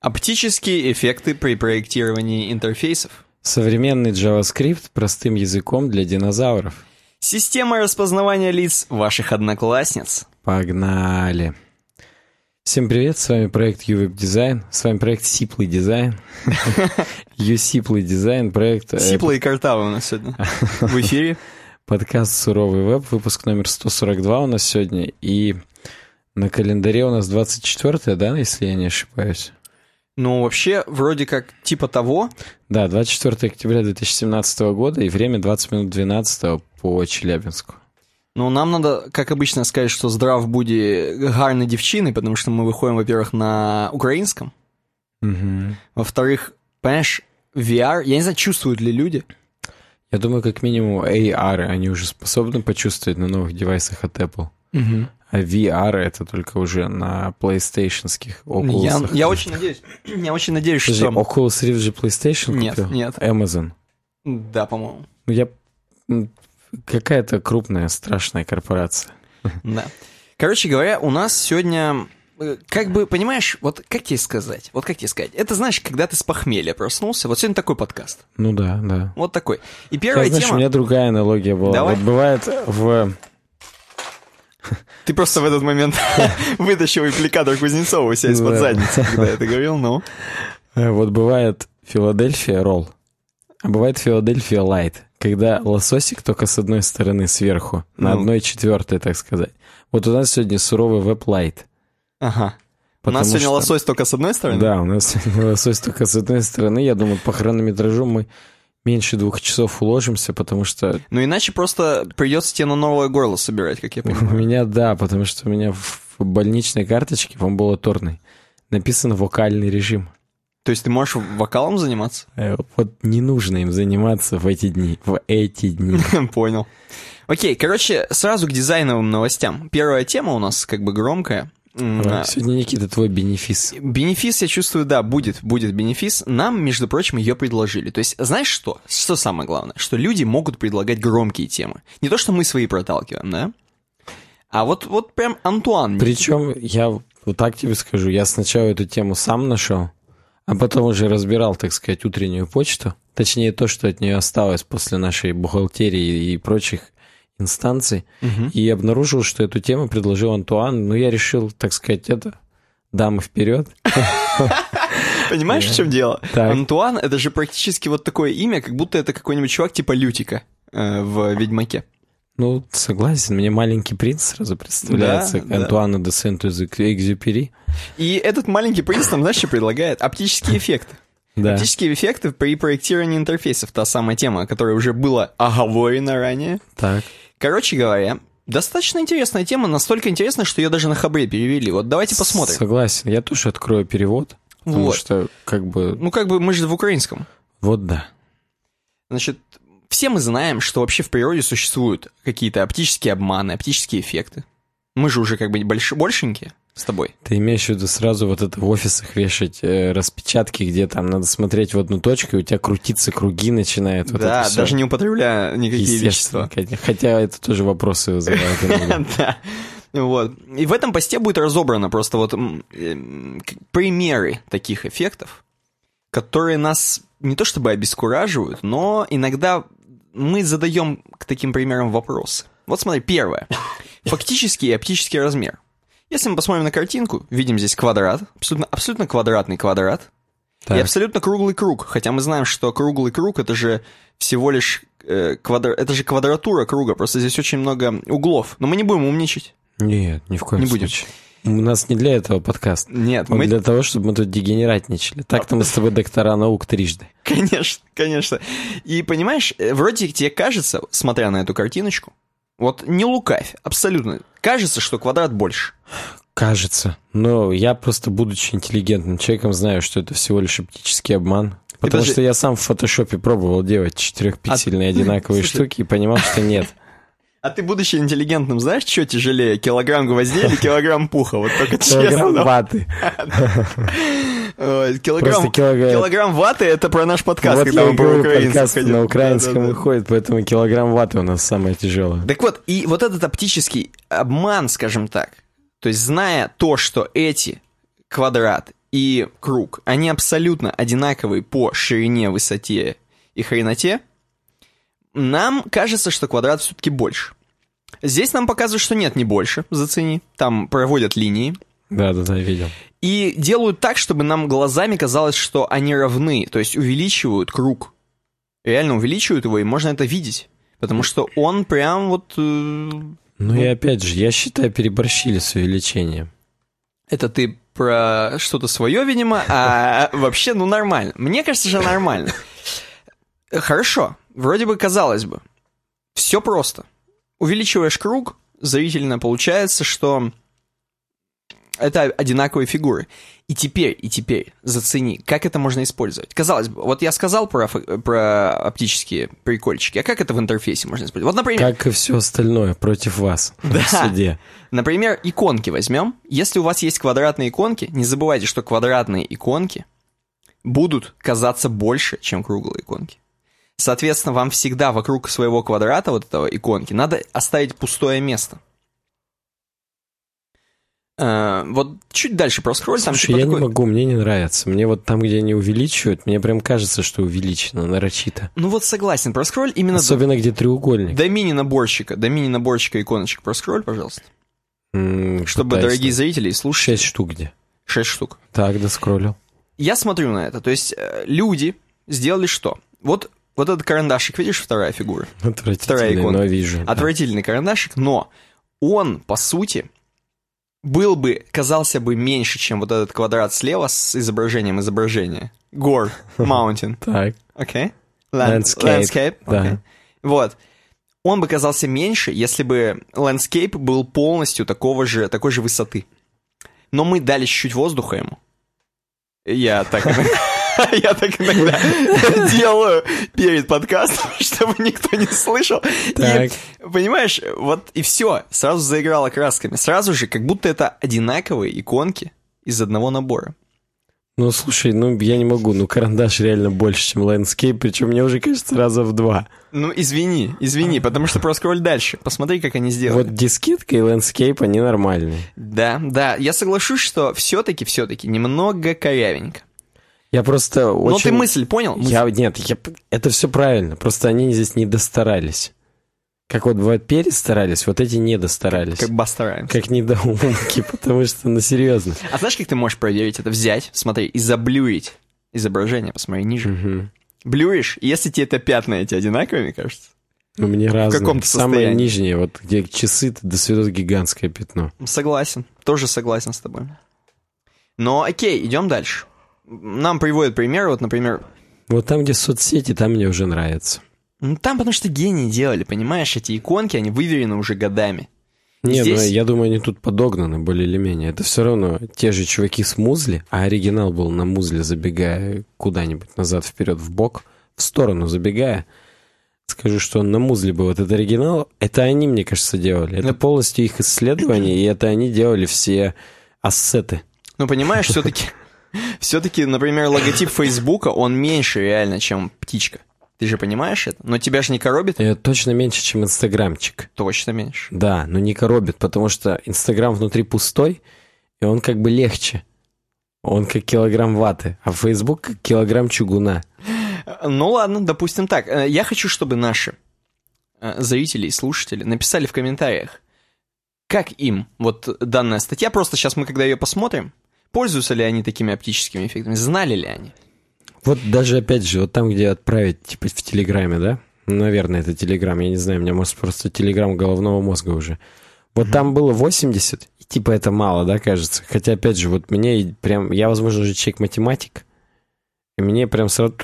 Оптические эффекты при проектировании интерфейсов. Современный JavaScript простым языком для динозавров. Система распознавания лиц ваших одноклассниц. Погнали. Всем привет, с вами проект UWeb Design, с вами проект Сиплый дизайн. Юсиплый дизайн, проект... э, Сиплые и картавы у нас сегодня в эфире. Подкаст «Суровый веб», выпуск номер 142 у нас сегодня, и на календаре у нас 24 да, если я не ошибаюсь? Ну, вообще, вроде как типа того. Да, 24 октября 2017 года, и время 20 минут 12 по Челябинску. Ну, нам надо, как обычно, сказать, что здрав буде гарной девчиной, потому что мы выходим, во-первых, на украинском. Мгм. Во-вторых, понимаешь, VR, я не знаю, чувствуют ли люди. Я думаю, как минимум AR они уже способны почувствовать на новых девайсах от Apple. А VR это только уже на PlayStationских Oculus. Я, я очень надеюсь, я очень надеюсь, Подожди, что... Oculus Rift же PlayStation Нет, купил? нет. Amazon. Да, по-моему. Ну, я... Какая-то крупная, страшная корпорация. Да. Короче говоря, у нас сегодня, э, как бы, понимаешь, вот как тебе сказать? Вот как тебе сказать? Это, знаешь, когда ты с похмелья проснулся, вот сегодня такой подкаст. Ну да, да. Вот такой. И первая Я, знаешь, тема... у меня другая аналогия была. Давай. Вот бывает в... Ты просто в этот момент вытащил аппликатор Кузнецова у себя из-под задницы, когда я это говорил, ну. э, Вот бывает Филадельфия ролл, а бывает Филадельфия лайт, когда лососик только с одной стороны сверху, на Ну. одной четвертой, так сказать. Вот у нас сегодня суровый веб лайт. Ага. У потому нас сегодня что- лосось только с одной стороны? Да, у нас сегодня лосось только с одной стороны. Я думаю, по хронометражу мы меньше двух часов уложимся, потому что Ну, иначе просто придется тебе на новое горло собирать, как я у понимаю. меня, да, потому что у меня в больничной карточке, в амбулаторной, написано вокальный режим. То есть ты можешь вокалом заниматься? Э, Вот не нужно им заниматься в эти дни, в эти дни. Понял. Окей, короче, сразу к дизайновым новостям. Первая тема у нас как бы громкая. А, Сегодня, Никита, твой бенефис. Бенефис, я чувствую, да, будет, будет бенефис. Нам, между прочим, ее предложили. То есть, знаешь что? Что самое главное? Что люди могут предлагать громкие темы. Не то, что мы свои проталкиваем, да? А вот, вот прям Антуан. Причем я вот так тебе скажу, я сначала эту тему сам нашел, а потом уже разбирал, так сказать, утреннюю почту, точнее то, что от нее осталось после нашей бухгалтерии и прочих инстанций, Мгм. и обнаружил, что эту тему предложил Антуан, но я решил, так сказать, это, дамы вперед. Понимаешь, в чем дело? Антуан — это же практически вот такое имя, как будто это какой-нибудь чувак типа Лютика э, в «Ведьмаке». Ну, согласен, мне маленький принц сразу представляется, Да, да. Антуана де Сент-Экзюпери. И этот маленький принц нам, знаешь, что предлагает? Оптические эффекты. Да. Оптические эффекты при проектировании интерфейсов. Та самая тема, о которой уже было оговорено ранее. Так. Короче говоря, достаточно интересная тема, настолько интересная, что ее даже на Хабре перевели. Вот давайте посмотрим. Согласен, я тоже открою перевод, потому Вот. что, как бы, Ну, как бы мы же в украинском. вот да. Значит, все мы знаем, что вообще в природе существуют какие-то оптические обманы, оптические эффекты. Мы же уже как бы больш... большенькие с тобой. Ты имеешь в виду сразу вот это в офисах вешать э, распечатки, где там надо смотреть в одну точку, и у тебя крутиться круги начинают. Вот да, даже не употребляя никакие вещества. Хотя это тоже вопросы вызывает. Да. Вот. И в этом посте будет разобрано просто вот к- примеры таких эффектов, которые нас не то чтобы обескураживают, но иногда мы задаем к таким примерам вопросы. Вот смотри, первое. Фактический и оптический размер. Если мы посмотрим на картинку, видим здесь квадрат, абсолютно, абсолютно квадратный квадрат, и Так. абсолютно круглый круг. Хотя мы знаем, что круглый круг это же всего лишь э, квадра... это же квадратура круга, просто здесь очень много углов. Но мы не будем умничать. Нет, ни в коем Не будем. случае. У нас не для этого подкаст. Нет, Он мы... для того, чтобы мы тут дегенератничали. Так-то мы с тобой доктора наук трижды. Конечно, конечно. И понимаешь, э, вроде тебе кажется, смотря на эту картиночку, вот не лукавь, абсолютно. Кажется, что квадрат больше. Кажется. Но я просто, будучи интеллигентным человеком, знаю, что это всего лишь оптический обман. Потому подожди. что я сам в фотошопе пробовал делать четырехпиксельные одинаковые А Слушай. штуки и понимал, что нет. А ты, будучи интеллигентным, знаешь, что тяжелее, килограмм гвоздей или килограмм пуха? Вот только честно. Килограмм ваты. Ой, Килограмм, килограмм- килограмм ваты это про наш подкаст, Вот когда мы про ходили. на украинском выходит, поэтому килограмм ваты у нас самое тяжелое. Так вот, и вот этот оптический обман, скажем так, то есть зная то, что эти квадрат и круг, они абсолютно одинаковые по ширине, высоте и хреноте, нам кажется, что квадрат все-таки больше. Здесь нам показывают, что нет, не больше, зацени. Там проводят линии. Да-да-да, видел. И делают так, чтобы нам глазами казалось, что они равны. То есть увеличивают круг. Реально увеличивают его, и можно это видеть. Потому что он прям вот... э, Ну и опять же, я считаю, переборщили с увеличением. Это ты про что-то свое, видимо, а вообще, ну, нормально. Мне кажется же нормально. Хорошо, вроде бы казалось бы. Все просто. Увеличиваешь круг, зрительно получается, что это одинаковые фигуры. И теперь, и теперь зацени, как это можно использовать. Казалось бы, вот я сказал про, про оптические прикольчики, а как это в интерфейсе можно использовать? Вот, например, Как и все остальное против вас Да. в суде. Например, иконки возьмем. Если у вас есть квадратные иконки, не забывайте, что квадратные иконки будут казаться больше, чем круглые иконки. Соответственно, вам всегда вокруг своего квадрата, вот этого иконки, надо оставить пустое место. Э, вот чуть дальше проскроль, там Слушай, типа я такой- не могу, мне не нравится. Мне вот там, где они увеличивают, мне прям кажется, что увеличено, нарочито. Ну вот согласен, проскроль именно до, Особенно где треугольник. до мини-наборчика, до мини-наборчика иконочек проскроль, пожалуйста. М, Чтобы пытаюсь дорогие зрители и слушатели... Шесть штук где. Шесть штук. Так, да скроллил. я смотрю на это. То есть э, люди сделали что? Вот, вот этот карандашик, видишь, вторая фигура? Вторая Отвратительный, иконка. но вижу. да. Отвратительный карандашик, но он, по сути, был бы, казался бы меньше, чем вот этот квадрат слева с изображением изображения. Гор, mountain, Так, окей? Land- Landscape, да. Вот. Он бы казался меньше, если бы landscape был полностью такого же, такой же высоты. Но мы дали чуть-чуть воздуха ему. Я так я так иногда делаю перед подкастом, чтобы никто не слышал. И, понимаешь, вот и все, сразу заиграла красками. Сразу же, как будто это одинаковые иконки из одного набора. Ну, слушай, ну, я не могу. Ну, карандаш реально больше, чем Landscape, причем мне уже кажется раза в два. Ну, извини, извини, потому что проскроль дальше. Посмотри, как они сделали. Вот дискетка и Landscape, они нормальные. Да, да, я соглашусь, что все-таки, все-таки немного корявенько. Я просто Но очень... ты мысль понял? Мысль. Я, нет, я, это все правильно. Просто они здесь не достарались. Как вот бывает перестарались, вот эти не достарались. Как бы стараемся. Как недоумки, потому что, ну, серьезно. А знаешь, как ты можешь проверить это? Взять, смотри, и заблюрить изображение, посмотри ниже. Мгм. Блюришь, и если тебе это пятна эти одинаковые, кажется, Ну, мне разные. каком-то Самое состоянии. нижнее, вот где часы, до свидос гигантское пятно. согласен, тоже согласен с тобой. Но окей, идем дальше. Нам приводят примеры, вот, например, Вот там, где соцсети, там мне уже нравится. ну, там потому что гении делали, понимаешь, эти иконки, они выверены уже годами. Не, Здесь- ну я думаю, они тут подогнаны более или менее. Это все равно те же чуваки с музли, а оригинал был на музле, забегая куда-нибудь назад, вперед, в бок, в сторону забегая. Скажу, что на музле был этот оригинал. Это они, мне кажется, делали. Это Ну- полностью их исследование, и это они делали все ассеты. Ну, понимаешь, все-таки, все-таки, например, логотип Фейсбука, он меньше реально, чем птичка. Ты же понимаешь это? Но тебя же не коробит? Это точно меньше, чем инстаграмчик. Точно меньше. Да, но не коробит, потому что Инстаграм внутри пустой, и он как бы легче. Он как килограмм ваты, а Фейсбук как килограмм чугуна. Ну ладно, допустим так. Э, Я хочу, чтобы наши э, зрители и слушатели написали в комментариях, как им вот данная статья, просто сейчас мы, когда ее посмотрим, пользуются ли они такими оптическими эффектами, знали ли они? Вот даже опять же, вот там, где отправить, типа в Телеграме, да? Наверное, это Телеграм, я не знаю, у меня может просто Телеграм головного мозга уже. Вот там было 80, и типа это мало, да, кажется? Хотя, опять же, вот мне прям, я, возможно, же человек-математик, и мне прям сразу...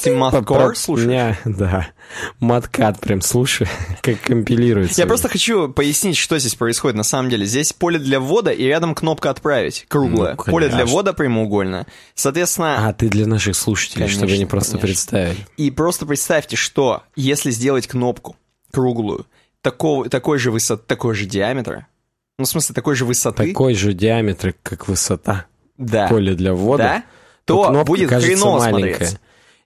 Ты маткор слушаешь? Меня, да, маткат прям слушаю, как компилируется. Я просто хочу пояснить, что здесь происходит на самом деле. Здесь поле для ввода и рядом кнопка «Отправить», круглая. Ну, поле для ввода прямоугольное. Соответственно, А, ты для наших слушателей, чтобы Конечно, они просто конечно. представили. и просто представьте, что если сделать кнопку круглую, такого, такой же высоты, такой же диаметра, ну, в смысле, такой же высоты, Такой же диаметр, как высота да, поля для ввода. да, то кнопка будет хреново маленькая. смотреться.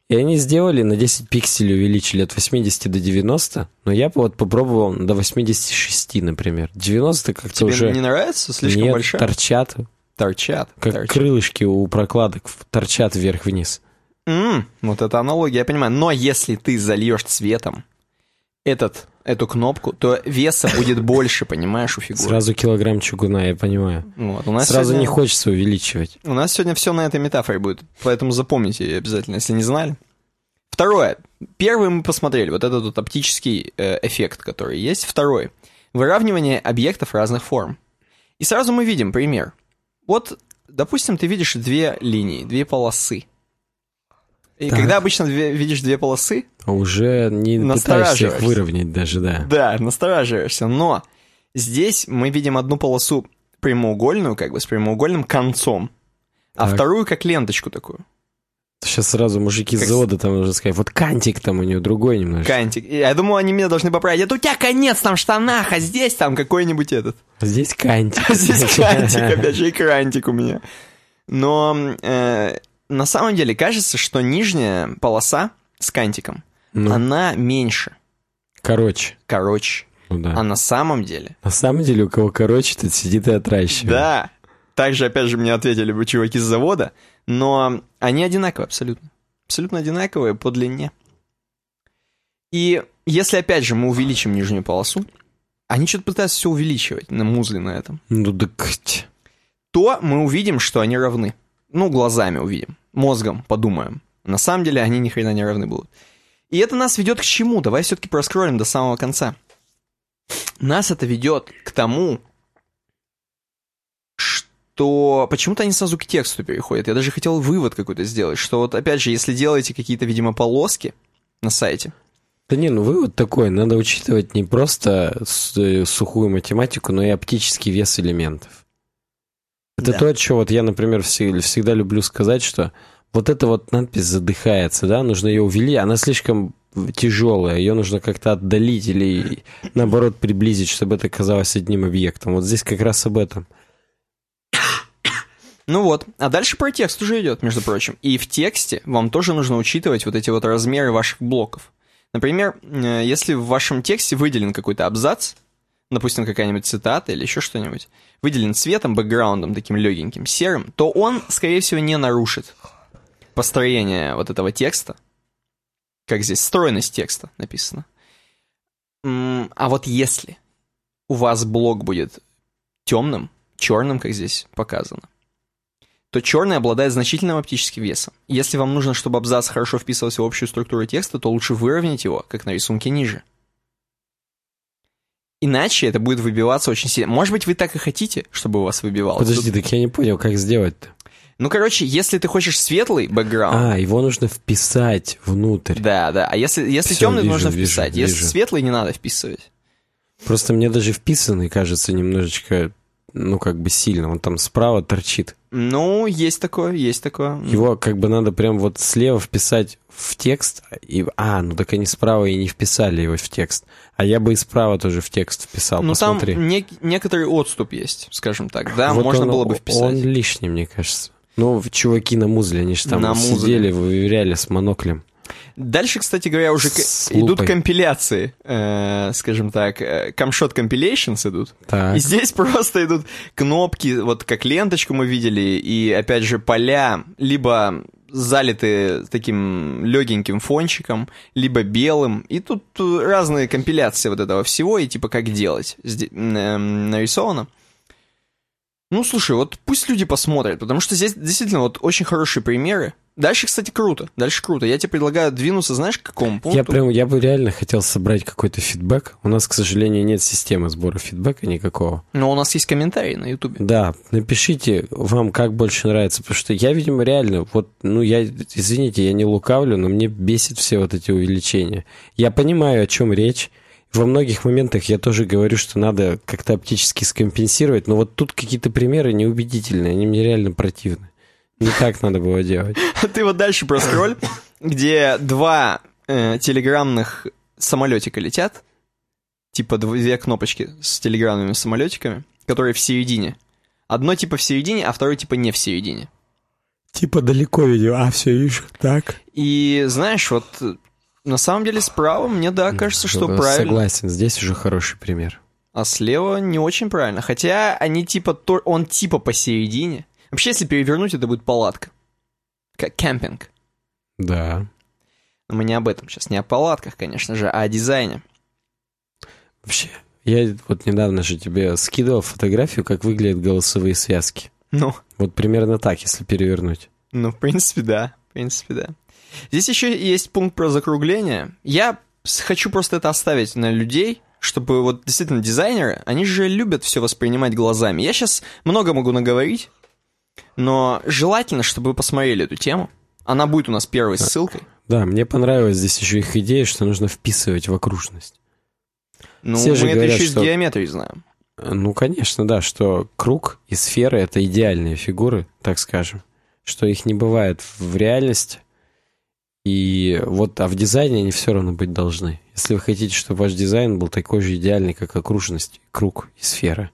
И они сделали на 10 пикселей увеличили от 80 до 90, но я бы вот попробовал до 86, например. 90 как-то Тебе уже не нравится? Слишком нет, большая? торчат. Торчат. Как торчат. крылышки у прокладок торчат вверх-вниз. М, вот это аналогия, я понимаю. Но если ты зальешь цветом этот, эту кнопку, то веса будет больше, понимаешь, у фигуры. Сразу килограмм чугуна, я понимаю. Вот, у нас Сразу сегодня- не хочется увеличивать. У нас сегодня все на этой метафоре будет, поэтому запомните ее обязательно, если не знали. Второе. Первый мы посмотрели, вот этот вот оптический э, эффект, который есть. Второй. Выравнивание объектов разных форм. И сразу мы видим пример. Вот, допустим, ты видишь две линии, две полосы. И Так. когда обычно две- видишь две полосы, А Уже не пытаешься их выровнять даже, да. да, настораживаешься, но здесь мы видим одну полосу прямоугольную, как бы с прямоугольным концом, а Так. вторую как ленточку такую. Сейчас сразу мужики Как с завода там уже сказать, вот кантик там у него другой немножко. Кантик. Я думаю, они меня должны поправить. Это у тебя конец там в штанах, а здесь там какой-нибудь этот. А Здесь кантик. Здесь кантик, опять же, и крантик у меня. Но э, на самом деле кажется, что нижняя полоса с кантиком, Ну, она меньше, короче. короче. Ну да. А на самом деле, На самом деле, у кого короче, тот сидит и отращивает. да. Также, опять же, мне ответили бы чуваки с завода, но они одинаковые абсолютно. Абсолютно одинаковые по длине. И если, опять же, мы увеличим нижнюю полосу, они что-то пытаются все увеличивать на музле на этом, Ну да то мы увидим, что они равны. Ну, глазами увидим, мозгом подумаем. На самом деле они ни хрена не равны будут. И это нас ведет к чему? Давай все-таки проскроллим до самого конца. Нас это ведет к тому, что почему-то они сразу к тексту переходят. Я даже хотел вывод какой-то сделать, что вот опять же, если делаете какие-то, видимо, полоски на сайте, Да не, ну вывод такой, надо учитывать не просто э, сухую математику, но и оптический вес элементов. Это Да. то, что вот я, например, всегда, всегда люблю сказать, что вот эта вот надпись задыхается, да, нужно ее увели, она слишком тяжелая, ее нужно как-то отдалить или наоборот приблизить, чтобы это казалось одним объектом. Вот здесь как раз об этом. Ну вот, а дальше про текст уже идет, между прочим. И в тексте вам тоже нужно учитывать вот эти вот размеры ваших блоков. Например, э, если в вашем тексте выделен какой-то абзац, допустим, какая-нибудь цитата или еще что-нибудь, выделен цветом, бэкграундом таким легеньким, серым, то он, скорее всего, не нарушит построение вот этого текста. Как здесь, стройность текста написано. А вот если у вас блок будет темным, черным, как здесь показано, то черный обладает значительным оптическим весом. Если вам нужно, чтобы абзац хорошо вписывался в общую структуру текста, то лучше выровнять его, как на рисунке ниже. Иначе это будет выбиваться очень сильно. Может быть, вы так и хотите, чтобы у вас выбивалось. Подожди, так я не понял, как сделать-то. Ну, короче, если ты хочешь светлый бэкграунд, А, его нужно вписать внутрь. да, да. А если, если Всё, темный, вижу, нужно вижу, вписать. Если вижу. светлый, не надо вписывать. Просто мне даже вписанный кажется немножечко, ну, как бы сильно. Он там справа торчит. Ну, есть такое, есть такое. Его как бы надо прям вот слева вписать в текст. И, а, ну так они справа и не вписали его в текст. А я бы и справа тоже в текст вписал, Ну, там посмотри. нек- некоторый отступ есть, скажем так. Да, Вот можно он- было бы вписать. Он лишний, мне кажется. Ну, чуваки на музле, они же там На музле. сидели, выверяли с моноклем. Дальше, кстати говоря, уже идут компиляции, э, скажем так, э, камшот compilations идут. Так. И здесь просто идут кнопки, вот как ленточку мы видели, и опять же поля либо залиты таким легеньким фончиком, либо белым. И тут э, разные компиляции вот этого всего, и типа как делать эм, нарисовано. Ну, слушай, вот пусть люди посмотрят, потому что здесь действительно вот очень хорошие примеры. Дальше, кстати, круто. Дальше круто. Я тебе предлагаю двинуться, знаешь, к какому пункту? Я прям, я бы реально хотел собрать какой-то фидбэк. У нас, к сожалению, нет системы сбора фидбэка никакого. Но у нас есть комментарии на Ютубе. Да, напишите вам, как больше нравится, потому что я, видимо, реально, вот, ну, я, извините, я не лукавлю, но мне бесит все вот эти увеличения. Я понимаю, о чем речь. Во многих моментах я тоже говорю, что надо как-то оптически скомпенсировать, но вот тут какие-то примеры неубедительные, они мне реально противны. Не так надо было делать. Ты вот дальше проскроль, где два э, телеграммных самолетика летят, типа две кнопочки с телеграммными самолетиками, которые в середине. Одно типа в середине, а второе типа не в середине. Типа далеко видео, а все, видишь, так. И знаешь, вот на самом деле справа мне, да, кажется, что правильно. Согласен, здесь уже хороший пример. а слева не очень правильно. Хотя они типа, то, он типа посередине. Вообще, если перевернуть, это будет палатка. Как кемпинг. Да. Но мы не об этом сейчас, не о палатках, конечно же, а о дизайне. Вообще, я вот недавно же тебе скидывал фотографию, как выглядят голосовые связки. Ну, Вот примерно так, если перевернуть. ну, в принципе, да. В принципе, да. Здесь еще есть пункт про закругление. Я хочу просто это оставить на людей, чтобы вот действительно дизайнеры, они же любят все воспринимать глазами. Я сейчас много могу наговорить, но желательно, чтобы вы посмотрели эту тему. Она будет у нас первой ссылкой. Да, мне понравилась здесь еще их идея, что нужно вписывать в окружность. Ну, Все же мы это говорят, еще из что- геометрии знаем. Э, Ну, конечно, да, что круг и сфера — это идеальные фигуры, так скажем, что их не бывает в реальности. И вот, а в дизайне они все равно быть должны. Если вы хотите, чтобы ваш дизайн был такой же идеальный, как окружность, круг и сфера.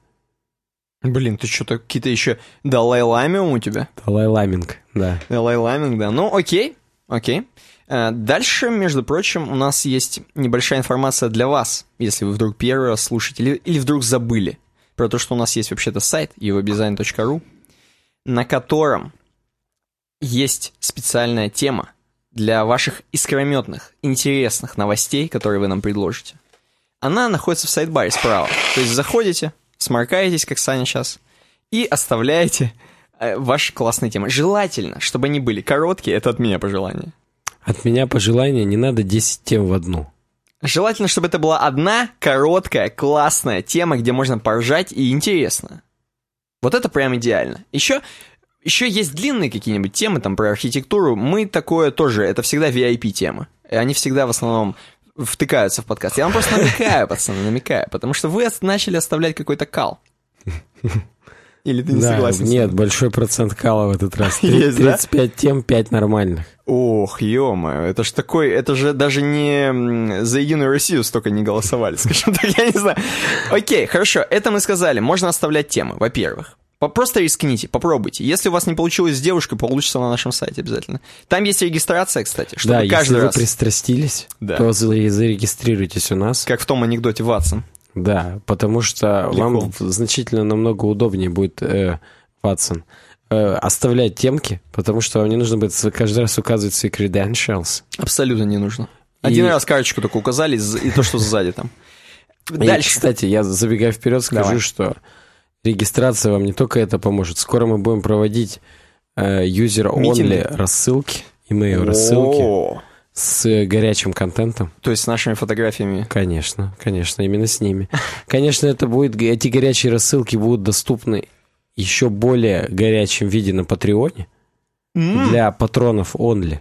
Блин, ты что-то какие-то еще Далай-ламиум у тебя? Далай-ламинг, да. Далай-ламинг, да. Ну, окей, окей. Э, Дальше, между прочим, у нас есть небольшая информация для вас, если вы вдруг первый раз слушаете или, или вдруг забыли про то, что у нас есть вообще-то сайт evodesign.ru, на котором есть специальная тема для ваших искрометных, интересных новостей, которые вы нам предложите. Она находится в сайт-баре справа. То есть заходите, сморкаетесь, как Саня сейчас, и оставляете э, ваши классные темы. Желательно, чтобы они были короткие, это от меня пожелание. От меня пожелание, не надо 10 тем в одну. Желательно, чтобы это была одна короткая, классная тема, где можно поржать и интересно. Вот это прям идеально. Еще, еще есть длинные какие-нибудь темы там про архитектуру. Мы такое тоже, это всегда VIP-темы. И они всегда в основном втыкаются в подкаст. Я вам просто намекаю, пацаны, намекаю, потому что вы начали оставлять какой-то кал. Или ты не да, согласен? нет, большой процент кала в этот раз. Есть, да? 35 тем, 5 нормальных. Ох, ё-моё, это ж такой, это же даже не за Единую Россию столько не голосовали, скажем так, я не знаю. Окей, хорошо, это мы сказали, можно оставлять темы, во-первых. Просто рискните, попробуйте. Если у вас не получилось с девушкой, получится на нашем сайте обязательно. Там есть регистрация, кстати, чтобы да, каждый если вы раз, пристрастились, Да. то за- зарегистрируйтесь у нас. как в том анекдоте Ватсон. Да, потому что Легко. вам значительно намного удобнее будет, э, Ватсон, э, оставлять темки, потому что вам не нужно будет каждый раз указывать свои credentials. Абсолютно не нужно. Один И- раз карточку только указали, и то, что сзади там. И, Дальше. кстати, я забегая вперед скажу, Давай. что регистрация вам не только это поможет. Скоро мы будем проводить э, Митинги. рассылки, email рассылки с горячим контентом. То есть с нашими фотографиями. Конечно, конечно, именно с ними. Конечно, это будет, эти горячие рассылки будут доступны еще более горячем виде на Патреоне М, для патронов only.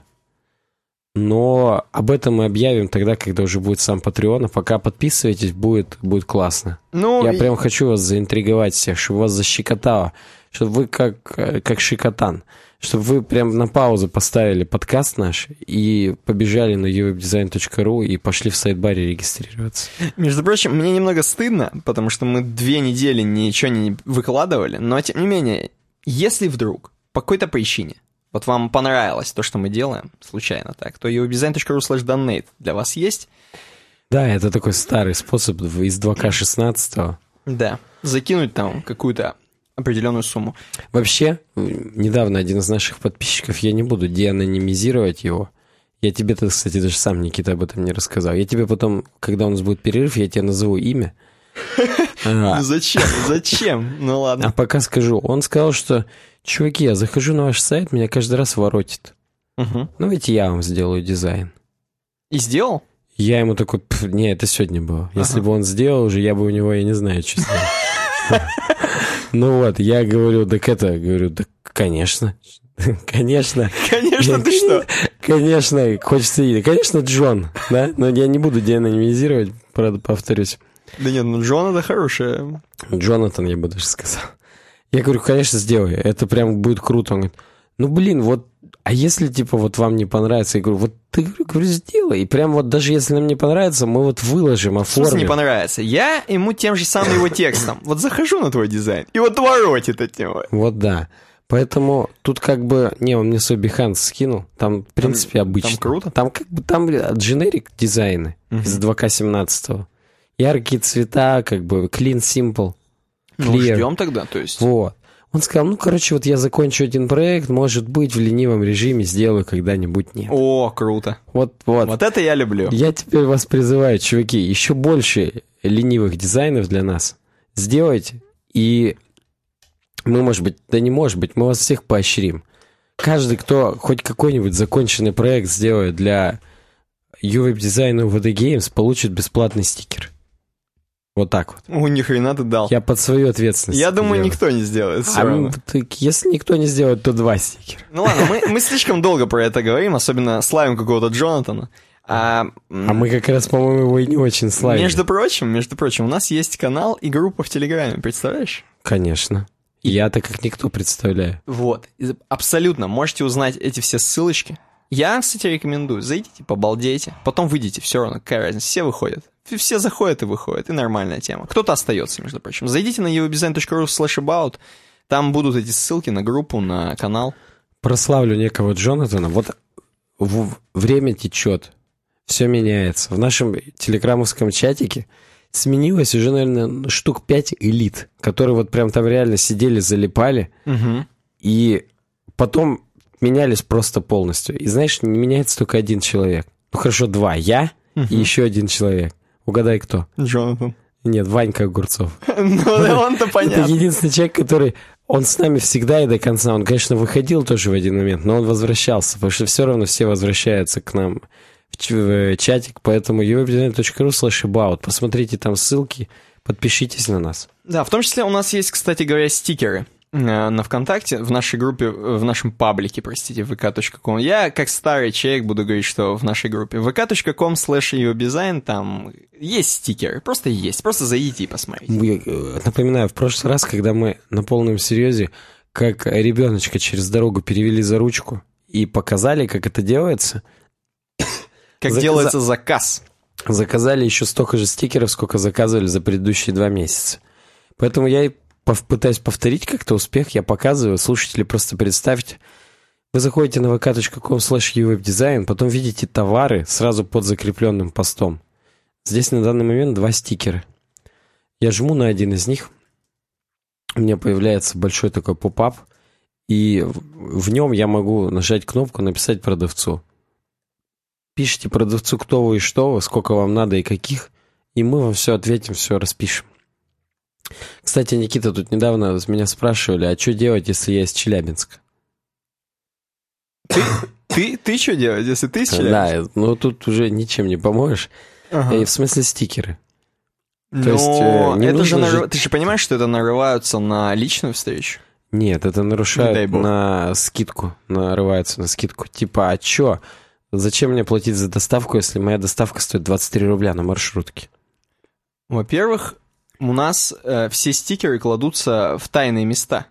Но об этом мы объявим тогда, когда уже будет сам Патреон. А пока подписывайтесь, будет, будет классно. Ну, Я и- прям хочу вас заинтриговать всех, чтобы вас защекотало, чтобы вы как, как шикотан, чтобы вы прям на паузу поставили подкаст наш и побежали на uwebdesign.ru и пошли в сайт-баре регистрироваться. Между прочим, мне немного стыдно, потому что мы две недели ничего не выкладывали, но тем не менее, если вдруг по какой-то причине вот вам понравилось то, что мы делаем, случайно так, то uwebdesign.ru slash donate для вас есть. Да, это такой старый способ из 2К16. Да. Закинуть там какую-то определенную сумму. Вообще, недавно один из наших подписчиков, я не буду деанонимизировать его, я тебе, -то, кстати, даже сам, Никита, об этом не рассказал. Я тебе потом, когда у нас будет перерыв, я тебе назову имя. А, зачем? Зачем? Ну А ладно. пока скажу, он сказал, что, чуваки, я захожу на ваш сайт, меня каждый раз воротит. Мгм. Ну, ведь я вам сделаю дизайн. И сделал? Я ему такой, «Пф, не, это сегодня было. Если Ага. бы он сделал уже, я бы у него, я не знаю, честно. Ну вот, я говорю, так это, говорю, да, конечно, конечно, Конечно, ты что? конечно, хочется, и- конечно, Джон, да, но я не буду деанонимизировать, правда, повторюсь. Да нет, ну Джон это хорошее. Джонатан, я бы даже сказал. Я говорю, конечно, сделай, это прям будет круто. Он говорит, ну, блин, вот, а если, типа, вот вам не понравится? Я говорю, вот ты, говорю, сделай. И прям вот даже если нам не понравится, мы вот выложим, В смысле не оформим. понравится? Я ему тем же самым его текстом. Вот захожу на твой дизайн, и вот воротит от него. Вот да. Поэтому тут как бы... Не, он мне свой Behance скинул. Там, в принципе, обычно. там круто. Там как бы там дженерик дизайны из 2К17. яркие цвета, как бы clean, simple. Ну, Clear. ждем тогда, то есть. Вот. Он сказал, ну, короче, вот я закончу один проект, может быть, в ленивом режиме сделаю когда-нибудь нет. О, круто. Вот, вот. Вот это я люблю. Я теперь вас призываю, чуваки, еще больше ленивых дизайнов для нас сделайте, и мы, может быть, да не может быть, мы вас всех поощрим. Каждый, кто хоть какой-нибудь законченный проект сделает для UWeb дизайна VD Games, получит бесплатный стикер. Вот так вот. У ни хрена ты дал. Я под свою ответственность. Я думаю, делаю. никто не сделает. всё А равно. м, так если никто не сделает, то два стикера. Ну ладно, мы, мы слишком долго про это говорим, особенно славим какого-то Джонатана. А, А мы как раз, по-моему, его и не очень славим. между прочим, между прочим, у нас есть канал и группа в Телеграме, представляешь? Конечно. Я-то как никто представляю. Вот, И абсолютно, можете узнать эти все ссылочки. Я, кстати, рекомендую, зайдите, побалдейте, потом выйдите, все равно, какая разница, все выходят. Все заходят и выходят, и нормальная тема. Кто-то остается, между прочим. Зайдите на evodesign.ru slash about, там будут эти ссылки на группу, на канал. прославлю некого Джонатана. Вот время течет, все меняется. В нашем телеграммовском чатике сменилось уже, наверное, штук 5 элит, которые вот прям там реально сидели, залипали, и потом менялись просто полностью. И знаешь, не меняется только один человек. Ну хорошо, два. Я и еще один человек. Угадай, кто? Джонатан. Нет, Ванька Огурцов. Ну, он-то Это понятно. единственный человек, который... Он с нами всегда и до конца. Он, конечно, выходил тоже в один момент, но он возвращался, потому что все равно все возвращаются к нам в, э, чатик, поэтому uwebdesign.ru slash about. Посмотрите там ссылки, подпишитесь на нас. Да, в том числе у нас есть, кстати говоря, стикеры на ВКонтакте, в нашей группе, э, в нашем паблике, простите, vk.com. Я, как старый человек, буду говорить, что в нашей группе vk.com slash design там есть стикеры, просто есть, просто зайдите и посмотрите. Э, Напоминаю, в прошлый раз, когда мы на полном серьезе, как ребеночка через дорогу перевели за ручку и показали, как это делается, Как Заказа- делается заказ. заказали еще столько же стикеров, сколько заказывали за предыдущие два месяца. Поэтому я и пытаюсь повторить как-то успех, я показываю, слушатели просто представьте. Вы заходите на vk.com slash uwebdesign, потом видите товары сразу под закрепленным постом. Здесь на данный момент два стикера. Я жму на один из них, у меня появляется большой такой поп-ап, и в нем я могу нажать кнопку «Написать продавцу». Пишите продавцу, кто вы и что вы, сколько вам надо и каких, и мы вам все ответим, все распишем. Кстати, Никита, тут недавно меня спрашивали, а что делать, если я из Челябинска? Ты, ты что делать, если ты из Челябинска? Да, ну тут уже ничем не поможешь. Ага. Э, В смысле стикеры. Но то есть, э, не это же нарыв- же- Ты же понимаешь, что это нарываются на личную встречу? Нет, это нарушает на скидку, нарывается на скидку. Типа, а чё? Зачем мне платить за доставку, если моя доставка стоит 23 рубля на маршрутке? Во-первых, у нас э, все стикеры кладутся в тайные места.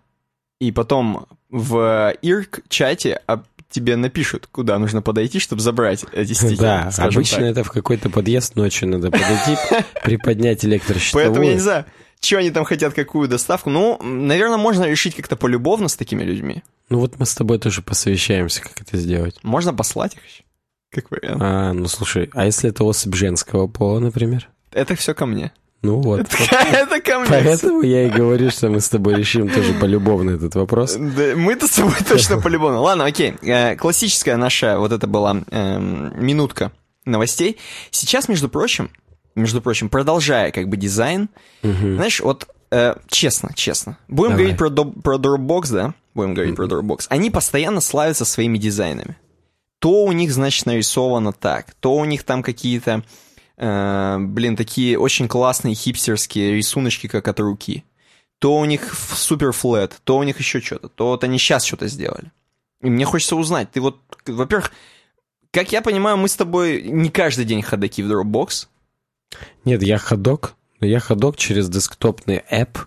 И потом в ИРК-чате об- тебе напишут, куда нужно подойти, чтобы забрать эти стикеры. Да, обычно так. это в какой-то подъезд ночью надо подойти, приподнять электрощитовую. Поэтому я не знаю, что они там хотят, какую доставку. Ну, наверное, можно решить как-то полюбовно с такими людьми. Ну вот мы с тобой тоже посовещаемся, как это сделать. Можно послать их еще. Как вариант. А, ну слушай, а если это особь женского пола, например? Это все ко мне. Ну вот. Это ко мне. Поэтому я и говорю, что мы с тобой решим тоже полюбовно этот вопрос. Да, мы-то с тобой точно по-любому. Ладно, окей. Э, Классическая наша, вот это была эм, минутка новостей. Сейчас, между прочим, между прочим, продолжая как бы дизайн, знаешь, вот э, честно, честно, будем Давай. говорить про, до- про Dropbox, да? Будем говорить про Dropbox. Они постоянно славятся своими дизайнами. То у них, значит, нарисовано так, то у них там какие-то, блин, такие очень классные хипстерские рисуночки, как от руки то у них супер флет, то у них еще что-то, то вот они сейчас что-то сделали. И мне хочется узнать, ты вот, во-первых, как я понимаю, мы с тобой не каждый день ходаки в Dropbox. Нет, я ходок, но я ходок через десктопный app,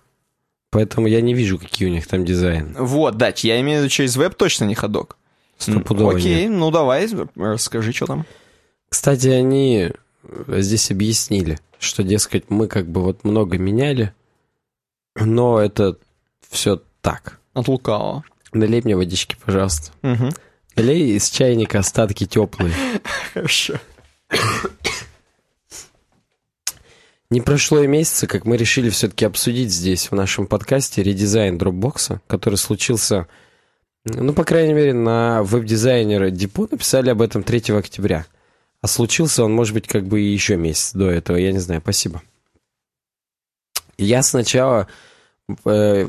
поэтому я не вижу, какие у них там дизайны. Вот, да, я имею в виду через веб точно не ходок. Стопудово Окей, нет. ну давай, расскажи, что там. Кстати, они э, здесь объяснили, что, дескать, мы как бы вот много меняли, но это все так. От лукавого. Налей мне водички, пожалуйста. Мгм. Налей из чайника остатки теплые. Хорошо. Не прошло и месяца, как мы решили все-таки обсудить здесь, в нашем подкасте, редизайн Dropbox, который случился, ну, по крайней мере, на веб-дизайнера Депо написали об этом 3 октября. А случился он, может быть, как бы и еще месяц до этого, я не знаю, спасибо. Я сначала э,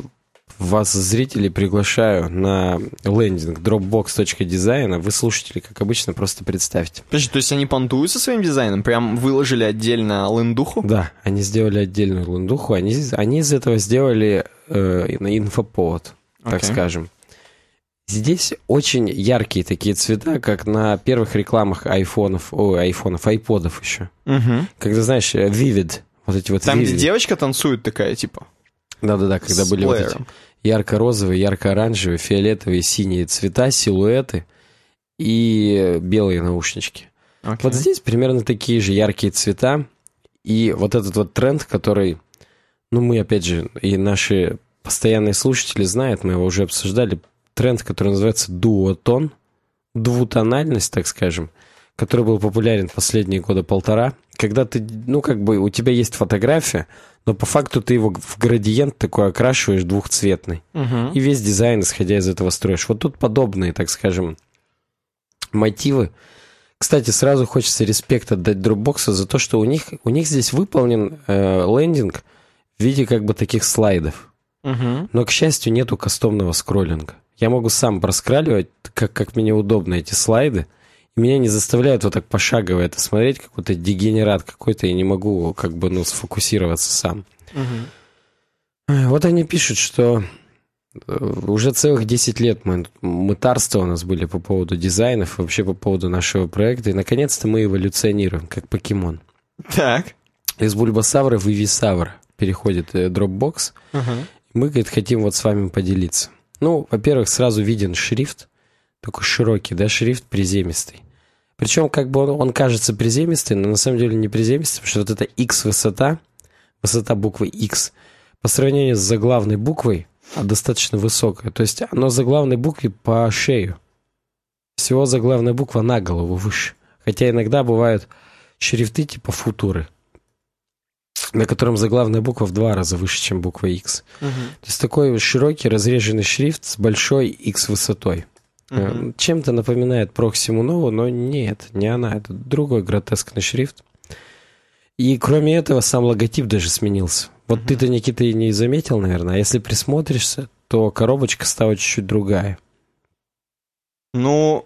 вас, зрители, приглашаю на лендинг dropbox.design. Вы, слушатели, как обычно, просто представьте. Подожди, то есть они понтуют со своим дизайном? Прям выложили отдельно лендуху? Да, они сделали отдельную лендуху. Они, они из этого сделали э, инфоповод, так okay. скажем. Здесь очень яркие такие цвета, как на первых рекламах айфонов, ой, айфонов, айподов еще. Угу. Когда, знаешь, Vivid, вот эти вот Там, Vivid. где девочка танцует такая, типа? Да-да-да, когда С были вот плеером. эти ярко-розовые, ярко-оранжевые, фиолетовые, синие цвета, силуэты и белые наушнички. Окей. Вот здесь примерно такие же яркие цвета. И вот этот вот тренд, который, ну, мы, опять же, и наши постоянные слушатели знают, мы его уже обсуждали, тренд, который называется дуотон, двутональность, так скажем, который был популярен последние года полтора, когда ты, ну, как бы у тебя есть фотография, но по факту ты его в градиент такой окрашиваешь двухцветный. Мгм. И весь дизайн, исходя из этого, строишь. Вот тут подобные, так скажем, мотивы. Кстати, сразу хочется респект отдать Dropbox за то, что у них, у них здесь выполнен э, лендинг в виде как бы таких слайдов. Мгм. Но, к счастью, нету кастомного скроллинга. Я могу сам проскраливать, как, как мне удобно эти слайды. И меня не заставляют вот так пошагово это смотреть, какой-то дегенерат какой-то, я не могу как бы, ну, сфокусироваться сам. Ай, Вот они пишут, что э, уже целых 10 лет мы, мытарства у нас были по поводу дизайнов, вообще по поводу нашего проекта, и наконец-то мы эволюционируем, как покемон. Так. Из Бульбасавра в Ивисавра переходит э, Dropbox, Мгм. мы, говорит, хотим вот с вами поделиться. Ну, во-первых, сразу виден шрифт, такой широкий, да, шрифт приземистый. Причем, как бы он, он кажется приземистый, но на самом деле не приземистый, потому что вот эта X высота, высота буквы X, по сравнению с заглавной буквой, а, достаточно высокая. То есть оно заглавной букве по шею. Всего заглавная буква на голову выше. Хотя иногда бывают шрифты типа футуры, на котором заглавная буква в два раза выше, чем буква X. Мгм. То есть такой широкий разреженный шрифт с большой X высотой. Мгм. Чем-то напоминает Проксиму Нову, но нет, не она. Это другой гротескный шрифт. И кроме этого, сам логотип даже сменился. Вот Мгм. ты-то, Никита, и не заметил, наверное. А если присмотришься, то коробочка стала чуть-чуть другая. Ну,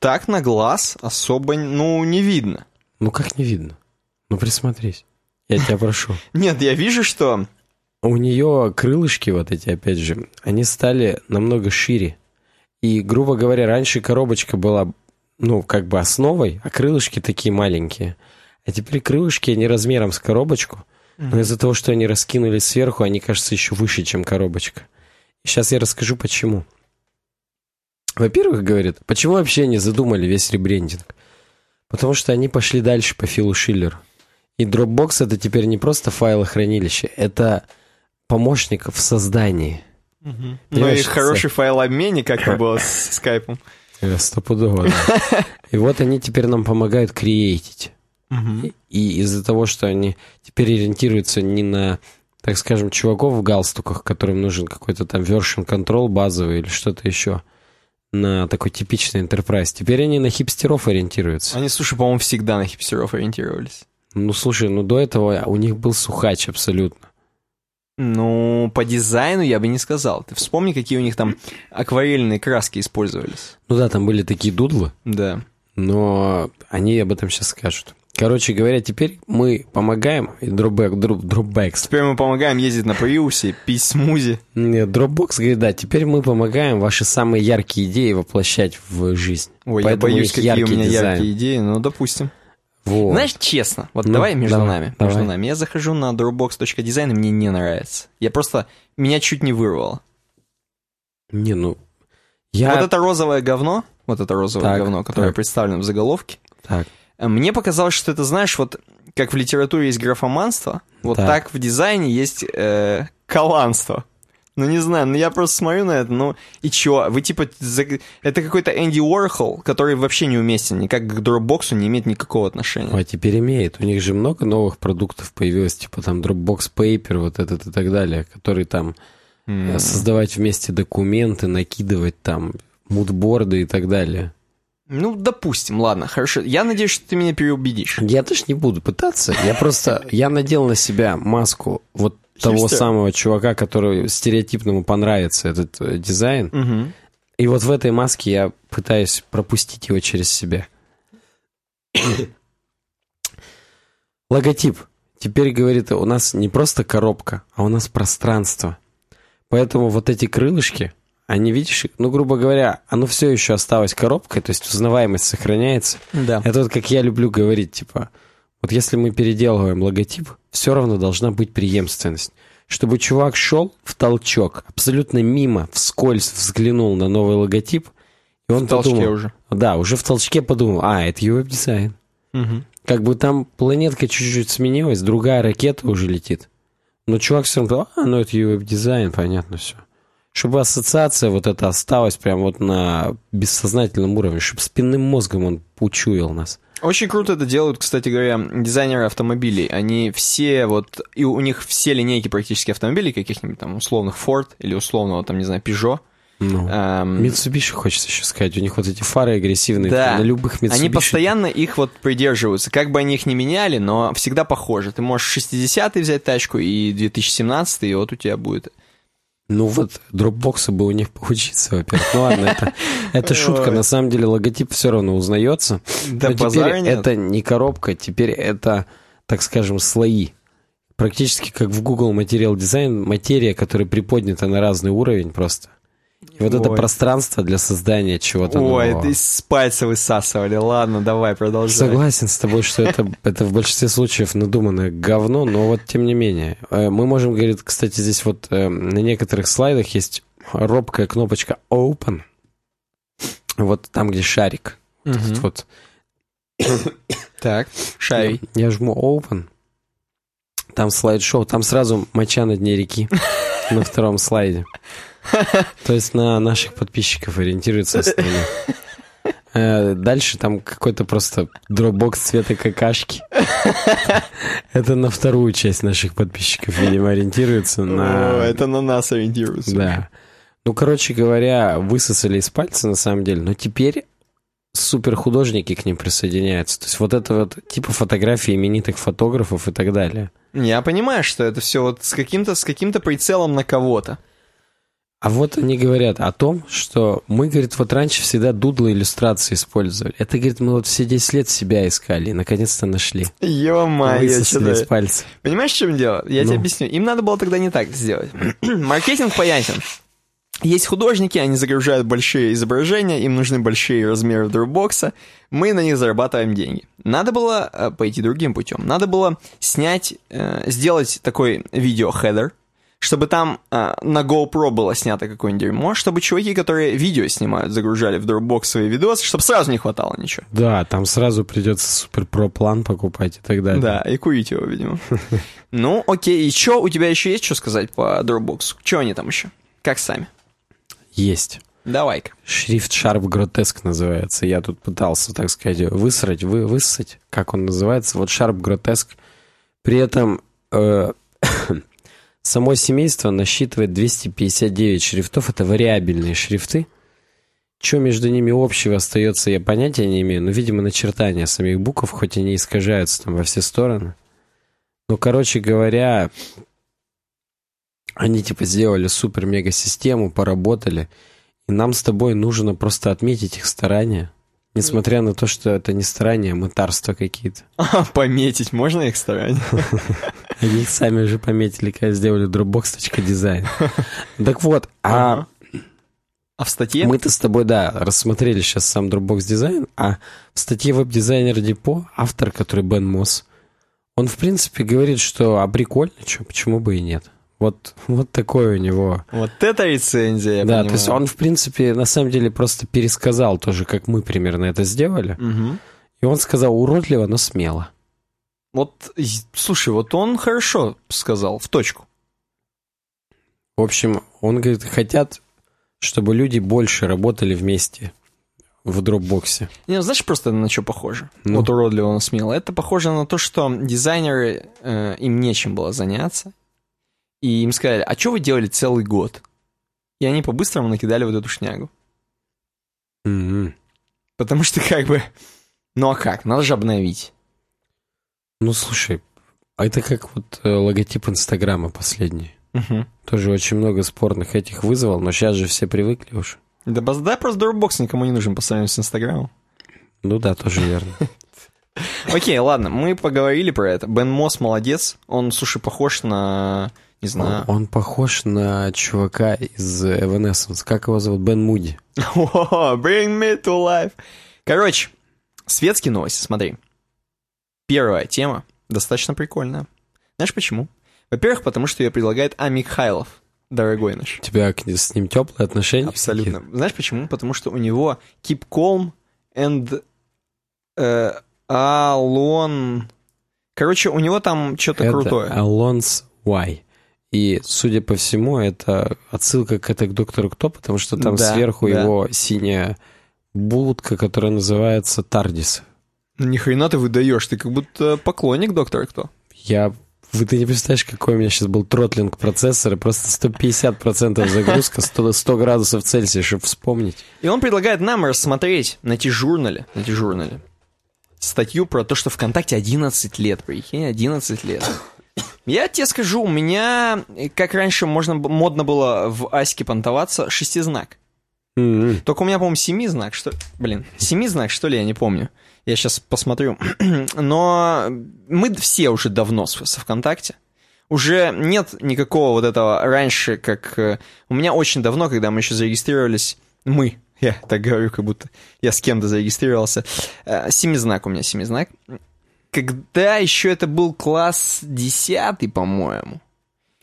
так на глаз особо, ну, не видно. Ну, как не видно? Ну, присмотрись. Я тебя прошу. Нет, я вижу, что... У нее крылышки вот эти, опять же, они стали намного шире. И, грубо говоря, раньше коробочка была, ну, как бы основой, а крылышки такие маленькие. А теперь крылышки, они размером с коробочку, но из-за того, что они раскинулись сверху, они кажутся еще выше, чем коробочка. Сейчас я расскажу, почему. Во-первых, говорит, почему вообще они задумали весь ребрендинг? Потому что они пошли дальше по Филу Шиллеру. И Dropbox это теперь не просто файлохранилище, это помощник в создании. Ну и хороший файлообменник, как это было с скайпом. Стопудово, да. И вот они теперь нам помогают креатить. И из-за того, что они теперь ориентируются не на, так скажем, чуваков в галстуках, которым нужен какой-то там version control базовый или что-то еще, на такой типичный enterprise. Теперь они на хипстеров ориентируются. Они, слушай, по-моему, всегда на хипстеров ориентировались. Ну, слушай, ну до этого у них был сухач абсолютно. Ну, по дизайну я бы не сказал. Ты вспомни, какие у них там акварельные краски использовались. Ну да, там были такие дудлы, Да. но они об этом сейчас скажут. Короче говоря, теперь мы помогаем, и Dropbox, Dro- Dropbox, Теперь мы помогаем ездить на приусе, пить смузи. Нет, Dropbox говорит, да, теперь мы помогаем ваши самые яркие идеи воплощать в жизнь. Ой, Поэтому я боюсь, какие у меня дизайн. яркие идеи, ну, допустим. Вот. Знаешь, честно, вот Ну, давай между давай, нами, давай. между нами. Я захожу на dropbox.design, и мне не нравится. Я просто, меня чуть не вырвало. Не, ну, я... Вот это розовое говно, вот это розовое Так, говно, которое так. представлено в заголовке, Так, э, мне показалось, что это, знаешь, вот как в литературе есть графоманство, вот Так. так, в дизайне есть э, коланство. Ну, не знаю, ну я просто смотрю на это, ну, и чё? Вы типа, это какой-то Энди Уорхол, который вообще неуместен, никак к Dropbox не имеет никакого отношения. А теперь имеет. У них же много новых продуктов появилось, типа там Dropbox Paper, вот этот и так далее, который там э, создавать вместе документы, накидывать там мудборды и так далее. Ну, допустим, ладно, хорошо. Я надеюсь, что ты меня переубедишь. Я тоже не буду пытаться. Я просто, я надел на себя маску вот того Хипстер. самого чувака, который стереотипному понравится этот э, дизайн. Мгм. И вот в этой маске я пытаюсь пропустить его через себя. Логотип. Теперь, говорит, у нас не просто коробка, а у нас пространство. Поэтому вот эти крылышки, они, видишь, ну, грубо говоря, оно все еще осталось коробкой, то есть узнаваемость сохраняется. Да. Это вот как я люблю говорить, типа, вот если мы переделываем логотип, все равно должна быть преемственность. Чтобы чувак шел в толчок, абсолютно мимо, вскользь взглянул на новый логотип, и он В толчке подумал, уже. да, уже в толчке подумал, а, это веб-дизайн. Мгм. Как бы там планетка чуть-чуть сменилась, другая ракета уже летит. Но чувак все равно, а, ну это веб-дизайн, понятно все. Чтобы ассоциация вот эта осталась прям вот на бессознательном уровне, чтобы спинным мозгом он учуял нас. Очень круто это делают, кстати говоря, дизайнеры автомобилей. Они все вот, и у них все линейки практически автомобилей, каких-нибудь там условных Ford или условного там, не знаю, Peugeot. Ну. эм, Mitsubishi хочется еще сказать. У них вот эти фары агрессивные. Да. На любых Mitsubishi. Они постоянно их вот придерживаются. Как бы они их не меняли, но всегда похоже. Ты можешь 60-й взять тачку и 2017 и вот у тебя будет... Ну вот, дропбоксы бы у них поучиться, во-первых. Ну ладно, это, это шутка. На самом деле логотип все равно узнается. Да Но теперь нет. это не коробка, теперь это, так скажем, слои. Практически как в Google Material Design, материя, которая приподнята на разный уровень просто. Вот это Ой. пространство для создания чего-то Ой, нового. это из пальца высасывали. Ладно, давай, продолжай. Согласен с тобой, что это, это в большинстве случаев надуманное говно, но вот тем не менее. Э, Мы можем, говорит, кстати, здесь вот э, на некоторых слайдах есть робкая кнопочка Open. Вот там, где шарик. Этот вот. Так, шарий. Я жму Open. Там слайд-шоу, там сразу моча на дне реки на втором слайде. То есть на наших подписчиков ориентируется остальное. Э, Дальше там какой-то просто дропбокс цвета какашки. Это на вторую часть наших подписчиков, видимо, ориентируется на... это на нас ориентируется. Да. Ну, короче говоря, высосали из пальца, на самом деле, но теперь суперхудожники к ним присоединяются. То есть вот это вот типа фотографии именитых фотографов и так далее. Я понимаю, что это все вот с каким-то с каким-то прицелом на кого-то. А вот они говорят о том, что мы, говорит, вот раньше всегда дудлы иллюстрации использовали. Это, говорит, мы вот все 10 лет себя искали и наконец-то нашли. Ё-моё, Высосали из пальца. Понимаешь, в чем дело? Я Ну. тебе объясню. Им надо было тогда не так сделать. Маркетинг понятен. Есть художники, они загружают большие изображения, им нужны большие размеры дропбокса, мы на них зарабатываем деньги. Надо было э, пойти другим путем. Надо было снять, э, сделать такой видео-хедер, чтобы там э, на GoPro было снято какое-нибудь дерьмо, чтобы чуваки, которые видео снимают, загружали в Dropbox свои видосы, чтобы сразу не хватало ничего. Да, там сразу придется супер про план покупать и так далее. Да, и курить его, видимо. Ну, окей, и что, у тебя еще есть что сказать по Dropbox? Что они там еще? Как сами? Есть. Давай-ка. Шрифт Sharp Grotesque называется. Я тут пытался, так сказать, высрать, вы, высать, как он называется. Вот Sharp Grotesque. При этом э, само семейство насчитывает 259 шрифтов. Это вариабельные шрифты. Что между ними общего остается, я понятия не имею. Но, видимо, начертания самих букв, хоть они искажаются там во все стороны. Ну, короче говоря, они типа сделали супер-мега-систему, поработали. И нам с тобой нужно просто отметить их старания. Несмотря на то, что это не старания, а мытарства какие-то. А, пометить можно их старание? Они их сами уже пометили, когда сделали Dropbox.design. Так вот, а. А в статье? мы-то с тобой, да, рассмотрели сейчас сам Dropbox дизайн, а в статье веб-дизайнер Депо, автор, который Бен Мосс, он, в принципе, говорит, что а прикольно, что, почему бы и нет. Вот, вот такой у него Вот это рецензия, я да, понимаю. то есть он, в принципе, на самом деле просто пересказал тоже, как мы примерно это сделали. Мгм. И он сказал уродливо, но смело. Вот, слушай, вот он хорошо сказал, в точку. В общем, он говорит, хотят, чтобы люди больше работали вместе в дропбоксе. Не, ну, знаешь, просто на что похоже? Ну. Вот уродливо, но смело. Это похоже на то, что дизайнеры, э, им нечем было заняться. И им сказали, а что вы делали целый год? И они по-быстрому накидали вот эту шнягу. Мгм. Потому что как бы... Ну а как? Надо же обновить. Ну, слушай, а это как вот э, логотип Инстаграма последний. Мгм. Тоже очень много спорных этих вызвал, но сейчас же все привыкли уже. Да, бас- да, просто Dropbox никому не нужен по сравнению с Инстаграмом. Ну да, тоже верно. Окей, ладно, мы поговорили про это. Бен Мосс молодец. Он, слушай, похож на... Не знаю. Он похож на чувака из Evanescence. Как его зовут? Бен Муди. Bring me to life. Короче, светские новости, смотри. Первая тема достаточно прикольная. Знаешь почему? Во-первых, потому что ее предлагает А. Михайлов, дорогой наш. У тебя с ним теплые отношения? Абсолютно. Знаешь почему? Потому что у него Keep Calm and э, Alon... Короче, у него там что-то Это крутое. Alon's Y. И, судя по всему, это отсылка к этой к доктору Кто, потому что там Да, сверху да. его синяя будка, которая называется Тардис. Ни хрена ты выдаешь, ты как будто поклонник доктора кто. Я... Вы ты не представляешь, какой у меня сейчас был тротлинг процессора, просто 150% загрузка, 100, 100 градусов Цельсия, чтобы вспомнить. И он предлагает нам рассмотреть на T-журнале, на T-журнале статью про то, что ВКонтакте 11 лет, прикинь, 11 лет. Я тебе скажу, у меня, как раньше можно, модно было в Аське понтоваться, шестизнак. М-м. Только у меня, по-моему, семизнак, что... Блин, семизнак, что ли, я не помню. Я сейчас посмотрю. Но мы все уже давно с- со ВКонтакте. Уже нет никакого вот этого раньше, как... э, У меня очень давно, когда мы еще зарегистрировались, мы, я так говорю, как будто я с кем-то зарегистрировался, э, семизнак у меня, семизнак. Когда еще это был класс 10, по-моему.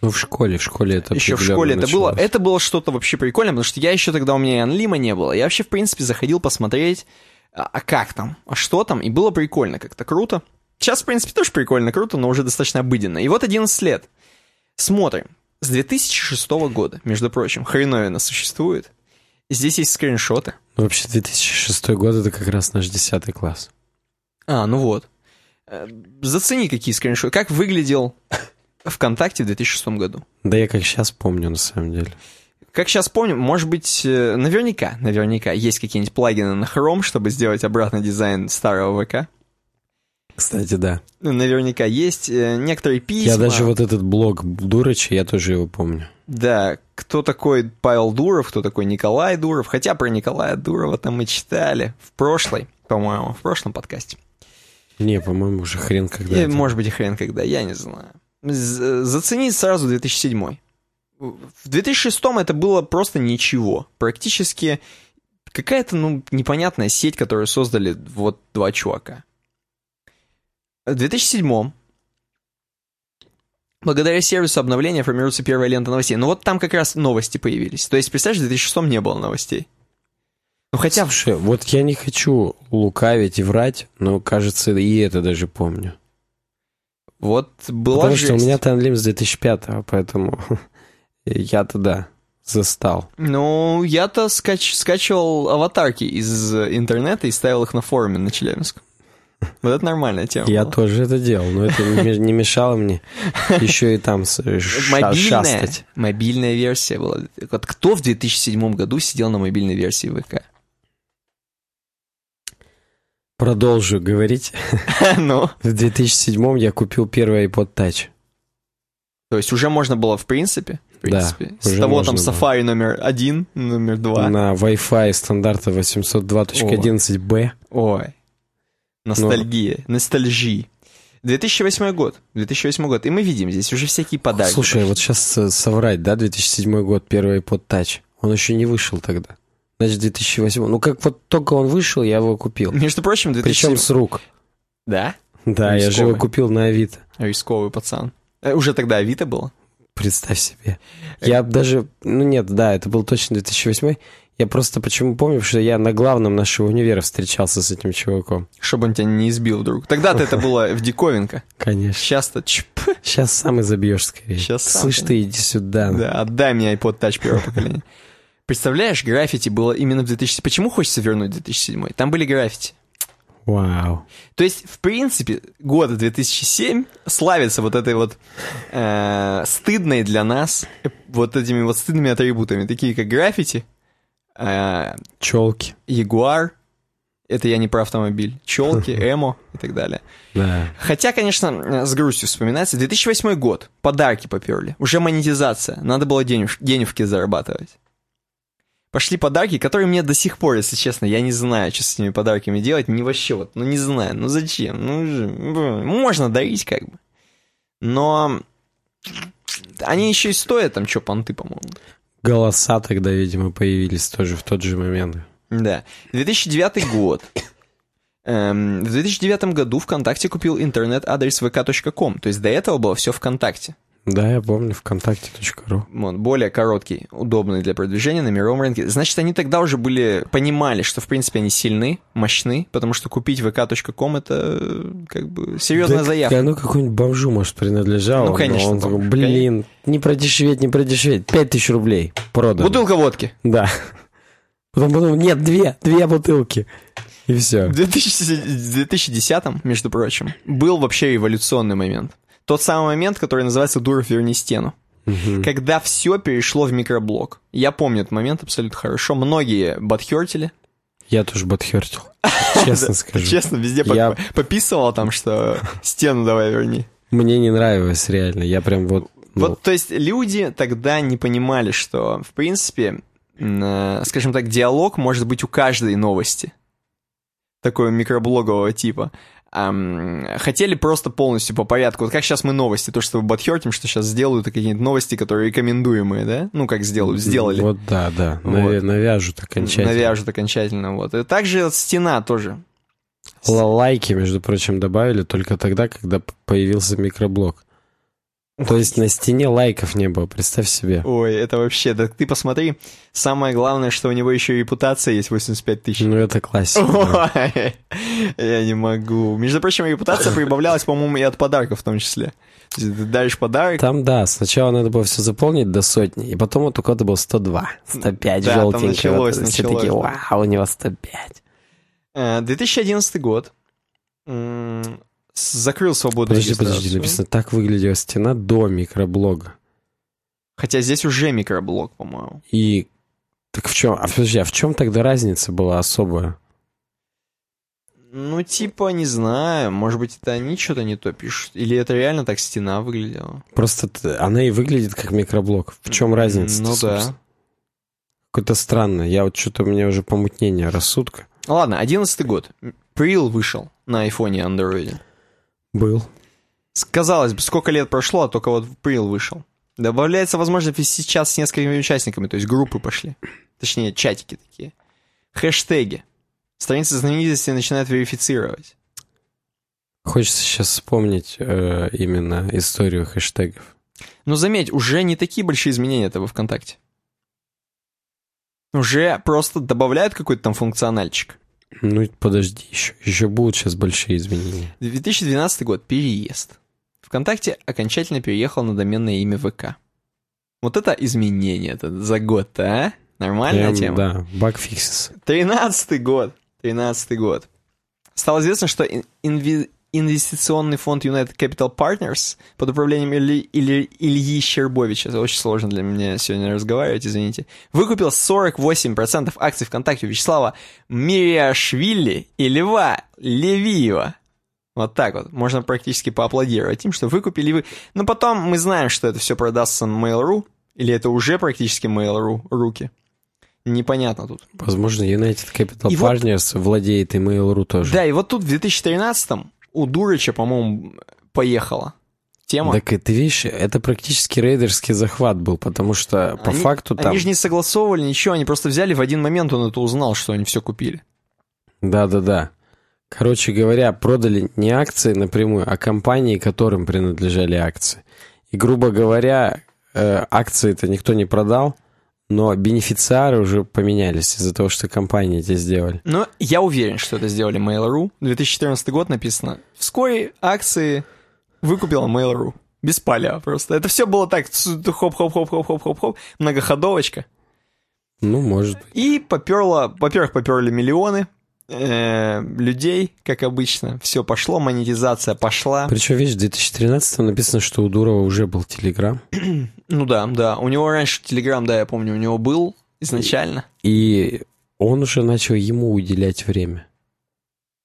Ну, в школе, в школе это Еще в школе это было. началось. Это было что-то вообще прикольное, потому что я еще тогда у меня и анлима не было. Я вообще, в принципе, заходил посмотреть, а, а как там, а что там, и было прикольно, как-то круто. Сейчас, в принципе, тоже прикольно, круто, но уже достаточно обыденно. И вот 11 лет. Смотрим. С 2006 года, между прочим, хреновина существует. Здесь есть скриншоты. Ну, Вообще, 2006 год это как раз наш 10 класс. А, ну вот. Э, Зацени, какие скриншоты. Как выглядел ВКонтакте в 2006 году. Да я как сейчас помню, на самом деле. Как сейчас помню, может быть, э, наверняка, наверняка есть какие-нибудь плагины на Chrome, чтобы сделать обратный дизайн старого ВК. Кстати, да. Ну, Наверняка есть э, некоторые письма. Я даже вот этот блог Дурача, я тоже его помню. Да, кто такой Павел Дуров, кто такой Николай Дуров. Хотя про Николая Дурова там мы читали в прошлой, по-моему, в прошлом подкасте. Не, по-моему, уже хрен когда. И, это. может быть, и хрен когда, я не знаю. Заценить сразу 2007. В 2006 это было просто ничего. Практически какая-то, ну, непонятная сеть, которую создали вот два чувака. В 2007 благодаря сервису обновления формируется первая лента новостей. Ну вот там как раз новости появились. То есть, представляешь, в 2006 не было новостей. Ну хотя... Слушай, вот я не хочу лукавить и врать, но, кажется, и это даже помню. Вот была Потому что у жесть. меня Танлим с 2005 поэтому я-то, да, застал. Ну, я-то скач- скачивал аватарки из э, интернета и ставил их на форуме на Челябинском. Вот это нормальная тема. Я была. тоже это делал, но это не ме- не мешало мне еще и там Мобильная, шастать. мобильная версия была. Вот кто в 2007 году сидел на мобильной версии ВК? Продолжу говорить. Ну, В 2007 я купил первый iPod Touch. то есть уже можно было в принципе, в Да, принципе, с того там можно было. Safari номер один, номер два. На Wi-Fi стандарта 802.11b. Ой, ностальгия, ностальжи. 2008 год, 2008 год, и мы видим здесь уже всякие подарки. Слушай, вот сейчас соврать, да, 2007 год, первый iPod Touch. Он еще не вышел тогда. Значит, 2008. Ну, как вот только он вышел, я его купил. Между прочим, 2007... Причем с рук. Да? Да, я же его Рисковый. купил на Авито. Рисковый пацан. Э, Уже тогда Авито было? Представь себе. Я даже... Ну нет, да, это был точно 2008. Я просто почему помню, что я на главном нашего универа встречался с этим чуваком. Чтобы он тебя не избил вдруг. Тогда-то это было в диковинка. Конечно. Сейчас-то чп, Сейчас сам и забьешь скорее. Щас сам, Слышь ты, иди сюда. Да, отдай мне iPod Touch первого поколения. Представляешь, граффити было именно в 2000... Почему хочется вернуть 2007? Там были граффити. Вау. То есть, в принципе, год 2007 славится вот этой вот э, стыдной для нас, вот этими вот стыдными атрибутами, такие как граффити, э, Челки. Ягуар, это я не про автомобиль, челки, эмо и так далее. Да. Хотя, конечно, э, с грустью вспоминается, 2008 год, подарки поперли, уже монетизация, надо было денеж, денежки зарабатывать. Пошли подарки, которые мне до сих пор, если честно, я не знаю, что с этими подарками делать, не вообще вот, ну не знаю, ну зачем, ну можно дарить как бы, но они еще и стоят там что, понты, по-моему. Голоса тогда, видимо, появились тоже в тот же момент. Да. 2009 год. Эм, в 2009 году ВКонтакте купил интернет-адрес vk.com, то есть до этого было все ВКонтакте. Да, я помню, вконтакте.ру. Вот, более короткий, удобный для продвижения на мировом рынке. Значит, они тогда уже были, понимали, что, в принципе, они сильны, мощны, потому что купить vk.com это э, как бы серьезная Да, заявка. Ну, какой-нибудь бомжу, может, принадлежал. Ну, конечно, Он такой, блин, не продешеветь, не продешеветь. Пять тысяч рублей. Продано. Бутылка водки. Да. Потом подумал, нет, две, две бутылки. И все. В 2010, 2010, между прочим, был вообще эволюционный момент. Тот самый момент, который называется «Дуров, верни стену». Когда все перешло в микроблог. Я помню этот момент абсолютно хорошо. Многие батхертили. Я тоже подхертил. Честно скажу. Честно, везде Я- пописывал там, что стену давай верни. Мне не нравилось реально. Я прям вот... ну, Вот, то есть люди тогда не понимали, что, в принципе, э, скажем так, диалог может быть у каждой новости. Такого микроблогового типа. Ам, хотели просто полностью по порядку. Вот как сейчас мы новости, то, что вы батхертим, что сейчас сделают какие-нибудь новости, которые рекомендуемые, да? Ну, как сделают, сделали. Вот да, да. Вот. Навя- Навяжут окончательно. Навяжут окончательно, вот. И также вот стена тоже. Лайки, между прочим, добавили только тогда, когда появился микроблог. То есть на стене лайков не было, представь себе. Ой, это вообще, да ты посмотри, самое главное, что у него еще и репутация есть 85 тысяч. Ну, это классика. Ой, я не могу. Между прочим, репутация прибавлялась, по-моему, и от подарков в том числе. То есть ты даришь подарок, Там, да, сначала надо было все заполнить до сотни, и потом вот у кого-то был 102, 105 Да, там желтенького. началось, Все началось, такие, вау, у него 105. Э, 2011 год. Закрыл свободную Подожди, подожди, написано, так выглядела стена до микроблога. Хотя здесь уже микроблог, по-моему. И так в чем, а подожди, а в чем тогда разница была особая? Ну, типа, не знаю, может быть, это они что-то не то пишут. Или это реально так стена выглядела. Просто она и выглядит как микроблог. В чем разница? Ну да. Какое-то странно. Я вот что-то у меня уже помутнение рассудка. Ладно, 11 год. Прил вышел на айфоне и андроиде. Был. Казалось бы, сколько лет прошло, а только вот Прил вышел. Добавляется возможность сейчас с несколькими участниками, то есть группы пошли. Точнее, чатики такие. Хэштеги. Страницы знаменитости начинают верифицировать. Хочется сейчас вспомнить э, именно историю хэштегов. Но заметь, уже не такие большие изменения-то во ВКонтакте. Уже просто добавляют какой-то там функциональчик. Ну, подожди, еще, еще будут сейчас большие изменения. 2012 год. Переезд. ВКонтакте окончательно переехал на доменное имя ВК. Вот это изменение это за год-то, а? Нормальная Прям, тема. Да, багфиксис. 13 год. 13 год. Стало известно, что ин- инви- инвестиционный фонд United Capital Partners под управлением Ильи, Ильи- Ильи Щербовича, это очень сложно для меня сегодня разговаривать, извините, выкупил 48% акций ВКонтакте Вячеслава Мириашвили и Льва Левиева. Вот так вот. Можно практически поаплодировать им, что выкупили вы. Но потом мы знаем, что это все продастся на Mail.ru, или это уже практически Mail.ru руки. Непонятно тут. Возможно, United Capital И вот- Partners владеет и Mail.ru тоже. Да, и вот тут в 2013-м у Дурыча, по-моему, поехала тема. Так и ты видишь, это практически рейдерский захват был, потому что по Они- факту там... Они же не согласовывали ничего, они просто взяли в один момент, он это узнал, что они все купили. Да-да-да. Короче говоря, продали не акции напрямую, а компании, которым принадлежали акции. И, грубо говоря, э, акции-то никто не продал, но бенефициары уже поменялись из-за того, что компании эти сделали. Но я уверен, что это сделали Mail.ru. 2014 год написано. Вскоре акции выкупила Mail.ru. Без поля просто. Это все было так, хоп-хоп-хоп-хоп-хоп-хоп-хоп, многоходовочка. Ну, может быть. И поперло, во-первых, поперли миллионы э, людей, как обычно. Все пошло, монетизация пошла. Причем, видишь, в 2013 написано, что у Дурова уже был Телеграм. ну да, да. У него раньше Телеграм, да, я помню, у него был изначально. И он уже начал ему уделять время.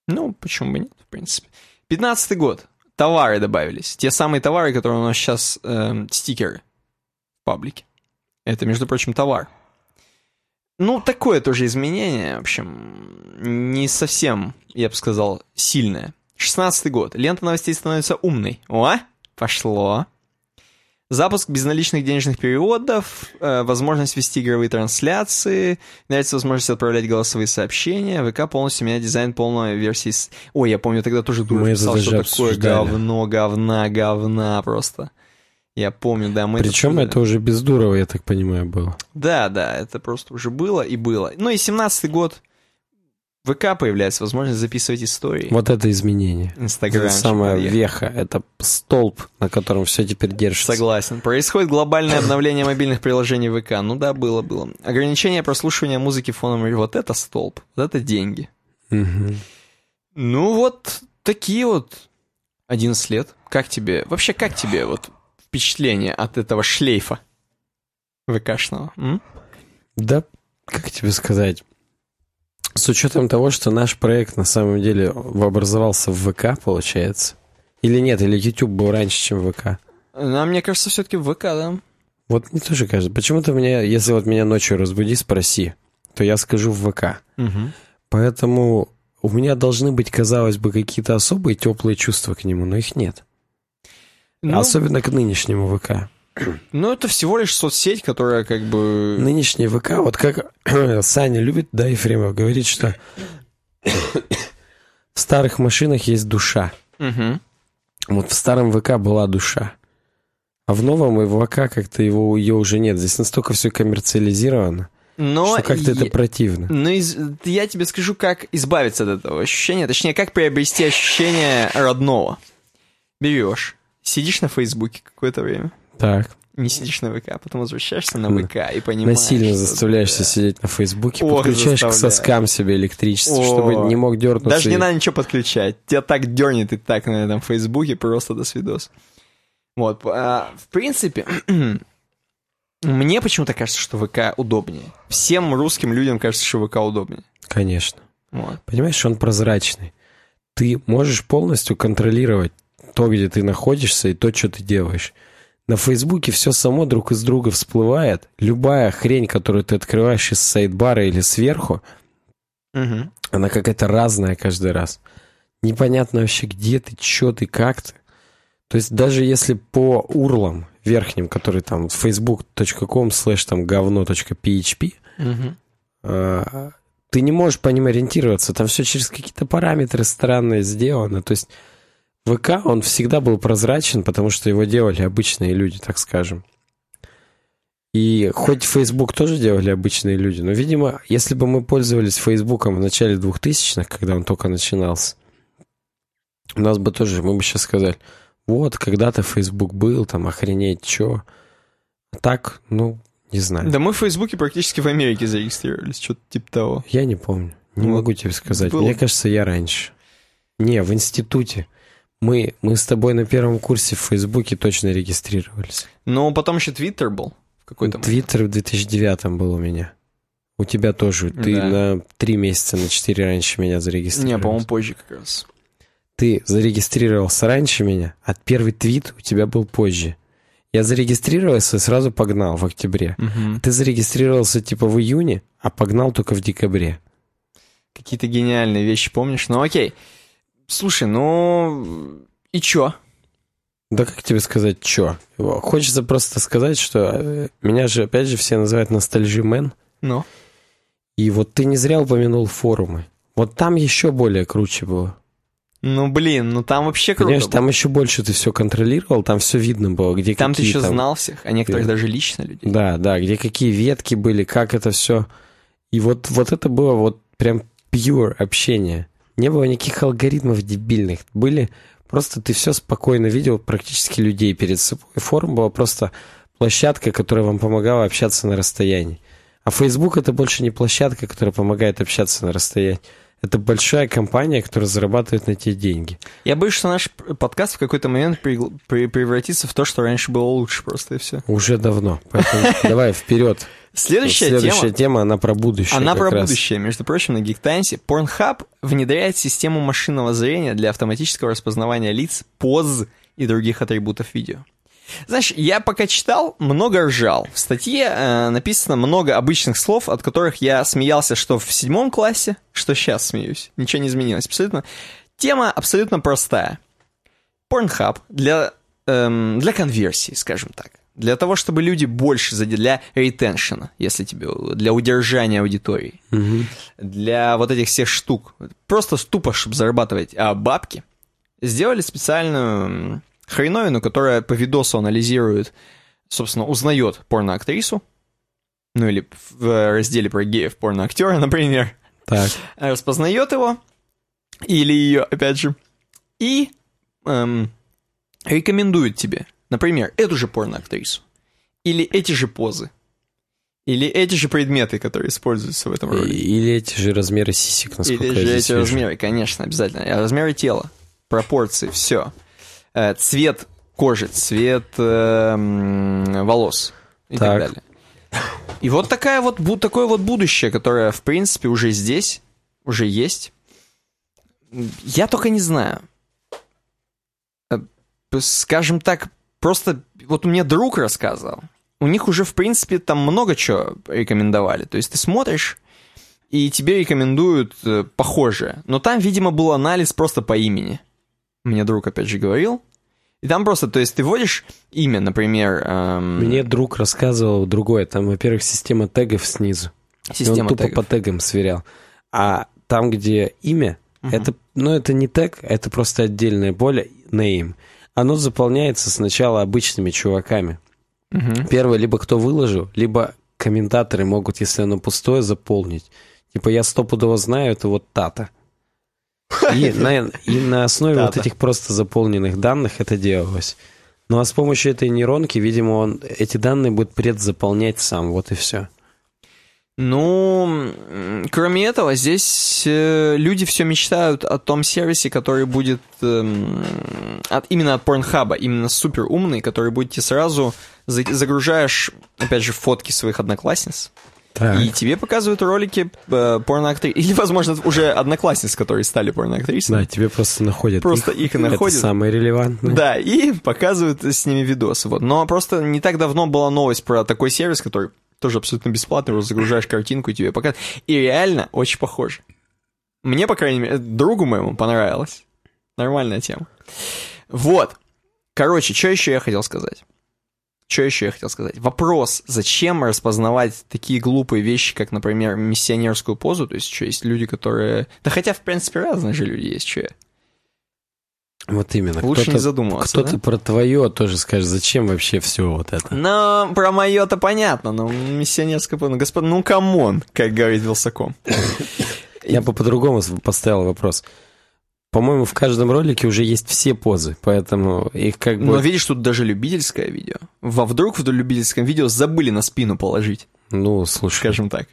Ну, почему бы нет, в принципе. Пятнадцатый год. Товары добавились. Те самые товары, которые у нас сейчас э, стикеры в паблике. Это, между прочим, товар. Ну, такое тоже изменение, в общем, не совсем, я бы сказал, сильное. Шестнадцатый год. Лента новостей становится умной. О, пошло. Запуск безналичных денежных переводов, э, возможность вести игровые трансляции, нравится возможность отправлять голосовые сообщения, ВК полностью меняет дизайн полной версии. С... Ой, я помню, тогда тоже Дура писал, что такое говно, говна, говна просто. Я помню, да, мы... Причем это, это уже без Дурова, я так понимаю, было. Да, да, это просто уже было и было. Ну и семнадцатый год, ВК появляется возможность записывать истории. Вот это изменение. Инстаграм. Это самая веха, это столб, на котором все теперь держится. Согласен. Происходит глобальное обновление мобильных приложений ВК. Ну да, было, было. Ограничение прослушивания музыки фоном. Вот это столб, вот это деньги. Угу. Ну вот такие вот 11 лет. Как тебе, вообще как тебе вот впечатление от этого шлейфа ВКшного? М? Да, как тебе сказать, с учетом того, что наш проект на самом деле образовался в ВК, получается. Или нет, или YouTube был раньше, чем ВК. А мне кажется, все-таки в ВК, да. Вот мне тоже кажется. Почему-то мне, если вот меня ночью разбуди, спроси, то я скажу в ВК. Угу. Поэтому у меня должны быть, казалось бы, какие-то особые теплые чувства к нему, но их нет. Ну, Особенно к нынешнему ВК. Ну, это всего лишь соцсеть, которая как бы... Нынешний ВК, вот как Саня любит, да, Ефремов, говорит, что в старых машинах есть душа. Угу. Вот в старом ВК была душа. А в новом ВК как-то его, ее уже нет. Здесь настолько все коммерциализировано. Но что как-то я, это противно. Ну, из, я тебе скажу, как избавиться от этого ощущения, точнее, как приобрести ощущение родного. Берешь, сидишь на Фейсбуке какое-то время, так. Не сидишь на ВК, потом возвращаешься на ВК и понимаешь... Насильно заставляешься да. сидеть на Фейсбуке, Ох, подключаешь к соскам себе электричество, О, чтобы не мог дернуться. Даже и... не надо ничего подключать. Тебя так дернет и так на этом Фейсбуке, просто до свидос. Вот, а, в принципе, мне почему-то кажется, что ВК удобнее. Всем русским людям кажется, что ВК удобнее. Конечно. Вот. Понимаешь, он прозрачный. Ты можешь полностью контролировать то, где ты находишься, и то, что ты делаешь. На Фейсбуке все само друг из друга всплывает. Любая хрень, которую ты открываешь из сайдбара или сверху, угу. она какая-то разная каждый раз. Непонятно вообще, где ты, что ты, как ты. То есть даже если по урлам верхним, которые там facebook.com slash там говно.php, угу. э, ты не можешь по ним ориентироваться. Там все через какие-то параметры странные сделано. То есть ВК, он всегда был прозрачен, потому что его делали обычные люди, так скажем. И хоть Facebook тоже делали обычные люди, но, видимо, если бы мы пользовались Фейсбуком в начале 2000-х, когда он только начинался, у нас бы тоже, мы бы сейчас сказали, вот, когда-то Facebook был, там, охренеть, что. А так, ну, не знаю. Да мы в Фейсбуке практически в Америке зарегистрировались, что-то типа того. Я не помню, не вот. могу тебе сказать. Был... Мне кажется, я раньше. Не, в институте. Мы, мы с тобой на первом курсе в Фейсбуке точно регистрировались. Ну, потом еще Твиттер был в какой-то Твиттер в 2009 был у меня. У тебя тоже. Ты да. на три месяца, на четыре раньше меня зарегистрировался. Не, по-моему, позже как раз. Ты зарегистрировался раньше меня, а первый твит у тебя был позже. Я зарегистрировался и сразу погнал в октябре. Угу. Ты зарегистрировался типа в июне, а погнал только в декабре. Какие-то гениальные вещи помнишь? Ну окей. Слушай, ну и чё? Да как тебе сказать, чё? Хочется просто сказать, что э, меня же, опять же, все называют ностальжимен. Ну? И вот ты не зря упомянул форумы. Вот там еще более круче было. Ну, блин, ну там вообще круто Понимаешь, было. там еще больше ты все контролировал, там все видно было, где там какие ты еще там... знал всех, а некоторых да. даже лично людей. Да, да, где какие ветки были, как это все. И вот, вот это было вот прям pure общение. Не было никаких алгоритмов дебильных. Были Просто ты все спокойно видел, практически людей перед собой. Форум была просто площадка, которая вам помогала общаться на расстоянии. А Facebook это больше не площадка, которая помогает общаться на расстоянии. Это большая компания, которая зарабатывает на те деньги. Я боюсь, что наш подкаст в какой-то момент превратится в то, что раньше было лучше просто, и все. Уже давно. Поэтому давай вперед. Следующая, Следующая тема, тема, она про будущее. Она про раз. будущее. Между прочим, на GeekTimes Pornhub внедряет систему машинного зрения для автоматического распознавания лиц, поз и других атрибутов видео. Знаешь, я пока читал, много ржал. В статье э, написано много обычных слов, от которых я смеялся, что в седьмом классе, что сейчас смеюсь. Ничего не изменилось. Абсолютно. Тема абсолютно простая. Pornhub для, эм, для конверсии, скажем так. Для того, чтобы люди больше, заде- для ретеншена, если тебе, для удержания аудитории. Мгм. Для вот этих всех штук. Просто тупо, чтобы зарабатывать а бабки. Сделали специальную хреновину, которая по видосу анализирует, собственно, узнает порноактрису. Ну или в разделе про геев порноактера, например. Так. Распознает его. Или ее, опять же. И эм, рекомендует тебе, например, эту же порноактрису. Или эти же позы. Или эти же предметы, которые используются в этом ролике. Или эти же размеры сисек, насколько Или я же здесь эти вижу. размеры, конечно, обязательно. А Размеры тела, пропорции, все. Цвет кожи, цвет э, волос и так. Так. далее. И вот такая вот, такое вот будущее, которое, в принципе, уже здесь, уже есть. Я только не знаю. Э, Скажем так, просто вот мне друг рассказывал. У них уже, в принципе, там много чего рекомендовали. То есть ты смотришь, и тебе рекомендуют э, похожее. Но там, видимо, был анализ просто по имени. Мне друг, опять же, говорил. И там просто, то есть ты вводишь имя, например... эм, Мне друг рассказывал другое. Там, во-первых, система тегов снизу. И система он тупо тегов. по тегам сверял. А там, где имя, это, ну, это не тег, это просто отдельное поле, name. Оно заполняется сначала обычными чуваками. Мгм. Первое, либо кто выложил, либо комментаторы могут, если оно пустое, заполнить. Типа, я стопудово знаю, это вот Тата. И на, и на основе вот Тата. этих просто заполненных данных это делалось. Ну а с помощью этой нейронки, видимо, он эти данные будет предзаполнять сам, вот и все. Ну, кроме этого, здесь э, люди все мечтают о том сервисе, который будет эм, от, именно от Порнхаба, именно супер умный, который будет тебе сразу за- загружаешь, опять же, фотки своих одноклассниц, Так. и тебе показывают ролики э, порноактрис. Или, возможно, уже одноклассниц, которые стали порноактрисами. Да, тебе просто находят Просто их и находят. Это самое релевантное. Да, и показывают с ними видосы. Вот. Но просто не так давно была новость про такой сервис, который тоже абсолютно бесплатный, просто загружаешь картинку и тебе показывают. И реально очень похоже. Мне, по крайней мере, другу моему понравилось. Нормальная тема. Вот. Короче, что еще я хотел сказать? Что еще я хотел сказать? Вопрос, зачем распознавать такие глупые вещи, как, например, миссионерскую позу? То есть, что есть люди, которые... Да хотя, в принципе, разные же люди есть, что я. Вот именно. Лучше Кто-то- не задумываться, Кто-то да? про твое тоже скажет, зачем вообще все вот это? Ну, про мое-то понятно, но миссионерское позу. Господа, ну come on, как говорит Wylsacom. Я бы по-другому поставил вопрос. По-моему, в каждом ролике уже есть все позы, поэтому их как бы... Но видишь, тут даже любительское видео. Во вдруг в любительском видео забыли на спину положить, Ну, слушай, скажем так.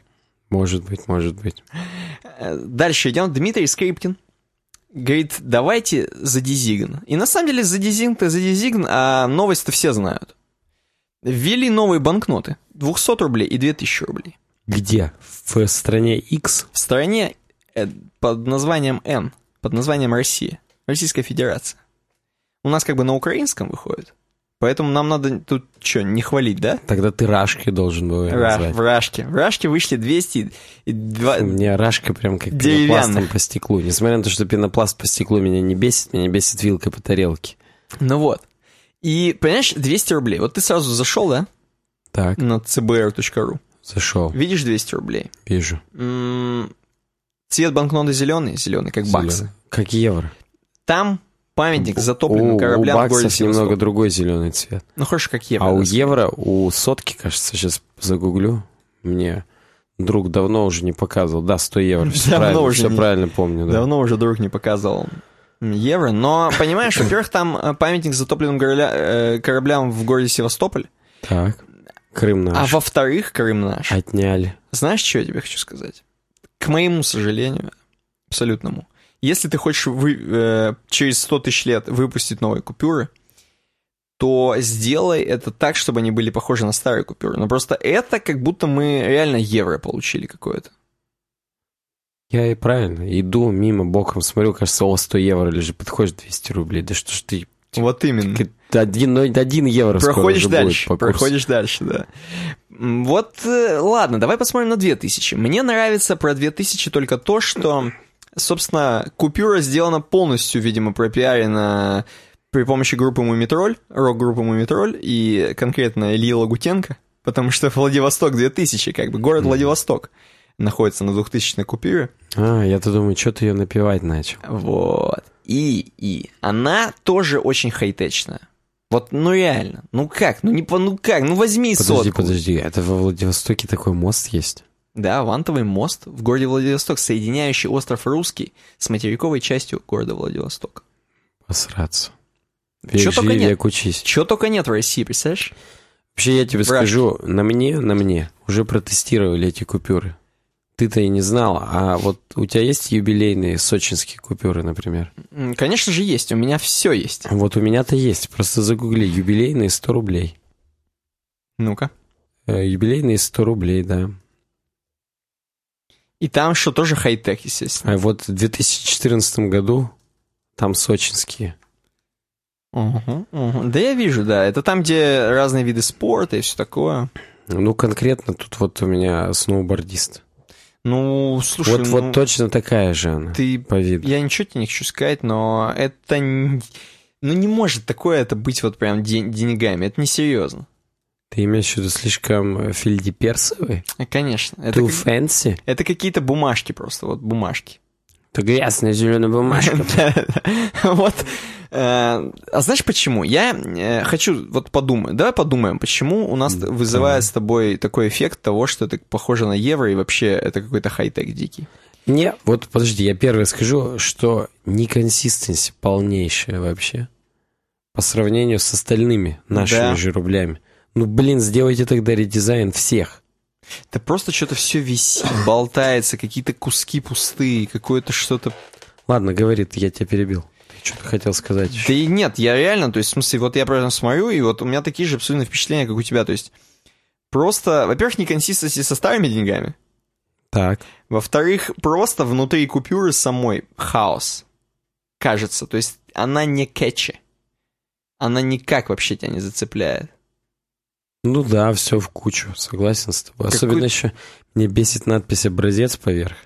может быть, может быть. Э, Дальше идем. Дмитрий Скрипкин говорит, давайте за дизигн. И на самом деле за дизигн-то за дизигн, а новость-то все знают. Ввели новые банкноты. 200 рублей и 2000 рублей. Где? В стране X? В стране э, под названием Н, под названием Россия, Российская Федерация. У нас как бы на украинском выходит. Поэтому нам надо тут что, не хвалить, да? Тогда ты Рашки должен был её Ра- назвать. в Рашке. В Рашке вышли 200 и два- У меня Рашка прям как пенопластом по стеклу. Несмотря на то, что пенопласт по стеклу меня не бесит, меня бесит вилкой по тарелке. Ну вот. И, понимаешь, 200 рублей. Вот ты сразу зашел, да, Так, на cbr.ru. зашел, Видишь 200 рублей. вижу. М, Цвет банкноты зеленый, зеленый, как баксы. Зелёный. Как евро. Там памятник затопленным у, кораблям у в городе немного другой зеленый цвет. Ну, хорошо, как евро. А у евро, у сотки, кажется, сейчас загуглю, мне друг давно уже не показывал. Да, 100 евро, все Давно правильно, уже все не- правильно помню. Да. Давно уже друг не показывал. Евро. Но, понимаешь, во-первых, там э, памятник затопленным горля- э, кораблям в городе Севастополь. Так. Крым наш. А во-вторых, Крым наш. Отняли. Знаешь, что я тебе хочу сказать? К моему сожалению, абсолютному, если ты хочешь вы, э, через 100 тысяч лет выпустить новые купюры, то сделай это так, чтобы они были похожи на старые купюры. Но просто это как будто мы реально евро получили какое-то. Я и правильно. Иду мимо боком, смотрю, кажется, о, 100 евро лежит, подходишь 200 рублей. Да что ж ты... Вот именно. Один, ну, один евро Проходишь дальше, будет проходишь дальше, да. Вот, э, ладно, давай посмотрим на 2000. Мне нравится про 2000 только то, что, собственно, купюра сделана полностью, видимо, пропиарена при помощи группы Мумитроль, рок-группы Мумитроль и конкретно Ильи Лагутенко, потому что Владивосток 2000, как бы, город Владивосток находится на 2000 купюре. А, я-то думаю, что ты ее напевать начал. Вот. И, и она тоже очень хай-течная. Вот, ну реально. Ну как? Ну не по, ну как? Ну возьми Подожди, сотку. подожди, это во Владивостоке такой мост есть? Да, вантовый мост в городе Владивосток, соединяющий остров Русский с материковой частью города Владивосток. Посраться. Век только живи, нет. век учись. Чего только нет в России, представляешь? Вообще, я тебе Враг. скажу, на мне, на мне уже протестировали эти купюры. Ты-то и не знал, а вот у тебя есть юбилейные сочинские купюры, например? Конечно же есть, у меня все есть. Вот у меня-то есть, просто загугли, юбилейные 100 рублей. Ну-ка. Э, юбилейные 100 рублей, да. И там что, тоже хай-тек, естественно. А вот в 2014 году там сочинские. Мгм, мгм. Да я вижу, да. Это там, где разные виды спорта и все такое. Ну, конкретно тут вот у меня сноубордист. Ну, слушай, вот, ну, вот точно такая же она, ты по виду. Я ничего тебе не хочу сказать, но это... Ну, не может такое это быть вот прям ден- деньгами. Это несерьезно. Ты имеешь в виду слишком э, фильдеперсовый? Э, Конечно. Это, Too как- fancy? это какие-то бумажки просто, вот бумажки. Это грязная зеленая бумажка. Вот. э, А знаешь почему? Я хочу вот подумать. Давай подумаем, почему у нас вызывает с тобой такой эффект того, что это похоже на евро и вообще это какой-то хай-тек дикий. Не, вот подожди, я первое скажу, что неконсистенси полнейшая вообще по сравнению с остальными нашими Да. же рублями. Ну, блин, сделайте тогда редизайн всех. Да просто что-то все висит, болтается, какие-то куски пустые, какое-то что-то Ладно, говорит, я тебя перебил. Ты что-то хотел сказать. Да и нет, я реально, то есть, в смысле, вот я просто смотрю, и вот у меня такие же абсолютно впечатления, как у тебя, то есть, просто, во-первых, неконсистенции со старыми деньгами, Так, во-вторых, просто внутри купюры самой хаос, кажется, то есть, она не кетчи, она никак вообще тебя не зацепляет. Ну да, все в кучу, согласен с тобой. Какой- Особенно еще мне бесит надпись «образец» поверх.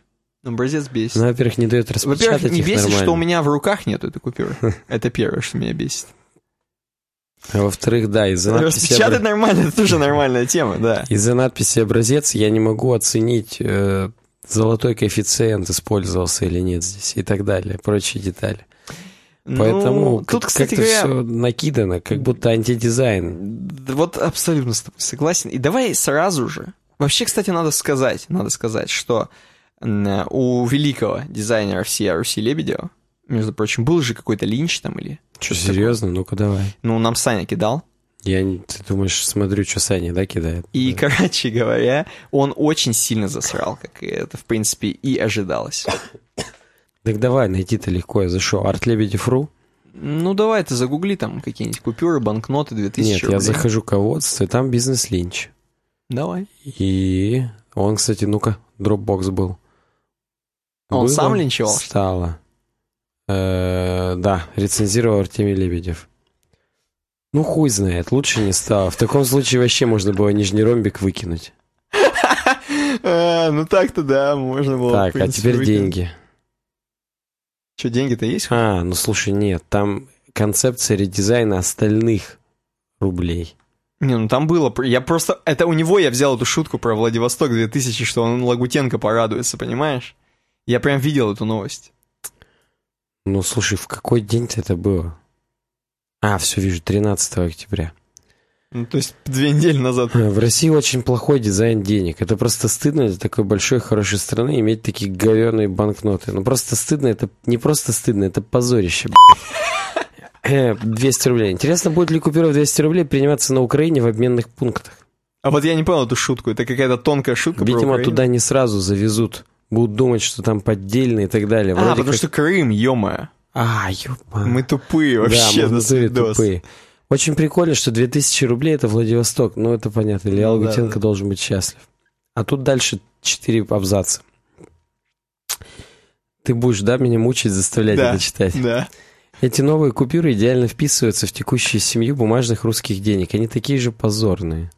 Образец бесит. Ну, во-первых, не дает распечатать Во-первых, не бесит, нормально. что у меня в руках нету этой купюры. Это первое, что меня бесит. А во-вторых, да, из-за надписи, Распечатать обра- нормально, это тоже нормальная тема, да. из-за надписи «образец» я не могу оценить, э, золотой коэффициент использовался или нет здесь и так далее, прочие детали. Поэтому Ну, тут, кстати как-то говоря, все накидано, как будто антидизайн. Вот абсолютно с тобой согласен. И давай сразу же. Вообще, кстати, надо сказать, надо сказать, что у великого дизайнера всея Руси Лебедева, между прочим, был же какой-то линч там или Что, серьезно? Ну-ка давай. такое. Ну, нам Саня кидал. Я, ты думаешь, смотрю, что Саня, да, кидает? И, Да. короче говоря, он очень сильно засрал, как это, в принципе, и ожидалось. Так давай, найти-то легко. Я зашел. Арт Лебедев.ру? Ну, давай ты загугли там какие-нибудь купюры, банкноты, 2000 Нет, я рублей. захожу ководство, и там бизнес-линч. Давай. И он, кстати, ну-ка, Dropbox был. А он Было? сам линчевал? Стало. Э, да, рецензировал Артемий Лебедев. Ну, хуй знает, лучше не стало. В таком случае вообще можно было нижний ромбик выкинуть. А, Ну, так-то да, можно было. так, а теперь деньги. Что, деньги-то есть? А, ну слушай, нет, там концепция редизайна остальных рублей. Не, ну там было, я просто, это у него я взял эту шутку про Владивосток 2000, что он Лагутенко порадуется, понимаешь? Я прям видел эту новость. Ну, слушай, в какой день-то это было? А, все, вижу, 13 октября. Ну, то есть две недели назад. В России очень плохой дизайн денег. Это просто стыдно для такой большой, хорошей страны иметь такие говеные банкноты. Ну просто стыдно, это не просто стыдно, это позорище, блядь. 200 э, рублей. Интересно, будет ли купюра в 200 рублей приниматься на Украине в обменных пунктах? А вот я не понял эту шутку. Это какая-то тонкая шутка Видимо, туда не сразу завезут. Будут думать, что там поддельные и так далее. а, потому как... что Крым, ё А, ёпа. Мы тупые вообще. Да, мы тупые. Очень прикольно, что 2000 рублей это Владивосток. Ну, это понятно. Илья ну, Лагутенко да, да. должен быть счастлив. А тут дальше 4 абзаца. Ты будешь, да, меня мучить, заставлять да, это читать? Да. Эти новые купюры идеально вписываются в текущую семью бумажных русских денег. Они такие же позорные.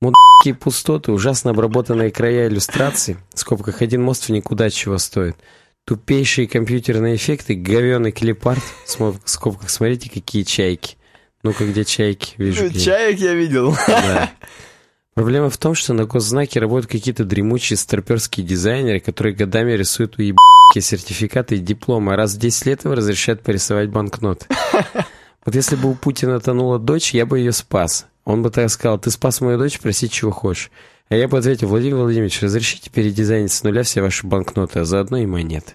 Мудакие пустоты, ужасно обработанные края иллюстраций, в скобках один мост в никуда чего стоит. Тупейшие компьютерные эффекты, говеный клипарт, в скобках смотрите, какие чайки. Ну-ка, где чайки? Вижу. Ну, чаек я видел. Да. Проблема в том, что на госзнаке работают какие-то дремучие старперские дизайнеры, которые годами рисуют у сертификаты и дипломы, а раз в 10 лет им разрешают порисовать банкноты. Вот если бы у Путина тонула дочь, я бы ее спас. Он бы так сказал, ты спас мою дочь, проси чего хочешь. А я бы ответил, Владимир Владимирович, разрешите передизайнить с нуля все ваши банкноты, а заодно и монеты.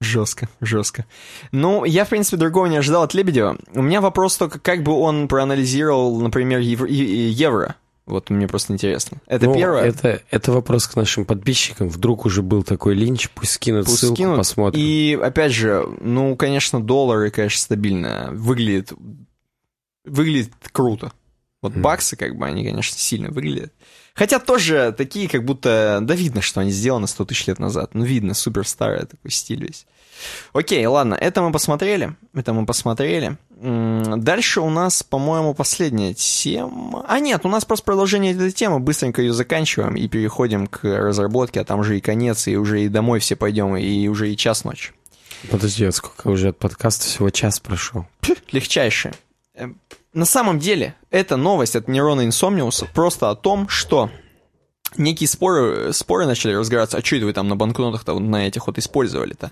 Жестко, жестко. Ну, я, в принципе, другого не ожидал от Лебедева. У меня вопрос только, как бы он проанализировал, например, евро. евро. Вот мне просто интересно. Это ну, первое? Это, это вопрос к нашим подписчикам. Вдруг уже был такой линч, пусть скинут пусть ссылку, скинут. посмотрим. И, опять же, ну, конечно, доллары, конечно, стабильно. Выглядит, выглядит круто. Вот mm. баксы, как бы, они, конечно, сильно выглядят. Хотя тоже такие, как будто, да видно, что они сделаны 100 тысяч лет назад. Ну, видно, супер старый такой стиль весь. Окей, ладно, это мы посмотрели. Это мы посмотрели. Дальше у нас, по-моему, последняя тема. А нет, у нас просто продолжение этой темы. Быстренько ее заканчиваем и переходим к разработке, а там уже и конец, и уже и домой все пойдем, и уже и час ночи. Подожди, а сколько уже от подкаста? Всего час прошел. Легчайшее. На самом деле, эта новость от Нерона Инсомниуса просто о том, что некие споры, споры начали разгораться, а что это вы там на банкнотах-то на этих вот использовали-то?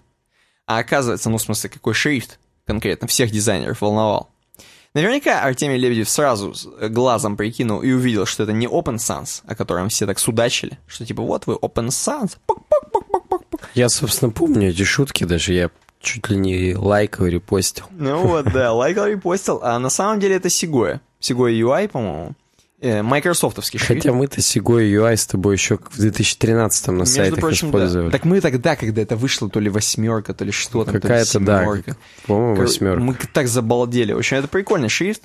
А оказывается, ну, в смысле, какой шрифт конкретно всех дизайнеров волновал. Наверняка Артемий Лебедев сразу глазом прикинул и увидел, что это не Open Sans, о котором все так судачили, что типа вот вы Open Sans. Я, собственно, помню эти шутки, даже я чуть ли не лайкал, репостил. Ну вот, да, лайкал, репостил. А на самом деле это Segoya. Segoya UI, по-моему. Э, Майкрософтовский шрифт. Хотя мы-то Segoya UI с тобой еще в 2013 на Между сайтах прочим, использовали. Да. Так мы тогда, когда это вышло, то ли восьмерка, то ли что там, Какая-то, да, по-моему, восьмерка. Мы так забалдели. В общем, это прикольный шрифт.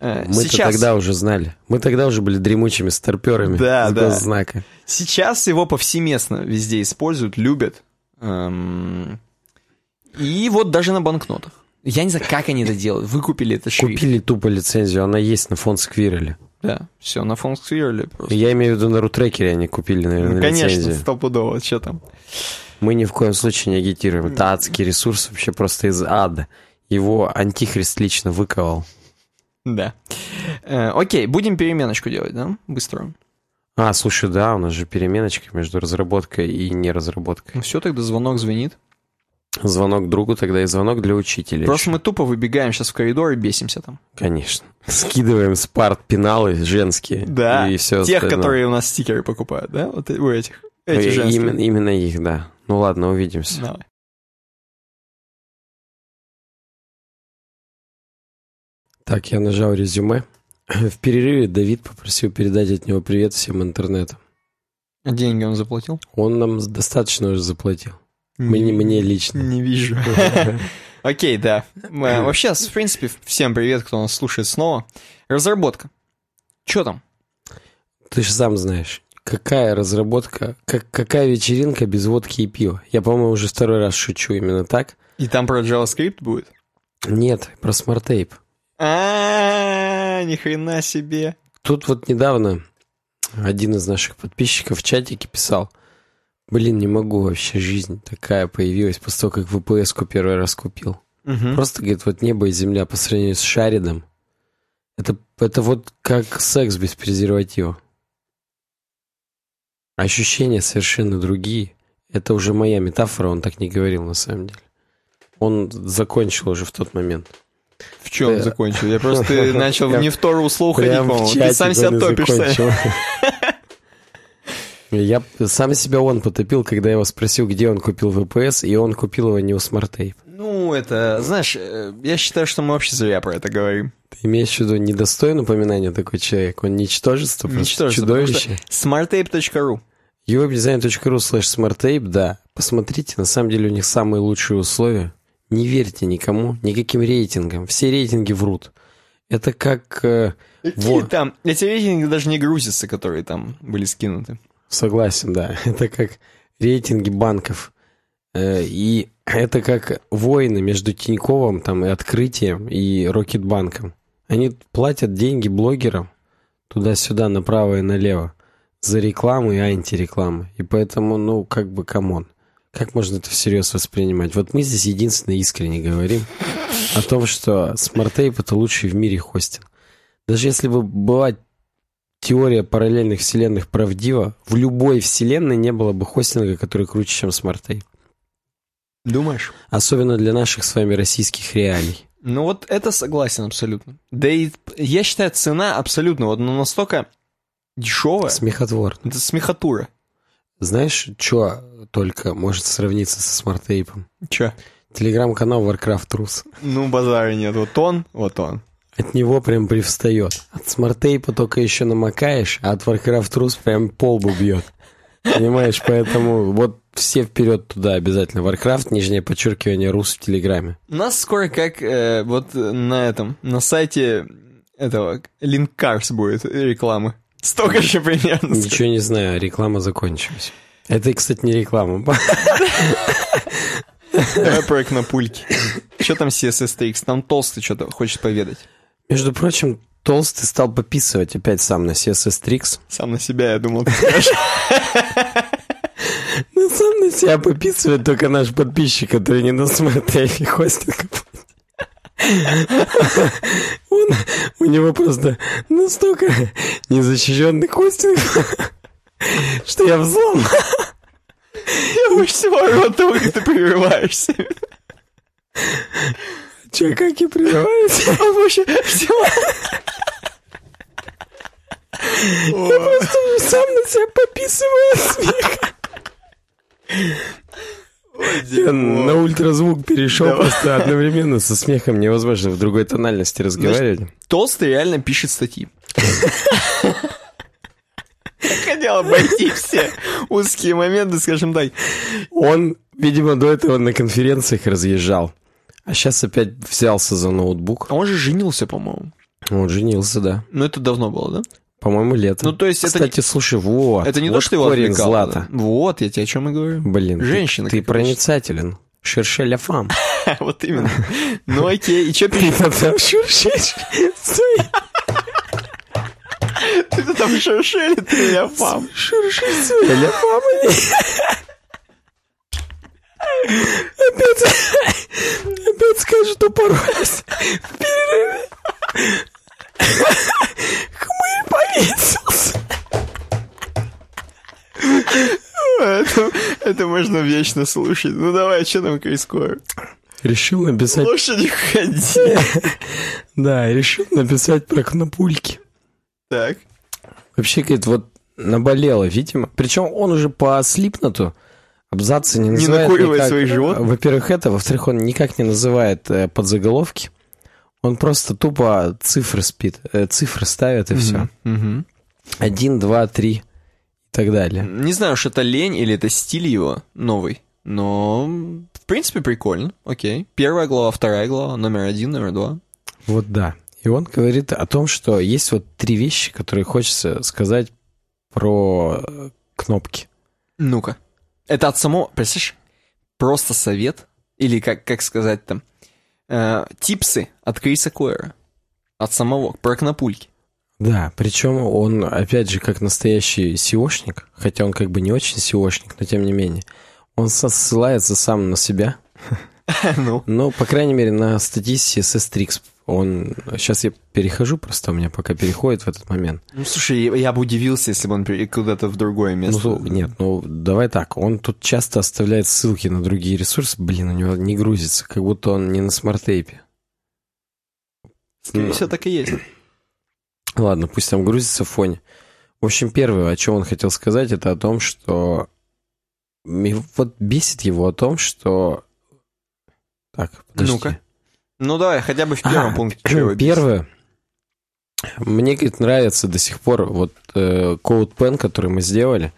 Э, Мы-то Сейчас... тогда уже знали. Мы тогда уже были дремучими старперами да, с да. знака. Сейчас его повсеместно везде используют, любят. Эм... И вот даже на банкнотах. Я не знаю, как они это делают. Выкупили это шрифт. Купили тупо лицензию, она есть на фонд Сквиреле. Да, все, на фонд Сквиреле просто. Я имею в виду на рутрекере они купили, наверное, ну, конечно, лицензию. стопудово, что там. Мы ни в коем случае не агитируем. Это адский ресурс вообще просто из ада. Его антихрист лично выковал. Да. Э, окей, будем переменочку делать, да? Быстро. А, слушай, да, у нас же переменочка между разработкой и неразработкой. Ну все, тогда звонок звенит. Звонок другу тогда и звонок для учителя. Просто еще. мы тупо выбегаем сейчас в коридор и бесимся там. Конечно. Скидываем спарт пеналы женские. Да, и все тех, остальное. которые у нас стикеры покупают, да? Вот у этих. Эти и, женские. Именно, именно их, да. Ну ладно, увидимся. Давай. Так, я нажал резюме. В перерыве Давид попросил передать от него привет всем интернету. А деньги он заплатил? Он нам достаточно уже заплатил. Мне, мне лично. Не вижу. Окей, да. Вообще, в принципе, всем привет, кто нас слушает снова. Разработка. Что там? Ты же сам знаешь. Какая разработка, как, какая вечеринка без водки и пива? Я, по-моему, уже второй раз шучу именно так. И там про JavaScript будет? Нет, про SmartApe. А, ни хрена себе. Тут вот недавно один из наших подписчиков в чатике писал, Блин, не могу вообще, жизнь такая появилась после того, как VPS-ку первый раз купил. Угу. Просто, говорит, вот небо и земля по сравнению с shared ом. Это, это вот как секс без презерватива. Ощущения совершенно другие. Это уже моя метафора, он так не говорил на самом деле. Он закончил уже в тот момент. В чем Да. закончил? Я просто начал не в Тору Прям в по-моему. Ты сам себя топишь. Я сам себя он потопил, когда я его спросил, где он купил VPS, и он купил его не у SmartTape. Ну, это, знаешь, э, я считаю, что мы вообще зря про это говорим. Ты имеешь в виду недостойное упоминания такой человек? Он ничтожество, просто Ничтожество, чудовище. Smarttape.ru uwebdesign.ru slash smarttape, да. Посмотрите, на самом деле у них самые лучшие условия. Не верьте никому, никаким рейтингам. Все рейтинги врут. Это как... э, Какие во- там? Эти рейтинги даже не грузятся, которые там были скинуты. Согласен, да. Это как рейтинги банков. Э, И это как войны между Тиньковым там, и Открытием и Рокетбанком. Они платят деньги блогерам туда-сюда, направо и налево за рекламу и антирекламу. И поэтому, ну, как бы, come on. Как можно это всерьез воспринимать? Вот мы здесь единственно искренне говорим о том, что SmartApe это лучший в мире хостинг. Даже если бы была теория параллельных вселенных правдива, в любой вселенной не было бы хостинга, который круче, чем SmartApe. Думаешь? Особенно для наших с вами российских реалий. Ну вот это согласен абсолютно. Да и я считаю, цена абсолютно вот ну, настолько дешевая. Смехотворно. Это смехатура. Знаешь, что только может сравниться со SmartApe ом? Че? Телеграм-канал Warcraft Rus. Ну, базара нет. Вот он, вот он. От него прям привстает. От SmartApe а только еще намокаешь, а от Warcraft Rus прям по лбу бьет. Понимаешь, поэтому вот все вперед туда обязательно. Warcraft, нижнее подчеркивание, Рус в Телеграме. У нас скоро как э, вот на этом, на сайте этого Линкарс будет рекламы. Столько же примерно. Ничего не знаю, реклама закончилась. Это, кстати, не реклама. Давай про окнопульки. Что там CSS3X? Там толстый что-то хочет поведать. Между прочим, Толстый стал пописывать опять сам на CSS Tricks. Сам на себя, я думал, ты скажешь. Ну, сам на себя пописывает только наш подписчик, который не досмотрели хостинг. Он, у него просто настолько незащищенный хостинг, что я взлом. Я больше всего того, как ты прерываешься. Че, как я прерываюсь? А больше всего... Я сам на себя пописываю от смеха. Я на ультразвук перешел просто одновременно со смехом невозможно в другой тональности разговаривать. Толстый реально пишет статьи. Хотел обойти все узкие моменты, скажем так. Он, видимо, до этого на конференциях разъезжал. А сейчас опять взялся за ноутбук. А он же женился, по-моему. Он женился, да. Ну, это давно было, да? По-моему, лето. Ну, то есть это Кстати, слушай, вот. Это не вот то, что его корень отвлекало, злата. Вот, я тебе о чем и говорю. Блин, ты- Женщина, ты, как проницателен. Шершеля фам. Вот именно. Ну, окей, и что пишет? Шершель. Ты там шершели, ты фам. Шершеля фам. Опять, опять скажут, упоролись. В перерыве. Хмырь повесился. Это, это можно вечно слушать. Ну, давай, что там происходит? Решил написать... Лошади ходи. Да, решил написать про кнопульки. Так. Вообще, говорит, вот наболело, видимо. Причем он уже по слипноту абзацы не называет накуривает никак. своих животных? Во-первых, это. Во-вторых, он никак не называет э, подзаголовки. Он просто тупо цифры спит, э, цифры ставит и все. Мгм. Один, два, три и так далее. Не знаю, уж это лень или это стиль его новый, но в принципе прикольно. Окей. Первая глава, вторая глава, номер один, номер два. Вот да. И он говорит о том, что есть вот три вещи, которые хочется сказать про э, кнопки. Ну-ка. Это от самого, представляешь, просто совет, или как, как сказать там, э, типсы от Криса Койера. От самого, про кнопульки. Да, причем он, опять же, как настоящий SEOшник, хотя он как бы не очень SEOшник, но тем не менее, он ссылается сам на себя, Ну. но, по крайней мере, на статьи CSS Tricks. Он... Сейчас я перехожу просто, у меня пока переходит в этот момент. Ну, слушай, я, бы удивился, если бы он куда-то в другое место. Ну, нет, ну, давай так, он тут часто оставляет ссылки на другие ресурсы, блин, у него не грузится, как будто он не на SmartApe е. Скорее Ну. всего, так и есть. Ладно, пусть там грузится в фоне. В общем, первое, о чем он хотел сказать, это о том, что... Вот бесит его о том, что... Так, подожди. Ну-ка. Ну давай, хотя бы в первом А, пункте. чего. Первое. Мне, говорит, нравится до сих пор вот э, Code Pen, который мы сделали,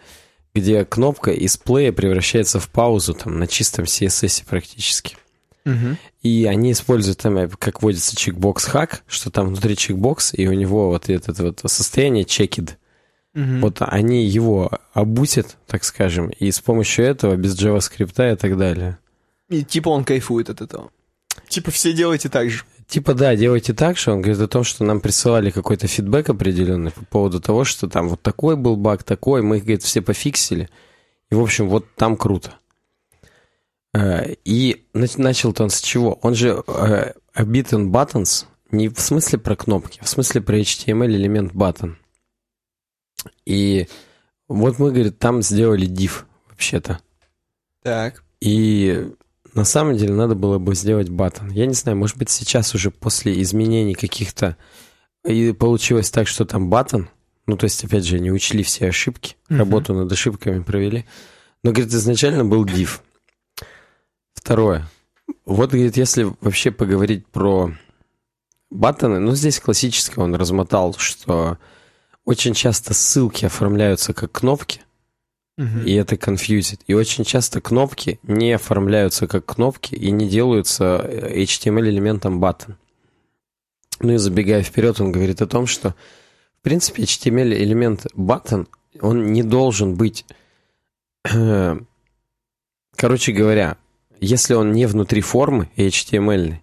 где кнопка из плея превращается в паузу там на чистом CSS практически. Мгм. И они используют там, э, как водится, чекбокс хак, что там внутри чекбокс, и у него вот это вот состояние checked. Мгм. Вот они его обутят, так скажем, и с помощью этого, без JavaScript и так далее. И типа он кайфует от этого. Типа все делайте так же. Типа, да, делайте так, что он говорит о том, что нам присылали какой-то фидбэк определенный по поводу того, что там вот такой был баг, такой, мы их, говорит, все пофиксили. И, в общем, вот там круто. Э, И нач- начал-то он с чего? Он же э, button buttons не в смысле про кнопки, а в смысле про HTML элемент button. И вот мы, говорит, там сделали div вообще-то. Так. И на самом деле надо было бы сделать баттон. Я не знаю, может быть, сейчас уже после изменений каких-то и получилось так, что там баттон. Ну, то есть, опять же, не учли все ошибки, Мгм. работу над ошибками провели. Но, говорит, изначально был div. Второе. Вот, говорит, если вообще поговорить про баттоны, ну, здесь классически он размотал, что очень часто ссылки оформляются как кнопки, И это конфьюзит. И очень часто кнопки не оформляются как кнопки и не делаются э, HTML-элементом button. Ну и забегая вперед, он говорит о том, что в принципе HTML-элемент button, он не должен быть... Короче говоря, если он не внутри формы HTML,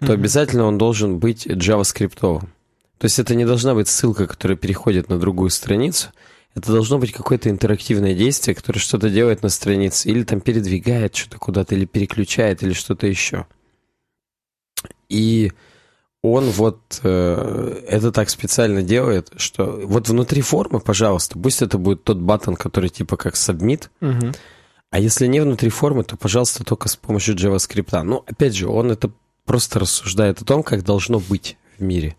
то Мгм. обязательно он должен быть JavaScript. То есть это не должна быть ссылка, которая переходит на другую страницу. Это должно быть какое-то интерактивное действие, которое что-то делает на странице, или там передвигает что-то куда-то, или переключает, или что-то еще. И он вот э, это так специально делает, что вот внутри формы, пожалуйста, пусть это будет тот баттон, который типа как submit, Мгм. а если не внутри формы, то, пожалуйста, только с помощью JavaScript. Ну, опять же, он это просто рассуждает о том, как должно быть в мире.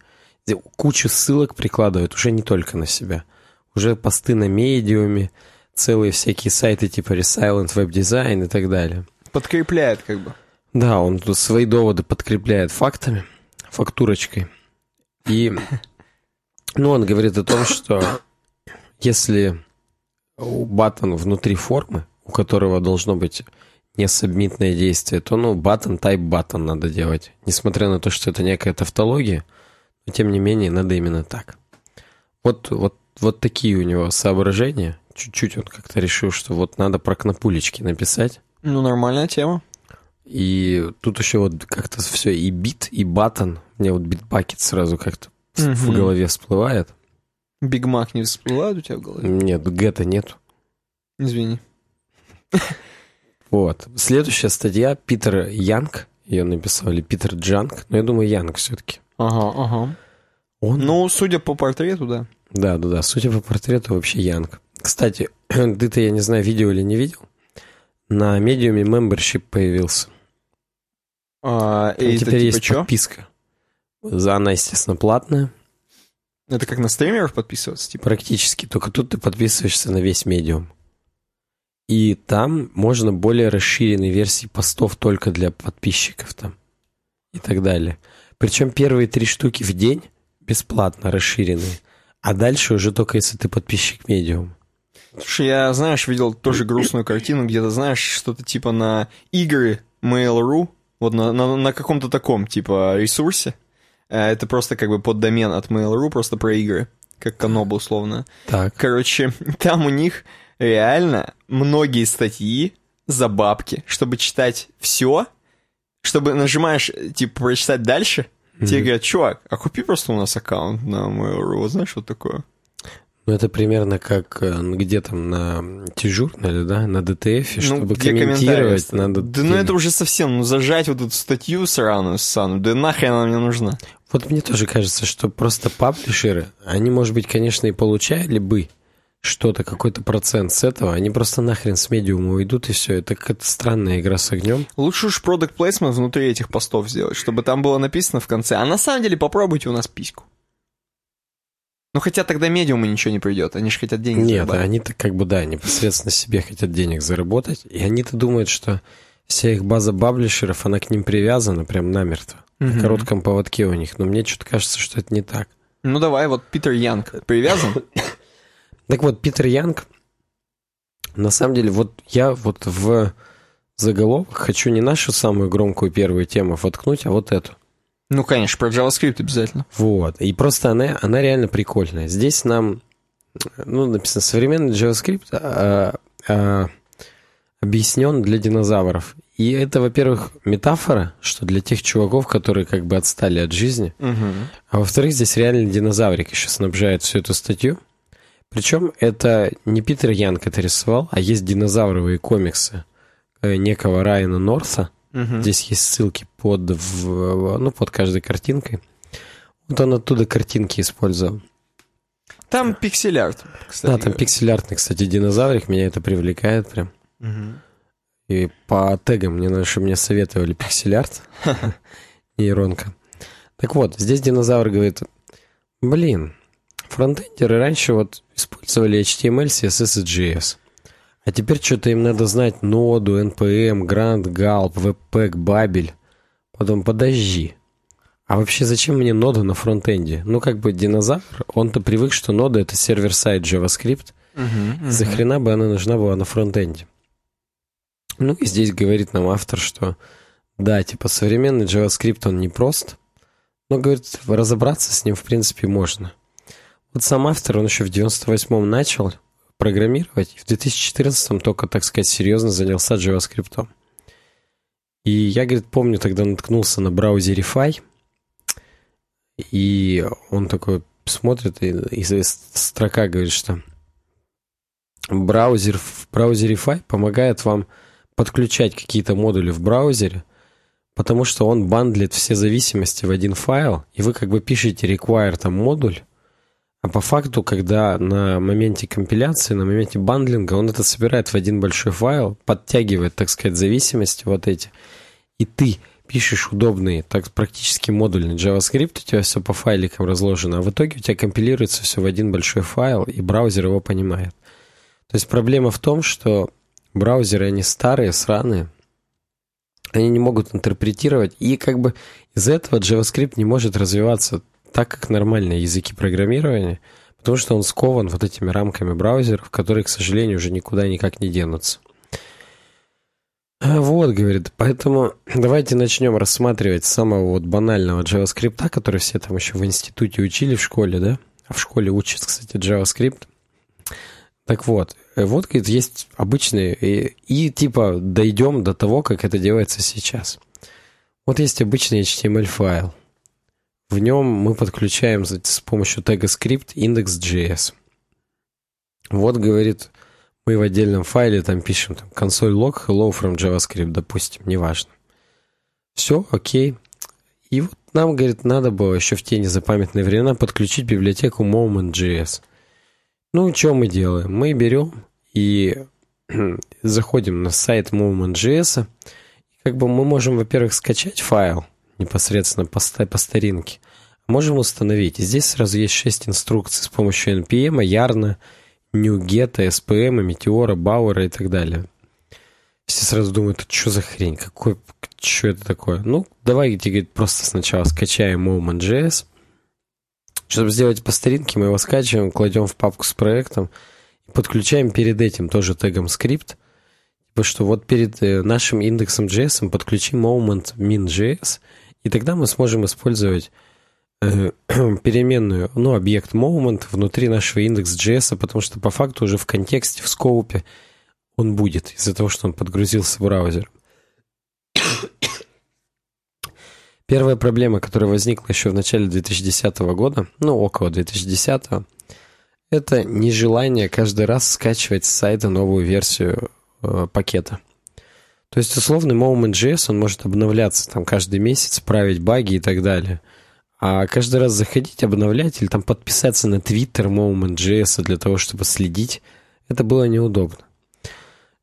Кучу ссылок прикладывает уже не только на себя. Уже посты на медиуме, целые всякие сайты типа Resilient Web Design и так далее. Подкрепляет как бы. Да, он тут свои доводы подкрепляет фактами, фактурочкой. И, ну, он говорит о том, что если у баттон внутри формы, у которого должно быть несабмитное действие, то, ну, button type button надо делать. Несмотря на то, что это некая тавтология, но, тем не менее, надо именно так. Вот, вот, вот такие у него соображения. Чуть-чуть он как-то решил, что вот надо про кнопулечки написать. Ну, нормальная тема. И тут еще вот как-то все и бит, и button. Мне вот Bitbucket сразу как-то в- в голове всплывает. Биг Мак не всплывает у тебя в голове? Нет, гэта нету. Извини. Вот. Следующая статья Питер Янг. Ее написал, или Питер Джанг. Но я думаю, Янг все-таки. Ага, ага. Он... Ну, судя по портрету, да. Да, да, да. Судя по портрету, вообще Янг. Кстати, ты-то, я не знаю, видел или не видел. На медиуме membership появился. А, Там и теперь типа есть чё? подписка. За она, естественно, платная. Это как на стримеров подписываться, типа? Практически. Только тут ты подписываешься на весь медиум. И там можно более расширенные версии постов только для подписчиков там. И так далее. Причем первые три штуки в день бесплатно расширенные. А дальше уже только если ты подписчик медиум. Слушай, я, знаешь, видел тоже грустную картину, где-то, знаешь, что-то типа на игры Mail.ru, вот на, на, на каком-то таком, типа, ресурсе. Э, Это просто как бы под домен от Mail.ru, просто про игры, как Каноба условно. Так. Короче, там у них реально многие статьи за бабки, чтобы читать все, чтобы нажимаешь, типа, прочитать дальше, тебе Мгм. говорят, чувак, а купи просто у нас аккаунт на Mail.ru, вот знаешь, вот такое. Ну, это примерно как э, где там на T-журнале, да, на чтобы Ну, где комментировать, надо... Да ну это уже совсем, ну зажать вот эту статью сраную, ссаную, да нахрен она мне нужна. Вот мне тоже кажется, что просто паблишеры, они, может быть, конечно, и получали бы, что-то, какой-то процент с этого, они просто нахрен с медиума уйдут, и все. Это какая-то странная игра с огнем. Лучше уж продукт placement внутри этих постов сделать, чтобы там было написано в конце. А на самом деле попробуйте у нас письку. Ну, хотя тогда медиуму ничего не придет, они же хотят денег Нет, они-то как бы, да, непосредственно себе хотят денег заработать, и они-то думают, что вся их база баблишеров, она к ним привязана прям намертво. Угу. На коротком поводке у них, но мне что-то кажется, что это не так. Ну, давай, вот Питер Янг привязан? Так вот, Питер Янг, на самом деле, вот я вот в заголовок хочу не нашу самую громкую первую тему воткнуть, а вот эту. Ну, конечно, про JavaScript обязательно. Вот, и просто она, она реально прикольная. Здесь нам, ну, написано, современный JavaScript а, а, объяснен для динозавров. И это, во-первых, метафора, что для тех чуваков, которые как бы отстали от жизни. Угу. А во-вторых, здесь реально динозаврик еще снабжает всю эту статью. Причем это не Питер Янг это рисовал, а есть динозавровые комиксы э, некого Райана Норса. Угу. Здесь есть ссылки под, в, ну, под каждой картинкой. Вот он оттуда картинки использовал. Там пиксель-арт, кстати. Да, там пиксель-артный, кстати, динозаврик. Меня это привлекает прям. Угу. И по тегам мне, ну, мне советовали пиксель-арт. Нейронка. Так вот, здесь динозавр говорит, блин, Фронтендеры раньше вот использовали HTML, CSS и JS. А теперь что-то им надо знать ноду, NPM, Grand, Gulp, Webpack, Babel. Потом подожди. А вообще зачем мне нода на фронтенде? Ну, как бы динозавр, он-то привык, что нода это сервер-сайт JavaScript. Uh-huh, uh-huh. За хрена бы она нужна была на фронтенде. Ну, и здесь говорит нам автор, что да, типа современный JavaScript, он непрост, но, говорит, разобраться с ним, в принципе, можно. Вот сам автор, он еще в 98-м начал программировать, и в 2014-м только, так сказать, серьезно занялся JavaScript. И я, говорит, помню, тогда наткнулся на браузере Fi, и он такой смотрит, и, и строка говорит, что браузер в браузере Fi помогает вам подключать какие-то модули в браузере, потому что он бандлит все зависимости в один файл, и вы как бы пишете require там модуль, а по факту, когда на моменте компиляции, на моменте бандлинга, он это собирает в один большой файл, подтягивает, так сказать, зависимости вот эти, и ты пишешь удобный, так практически модульный JavaScript, у тебя все по файликам разложено, а в итоге у тебя компилируется все в один большой файл, и браузер его понимает. То есть проблема в том, что браузеры, они старые, сраные, они не могут интерпретировать, и как бы из-за этого JavaScript не может развиваться так, как нормальные языки программирования, потому что он скован вот этими рамками браузеров, которые, к сожалению, уже никуда никак не денутся. Вот, говорит, поэтому давайте начнем рассматривать самого вот банального JavaScript, который все там еще в институте учили в школе, да? А в школе учат, кстати, JavaScript. Так вот, вот, говорит, есть обычные, и, и типа дойдем до того, как это делается сейчас. Вот есть обычный HTML-файл. В нем мы подключаем с помощью тега script index.js. Вот, говорит, мы в отдельном файле там пишем там, console log hello from JavaScript, допустим, неважно. Все, окей. И вот нам, говорит, надо было еще в те незапамятные времена подключить библиотеку moment.js. Ну, что мы делаем? Мы берем и заходим на сайт moment.js. Как бы мы можем, во-первых, скачать файл, непосредственно по, по старинке. Можем установить. Здесь сразу есть 6 инструкций с помощью NPM, Yarn, NuGet, SPM, Meteora, Bauer и так далее. Все сразу думают, что за хрень, какой, что это такое? Ну, давайте, говорит, просто сначала скачаем Moment.js. Чтобы сделать по старинке, мы его скачиваем, кладем в папку с проектом подключаем перед этим тоже тегом скрипт, типа что вот перед э, нашим индексом JS подключим moment min.js, и тогда мы сможем использовать э, переменную, ну, объект moment внутри нашего индекс.js, потому что по факту уже в контексте, в скоупе он будет из-за того, что он подгрузился в браузер. Первая проблема, которая возникла еще в начале 2010 года, ну, около 2010, это нежелание каждый раз скачивать с сайта новую версию э, пакета. То есть условный Moment.js, он может обновляться там каждый месяц, править баги и так далее. А каждый раз заходить, обновлять или там подписаться на Twitter Moment.js для того, чтобы следить, это было неудобно.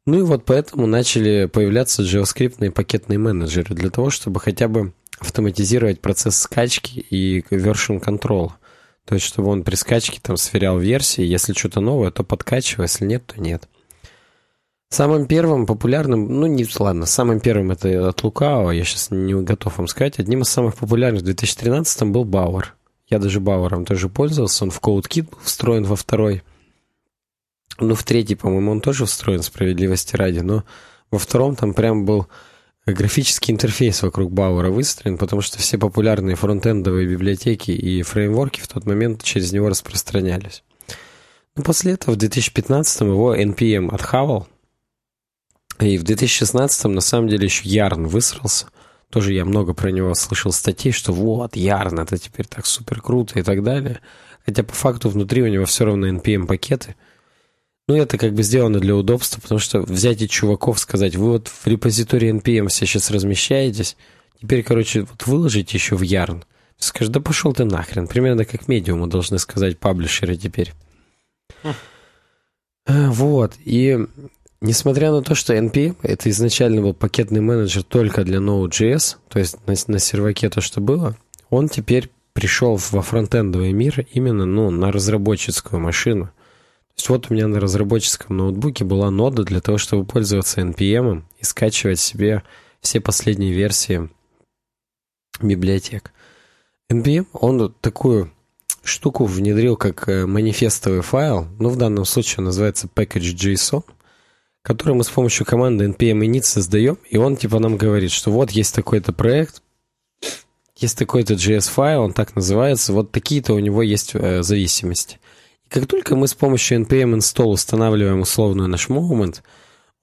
Ну и вот поэтому начали появляться JavaScript пакетные менеджеры для того, чтобы хотя бы автоматизировать процесс скачки и version control. То есть, чтобы он при скачке там сверял версии, если что-то новое, то подкачивай, если нет, то нет. Самым первым популярным, ну не ладно, самым первым это от Лукао, я сейчас не готов вам сказать, одним из самых популярных в 2013 был Бауэр. Я даже Бауэром тоже пользовался, он в CodeKit был встроен во второй. Ну, в третий, по-моему, он тоже встроен, справедливости ради, но во втором там прям был графический интерфейс вокруг Бауэра выстроен, потому что все популярные фронтендовые библиотеки и фреймворки в тот момент через него распространялись. Но после этого в 2015 его NPM отхавал, и в 2016 на самом деле еще Ярн высрался. Тоже я много про него слышал статей, что вот, Ярн, это теперь так супер круто и так далее. Хотя по факту внутри у него все равно NPM-пакеты – ну, это как бы сделано для удобства, потому что взять и чуваков сказать, вы вот в репозитории NPM все сейчас размещаетесь, теперь, короче, вот выложите еще в Yarn. Скажешь, да пошел ты нахрен. Примерно как медиуму должны сказать паблишеры теперь. Хм. Вот. И несмотря на то, что NPM это изначально был пакетный менеджер только для Node.js, то есть на, на серваке то, что было, он теперь пришел во фронтендовый мир именно ну, на разработческую машину. Есть вот у меня на разработческом ноутбуке была нода для того, чтобы пользоваться NPM и скачивать себе все последние версии библиотек. NPM, он такую штуку внедрил как э, манифестовый файл, ну, в данном случае он называется package.json, который мы с помощью команды npm init создаем, и он типа нам говорит, что вот есть такой-то проект, есть такой-то JS-файл, он так называется, вот такие-то у него есть э, зависимости. Как только мы с помощью npm install устанавливаем условную наш moment,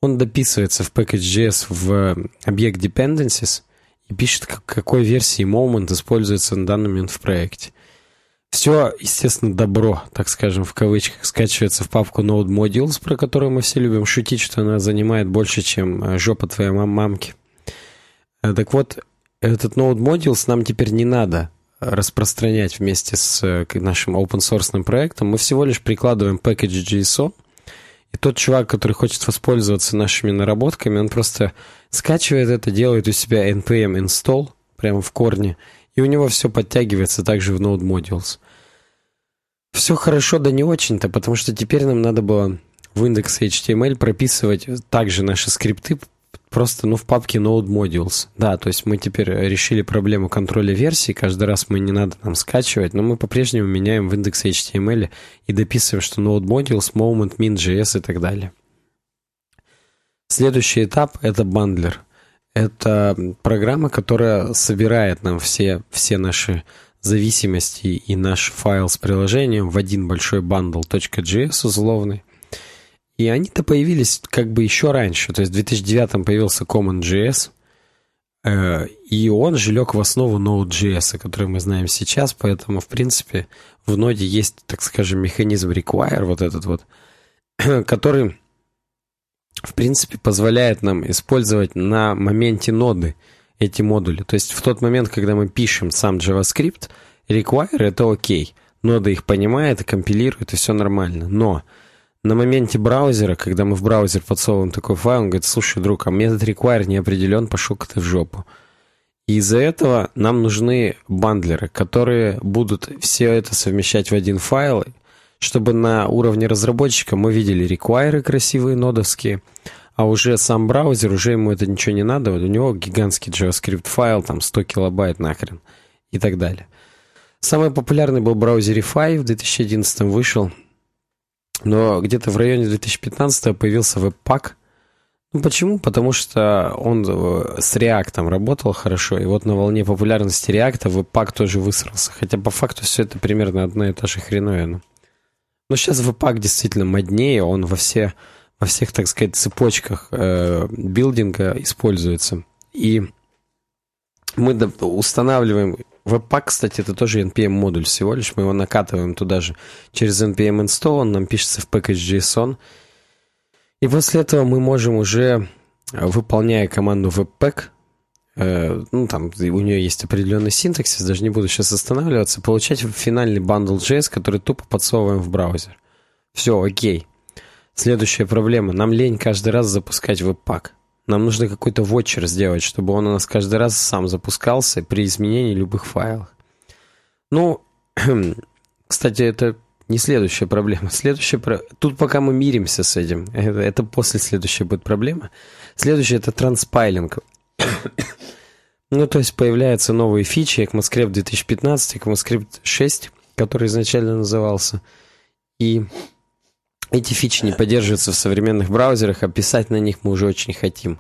он дописывается в package.js в объект dependencies и пишет, какой версии moment используется на данный момент в проекте. Все, естественно, добро, так скажем, в кавычках, скачивается в папку Node Modules, про которую мы все любим шутить, что она занимает больше, чем э, жопа твоей мам мамки. Э, так вот, этот Node Modules нам теперь не надо распространять вместе с э, нашим open source проектом, мы всего лишь прикладываем package JSON, и тот чувак, который хочет воспользоваться нашими наработками, он просто скачивает это, делает у себя npm install прямо в корне, и у него все подтягивается также в Node Modules. Все хорошо, да не очень-то, потому что теперь нам надо было в индекс HTML прописывать также наши скрипты просто, ну, в папке Node Modules. Да, то есть мы теперь решили проблему контроля версий. Каждый раз мы не надо нам скачивать, но мы по-прежнему меняем в index HTML и дописываем, что Node Modules, Moment, Min.js и так далее. Следующий этап — это bundler. Это программа, которая собирает нам все, все наши зависимости и наш файл с приложением в один большой bundle .js условный. И они-то появились как бы еще раньше. То есть в 2009 появился CommonJS, э, и он же лег в основу Node.js, который мы знаем сейчас, поэтому, в принципе, в ноде есть, так скажем, механизм require, вот этот вот, который, в принципе, позволяет нам использовать на моменте ноды эти модули. То есть в тот момент, когда мы пишем сам JavaScript, require это окей. Нода их понимает, компилирует, и все нормально. Но на моменте браузера, когда мы в браузер подсовываем такой файл, он говорит, слушай, друг, а метод require не определен, пошел-ка ты в жопу. И из-за этого нам нужны бандлеры, которые будут все это совмещать в один файл, чтобы на уровне разработчика мы видели require красивые нодовские, а уже сам браузер, уже ему это ничего не надо, вот у него гигантский JavaScript файл, там 100 килобайт нахрен и так далее. Самый популярный был Fi в 2011 вышел – но где-то в районе 2015 появился веб-пак. Ну почему? Потому что он э, с React работал хорошо, и вот на волне популярности React веб-пак тоже высрался. Хотя по факту все это примерно одна и та же хреновина. Но сейчас веб-пак действительно моднее, он во, все, во всех, так сказать, цепочках э, билдинга используется. И мы устанавливаем Webpack, кстати, это тоже NPM-модуль всего лишь. Мы его накатываем туда же через NPM install, он нам пишется в package.json. И после этого мы можем уже, выполняя команду webpack, ну, там, у нее есть определенный синтаксис, даже не буду сейчас останавливаться, получать финальный бандл JS, который тупо подсовываем в браузер. Все, окей. Следующая проблема. Нам лень каждый раз запускать веб-пак. Нам нужно какой-то вотчер сделать, чтобы он у нас каждый раз сам запускался при изменении любых файлов. Ну, кстати, это не следующая проблема. Следующая про... Тут пока мы миримся с этим. Это, это после следующей будет проблема. Следующая это транспайлинг. Ну, то есть появляются новые фичи, ECMAScript 2015, ECMAScript 6, который изначально назывался. И эти фичи не поддерживаются в современных браузерах, а писать на них мы уже очень хотим.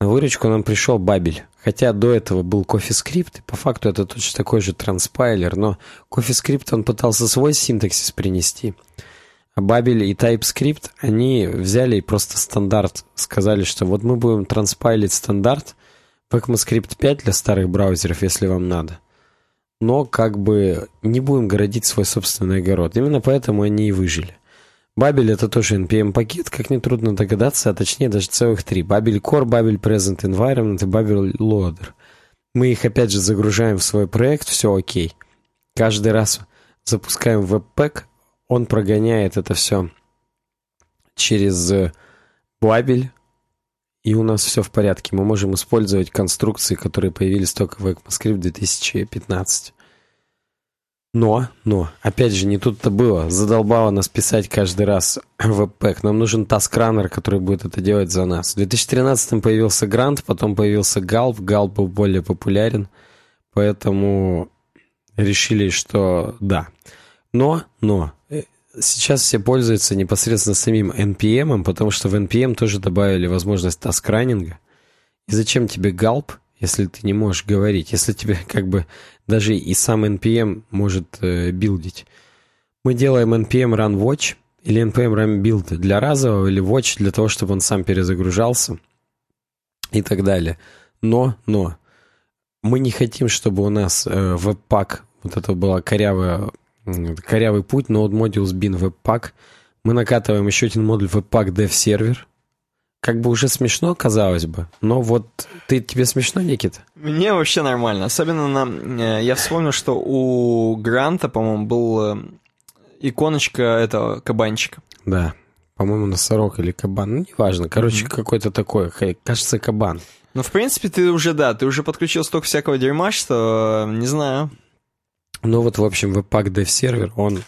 На выручку нам пришел Бабель. Хотя до этого был CoffeeScript, и по факту это точно такой же транспайлер, но CoffeeScript он пытался свой синтаксис принести. А Бабель и TypeScript, они взяли и просто стандарт, сказали, что вот мы будем транспайлить стандарт в ECMAScript 5 для старых браузеров, если вам надо. Но как бы не будем городить свой собственный огород. Именно поэтому они и выжили. Бабель это тоже NPM-пакет, как нетрудно догадаться, а точнее даже целых три. Бабель Core, Бабель Present Environment и Бабель Loader. Мы их опять же загружаем в свой проект, все окей. Каждый раз запускаем веб-пэк, он прогоняет это все через Бабель, и у нас все в порядке. Мы можем использовать конструкции, которые появились только в ECMAScript 2015. Но, но, опять же, не тут-то было. Задолбало нас писать каждый раз webpack. Нам нужен task runner, который будет это делать за нас. В 2013 появился Grunt, потом появился Gulp. Gulp был более популярен, поэтому решили, что да. Но, но, сейчас все пользуются непосредственно самим NPM, потому что в NPM тоже добавили возможность task runningа. И зачем тебе Gulp, если ты не можешь говорить, если тебе как бы даже и сам NPM может э, билдить. Мы делаем NPM Run Watch или NPM Run Build для разового или Watch для того, чтобы он сам перезагружался и так далее. Но, но, мы не хотим, чтобы у нас э, веб-пак, вот это была корявая, корявый путь, Node Modules bin webpack. Мы накатываем еще один модуль webpack dev server, как бы уже смешно, казалось бы. Но вот ты тебе смешно, Никита? Мне вообще нормально. Особенно на... Э, я вспомнил, что у Гранта, по-моему, был э, иконочка этого кабанчика. Да. По-моему, носорог или кабан. Ну, неважно. Короче, mm-hmm. какой-то такой. Кажется, кабан. Ну, в принципе, ты уже, да, ты уже подключил столько всякого дерьма, что не знаю. Ну вот, в общем, Webpack Dev сервер, он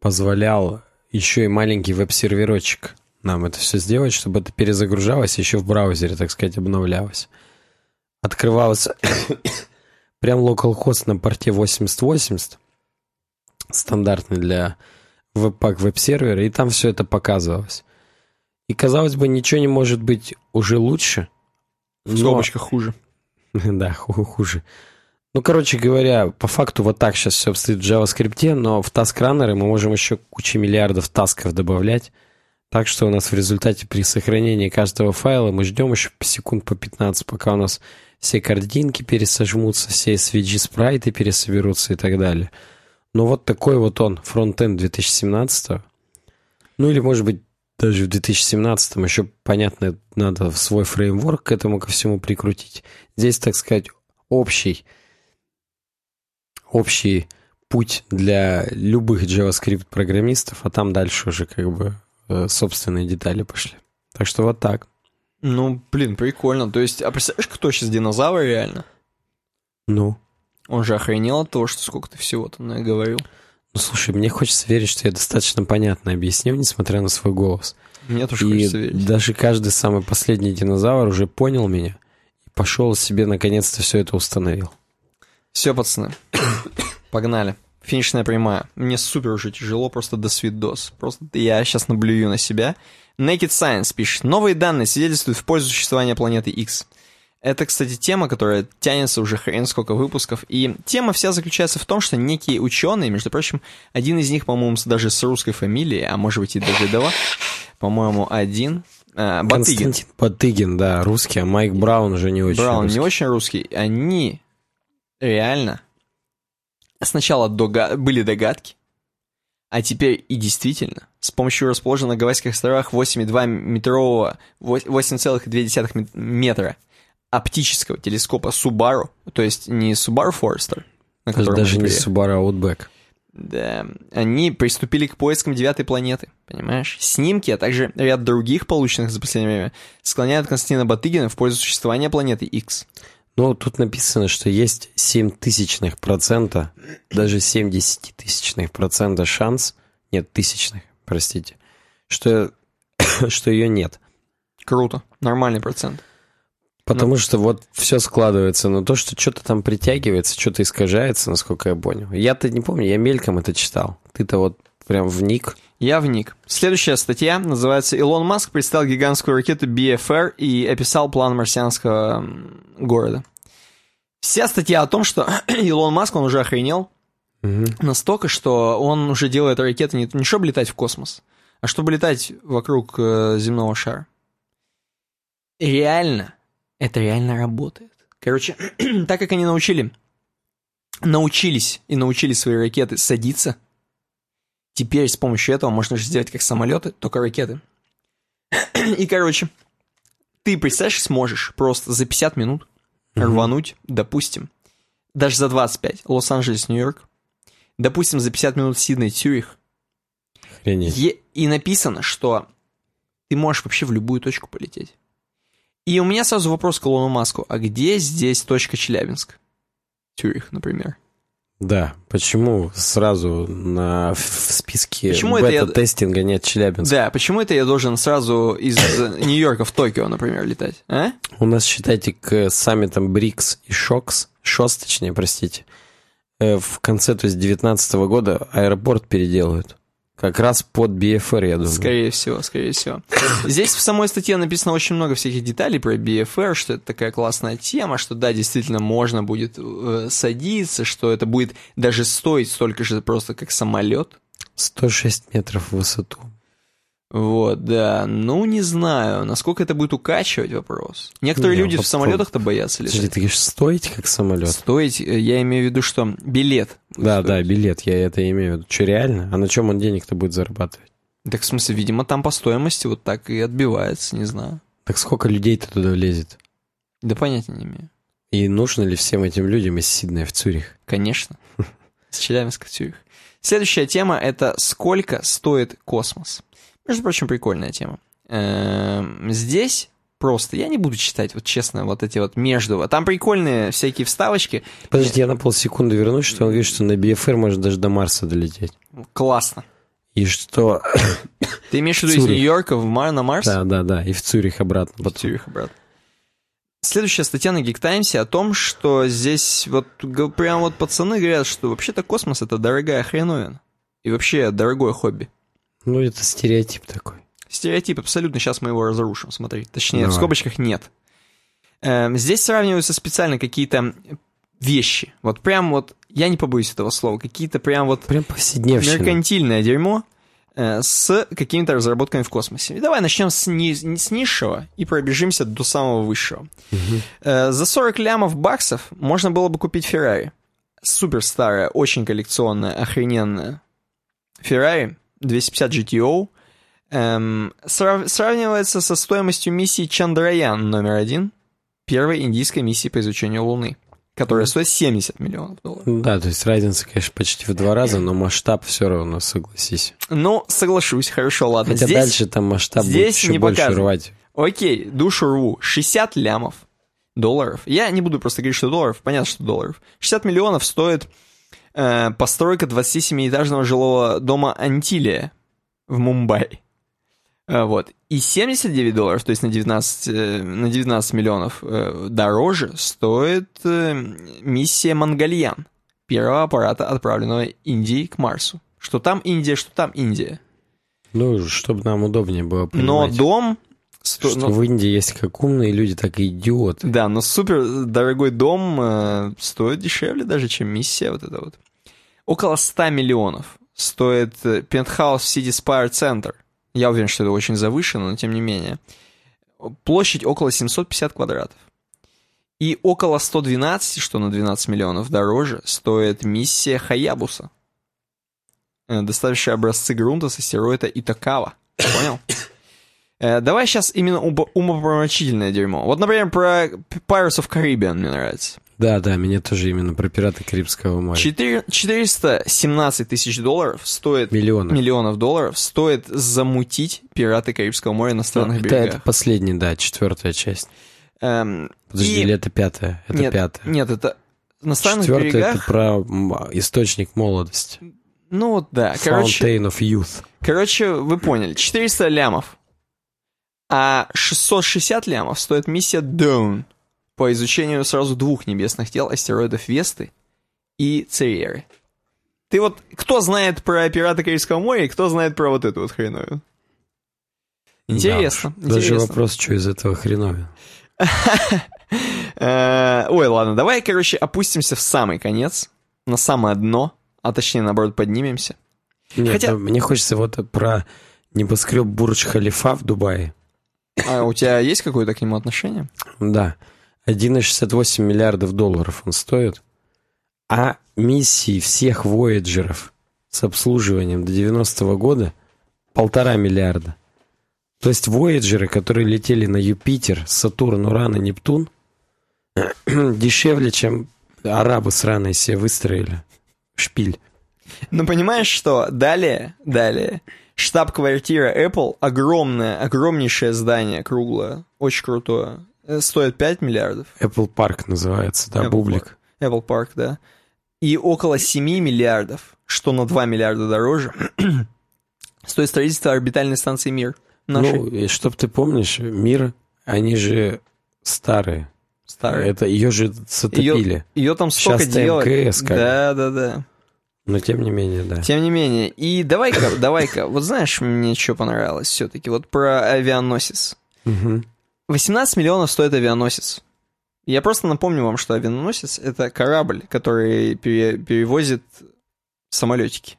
позволял еще и маленький веб-серверочек нам это все сделать, чтобы это перезагружалось еще в браузере, так сказать, обновлялось. Открывалось прям localhost на порте 8080, стандартный для веб-пак веб-сервера, и там все это показывалось. И, казалось бы, ничего не может быть уже лучше. В скобочках хуже. да, хуже. Ну, короче говоря, по факту вот так сейчас все обстоит в JavaScript, но в task-раннеры мы можем еще кучу миллиардов тасков добавлять. Так что у нас в результате при сохранении каждого файла мы ждем еще секунд по 15, пока у нас все картинки пересожмутся, все SVG спрайты пересоберутся и так далее. Но вот такой вот он, фронтенд 2017. Ну или, может быть, даже в 2017 еще, понятно, надо свой фреймворк к этому ко всему прикрутить. Здесь, так сказать, общий, общий путь для любых JavaScript-программистов, а там дальше уже как бы Э, собственные детали пошли. Так что вот так. Ну, блин, прикольно. То есть, а представляешь, кто сейчас динозавр реально? Ну? Он же охренел от того, что сколько ты всего там наговорил. Ну, слушай, мне хочется верить, что я достаточно понятно объяснил, несмотря на свой голос. Мне тоже и хочется верить. даже каждый самый последний динозавр уже понял меня и пошел себе наконец-то все это установил. Все, пацаны, погнали. Финишная прямая. Мне супер уже тяжело, просто до свидос. Просто я сейчас наблюю на себя. Naked Science пишет. Новые данные свидетельствуют в пользу существования планеты X. Это, кстати, тема, которая тянется уже хрен сколько выпусков. И тема вся заключается в том, что некие ученые, между прочим, один из них, по-моему, даже с русской фамилией, а может быть и даже два, по-моему, один, а, Батыгин. Батыгин, да, русский, а Майк Браун уже не очень Браун русский. не очень русский. Они реально Сначала дога были догадки, а теперь и действительно, с помощью расположенных на Гавайских островах 8,2 метрового, 8,2 метра оптического телескопа Subaru, то есть не Subaru Forester, на То котором даже не. Subaru Outback. Да, они приступили к поискам девятой планеты, понимаешь? Снимки, а также ряд других полученных за последнее время склоняют Константина Батыгина в пользу существования планеты X. Ну, тут написано, что есть 7 тысячных процента, даже 70 тысячных процента шанс, нет, тысячных, простите, что, что ее нет. Круто, нормальный процент. Потому что вот все складывается на то, что что-то там притягивается, что-то искажается, насколько я понял. Я-то не помню, я мельком это читал. Ты-то вот прям вник. Я вник. Следующая статья называется «Илон Маск представил гигантскую ракету BFR и описал план марсианского города». Вся статья о том, что Илон Маск, он уже охренел настолько, что он уже делает ракеты не, не чтобы летать в космос, а чтобы летать вокруг э, земного шара. Реально, это реально работает. Короче, так как они научили, научились и научили свои ракеты садиться, теперь с помощью этого можно же сделать как самолеты, только ракеты. И, короче, ты, представляешь, сможешь просто за 50 минут рвануть, допустим, даже за 25, Лос-Анджелес, Нью-Йорк, допустим, за 50 минут Сидней, Охренеть. Е- и написано, что ты можешь вообще в любую точку полететь. И у меня сразу вопрос к Илону Маску. А где здесь точка Челябинск? Тюрих, например. Да, почему сразу на, в списке Почему это я- бета-тестинга нет Челябинска? Да, почему это я должен сразу из Нью-Йорка в Токио, например, летать? А? У нас, считайте, к саммитам БРИКС и ШОКС, ШОС, точнее, простите, э, в конце, то есть 2019 года аэропорт переделают. Как раз под BFR, я думаю. Скорее всего, скорее всего. Здесь в самой статье написано очень много всяких деталей про BFR, что это такая классная тема, что да, действительно можно будет э, садиться, что это будет даже стоить столько же просто как самолет. 106 метров в высоту. Вот, да. Ну, не знаю, насколько это будет укачивать вопрос. Некоторые Не, люди в самолетах-то боятся Подожди, летать. ты говоришь, стоить как самолет? Стоить, э, я имею в виду, что билет. Да, стоить. да, билет, я это имею в виду. Что, реально? А на чем он денег-то будет зарабатывать? Так, в смысле, видимо, там по стоимости вот так и отбивается, не знаю. Так сколько людей-то туда влезет? Да понятия не имею. И нужно ли всем этим людям из Сиднея в Цюрих? Конечно. С Челябинска в Цюрих. Следующая тема — это сколько стоит космос. Между прочим, прикольная тема. Эм, Здесь просто, я не буду читать, вот честно, вот эти вот между. Там прикольные всякие вставочки. Подожди, я на полсекунды вернусь, что он говорит, что на BFR можно даже до Марса долететь. Классно. И что... Ты имеешь в виду из. Нью-Йорка в Мар на Марс? Да, да, да, и в Цюрих обратно. В потом. Цюрих обратно. Следующая статья на Geek Times о том, что здесь вот прям вот пацаны говорят, что вообще-то космос это дорогая хреновина. И вообще дорогое хобби. Ну, это стереотип такой. Стереотип абсолютно, сейчас мы его разрушим, смотри. Точнее, в Давай. скобочках нет. Эм, здесь сравниваются специально какие-то вещи. Вот прям вот, я не побоюсь этого слова, какие-то прям вот Прям повседневщина. меркантильное дерьмо э, с какими-то разработками в космосе. И давай начнем с, ни- с низшего и пробежимся до самого высшего. Э, за 40 лямов баксов можно было бы купить Феррари. Супер старая, очень коллекционная, охрененная Феррари 250 GTO. Эм, срав- сравнивается со стоимостью миссии Чандраян номер один, первой индийской миссии по изучению Луны, которая стоит 70 миллионов долларов. Да, то есть разница, конечно, почти в два раза, но масштаб все равно, согласись. Ну, соглашусь, хорошо, ладно. Хотя Здесь, дальше там масштаб будет здесь еще не больше показано. рвать. окей, душу рву, 60 лямов долларов. Я не буду просто говорить, что долларов, понятно, что долларов. 60 миллионов стоит э, постройка 27-этажного жилого дома Антилия в Мумбаи. Э, вот. И 79 долларов, то есть на 19, э, на 19 миллионов э, дороже, стоит миссия Мангальян, первого аппарата, отправленного Индией к Марсу. Что там Индия, что там Индия. Ну, чтобы нам удобнее было Но понимать. дом... сто- что ну, в Индии есть как умные люди, так и идиоты. Да, но супер дорогой дом э, стоит дешевле даже, чем миссия вот эта вот. Около 100 миллионов стоит пентхаус в City Spire Center. Я уверен, что это очень завышено, но тем не менее. Площадь около 750 квадратов. И около 112, что на 12 миллионов дороже, стоит миссия Хаябуса, э, доставившая образцы грунта с астероида Итакава. Понял? Э, давай сейчас именно умопромочительное дерьмо. Вот, например, про Pirates of Caribbean мне нравится. Да, да, мне тоже именно про пираты Карибского моря. Четыре- 417 тысяч долларов стоит... Миллионов. Миллионов долларов стоит замутить пираты Карибского моря на странных Ну, это, берегах. это последний, да, четвертая часть. Эм, Подожди, и- или это пятая? Это нет, пятая. Нет, это на странных Четвертая это берегах. про м, источник молодости. Ну вот да, короче, Fountain of Youth. короче, вы поняли, 400 лямов, а 660 лямов стоит миссия Dawn по изучению сразу двух небесных тел, астероидов Весты и Цереры. Ты вот, кто знает про пираты Карибского моря и кто знает про вот эту вот хреновую? Интересно, Да. Даже интересно. вопрос, что из этого хреновин. Э, Ой, ладно, давай, короче, опустимся в самый конец, на самое дно, а точнее, наоборот, поднимемся. Нет, Хотя- ну, мне хочется вот про небоскреб Бурдж Халифа в Дубае. А у тебя есть какое-то к нему отношение? Да. 1,68 миллиардов долларов он стоит. А миссии всех вояджеров с обслуживанием до 90-го года полтора миллиарда. То есть вояджеры, которые летели на Юпитер, Сатурн, Уран и Нептун, дешевле, чем арабы сраные себе выстроили. Шпиль. Ну, понимаешь, что далее, далее, штаб-квартира Apple, огромное, огромнейшее здание, круглое, очень крутое, стоит 5 миллиардов. Apple Park называется, да, Apple бублик. Apple Park, да. И около 7 миллиардов, что на 2 миллиарда дороже, стоит строительство орбитальной станции «Мир». Нашей Ну, и чтоб ты помнишь, мир, они же старые. старой. Это ее же затопили. Ее там столько Сейчас-то делать. МКС как. Да, да, да. Но тем не менее, да. Тем не менее. И давай-ка, давай-ка, вот знаешь, мне что понравилось все-таки, вот про авианосец. 18 миллионов стоит авианосец. Я просто напомню вам, что авианосец — это корабль, который пере- перевозит самолетики.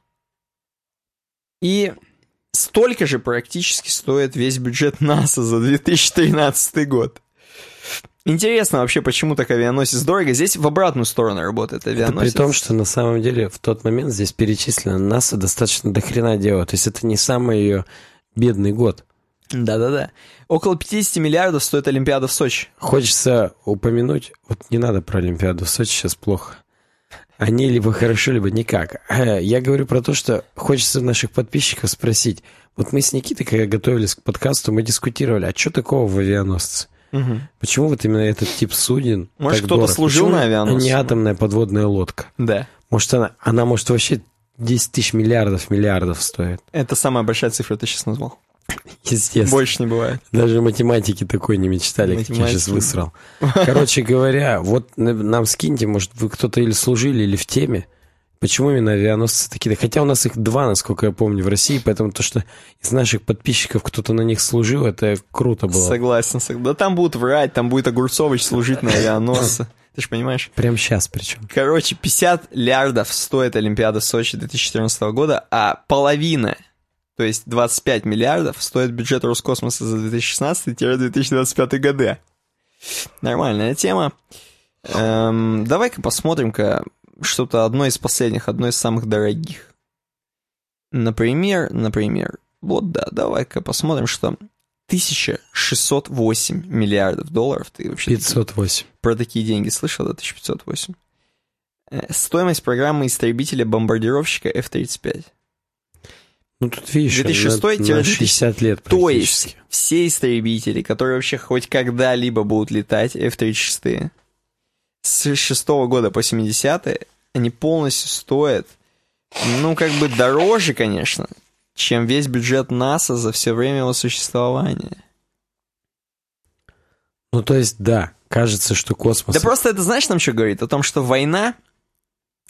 И столько же практически стоит весь бюджет НАСА за 2013 год. Интересно вообще, почему так авианосец дорого. Здесь в обратную сторону работает Это авианосец. при том, что на самом деле в тот момент здесь перечислено НАСА достаточно дохрена дела. То есть это не самый ее бедный год. Да-да-да. Около 50 миллиардов стоит Олимпиада в Сочи. Хочется упомянуть, вот не надо про Олимпиаду в Сочи сейчас плохо. Они либо хорошо, либо никак. Э, Я говорю про то, что хочется наших подписчиков спросить. Вот мы с Никитой, когда готовились к подкасту, мы дискутировали, а что такого в авианосце? Почему вот именно этот тип суден Может, кто-то служил Почему на авианосце? Не атомная подводная лодка. Да. Может, она, она может вообще 10 тысяч миллиардов миллиардов стоит. Это самая большая цифра, ты сейчас назвал. Естественно. Больше не бывает. Даже математики такой не мечтали, как я сейчас Математики. высрал. Короче говоря, вот нам скиньте, может, вы кто-то или служили, или в теме. Почему именно авианосцы такие? Хотя у нас их два, насколько я помню, в России, поэтому то, что из наших подписчиков кто-то на них служил, это круто было. Согласен, согласен. Да там будут врать, там будет Огурцович служить на авианосце. Ты же понимаешь? Прям сейчас причем. Короче, 50 лярдов стоит Олимпиада Сочи 2014 года, а половина, то есть 25 миллиардов, стоит бюджет Роскосмоса за 2016-2025 годы. Нормальная тема. Эм, давай-ка посмотрим-ка что-то одно из последних, одно из самых дорогих. Например, например, вот да, давай-ка посмотрим, что 1608 миллиардов долларов. Ты вообще 508. про такие деньги слышал, да, 1508. Э, Стоимость программы истребителя-бомбардировщика F-35. Ну, тут видишь, 2006 на, на 60 лет То есть все истребители, которые вообще хоть когда-либо будут летать, F-36, с 6 года по 70 они полностью стоят, ну, как бы дороже, конечно, чем весь бюджет НАСА за все время его существования. Ну, то есть, да, кажется, что космос... Да просто это знаешь нам что говорит? О том, что война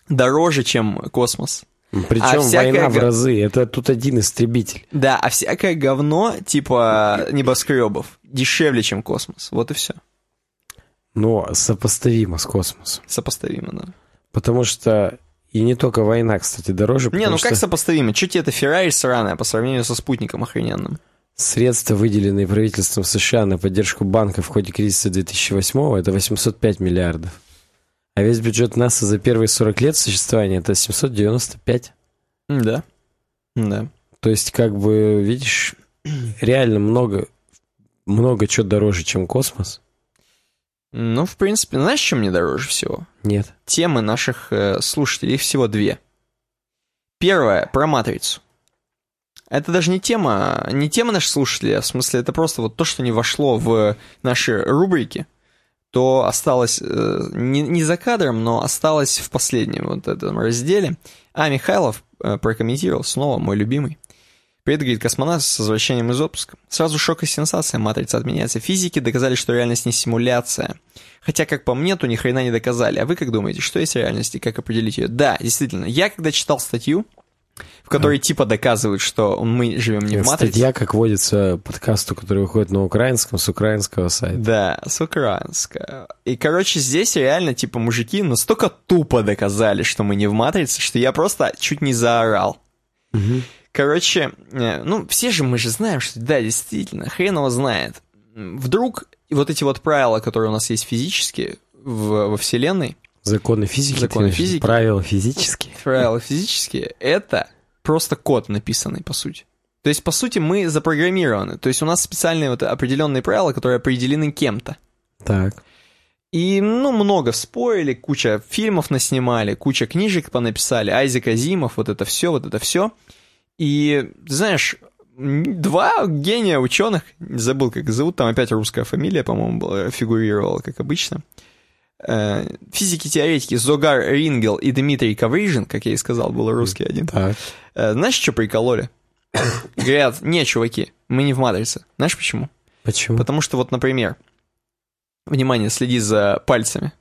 дороже, чем космос. Причем а всякая война в разы. Это тут один истребитель. Да, а всякое говно, типа небоскребов, дешевле, чем космос. Вот и все. Но сопоставимо с космосом. Сопоставимо, да. Потому что... И не только война, кстати, дороже. Не, ну что как сопоставимо? Че тебе это Феррари сраная по сравнению со спутником охрененным? Средства, выделенные правительством США на поддержку банков в ходе кризиса 2008 это 805 миллиардов. А весь бюджет НАСА за первые 40 лет существования это 795. Да. Да. То есть, как бы, видишь, реально много много чего дороже, чем космос? Ну, в принципе, знаешь, чем мне дороже всего? Нет. Темы наших э, слушателей, их всего две. Первая про матрицу. Это даже не тема, не тема наших слушателей, а в смысле это просто вот то, что не вошло в наши рубрики, то осталось э, не, не за кадром, но осталось в последнем вот этом разделе. А Михайлов э, прокомментировал, снова мой любимый. Привет, говорит космонавт, с возвращением из отпуска. Сразу шок и сенсация, матрица отменяется. Физики доказали, что реальность не симуляция. Хотя, как по мне, то ни хрена не доказали. А вы как думаете, что есть реальность и как определить ее? Да, действительно. Я когда читал статью, в которой типа доказывают, что мы живем не в матрице. Статья, как водится, подкасту, который выходит на украинском, с украинского сайта. Да, с украинского. И, короче, здесь реально, типа, мужики настолько тупо доказали, что мы не в матрице, что я просто чуть не заорал. Угу. Короче, э, ну, все же мы же знаем, что да, действительно, хрен его знает. Вдруг вот эти вот правила, которые у нас есть физически в, во Вселенной, Законы физики, Законы физики. правила физические. правила физические, это просто код написанный, по сути. То есть, по сути, мы запрограммированы. То есть, у нас специальные вот определенные правила, которые определены кем-то. Так. И, ну, много спорили, куча фильмов наснимали, куча книжек понаписали, Айзек Азимов, вот это все, вот это все. И, знаешь, два гения ученых, забыл, как зовут, там опять русская фамилия, по-моему, была- фигурировала, как обычно. Э, Физики-теоретики Зогар Рингел и Дмитрий Коврижин, как я и сказал, был русский один. Так. Э, Знаешь, что прикололи? Говорят, не, чуваки, мы не в матрице. Знаешь почему? Почему? Потому что вот, например, внимание, следи за пальцами.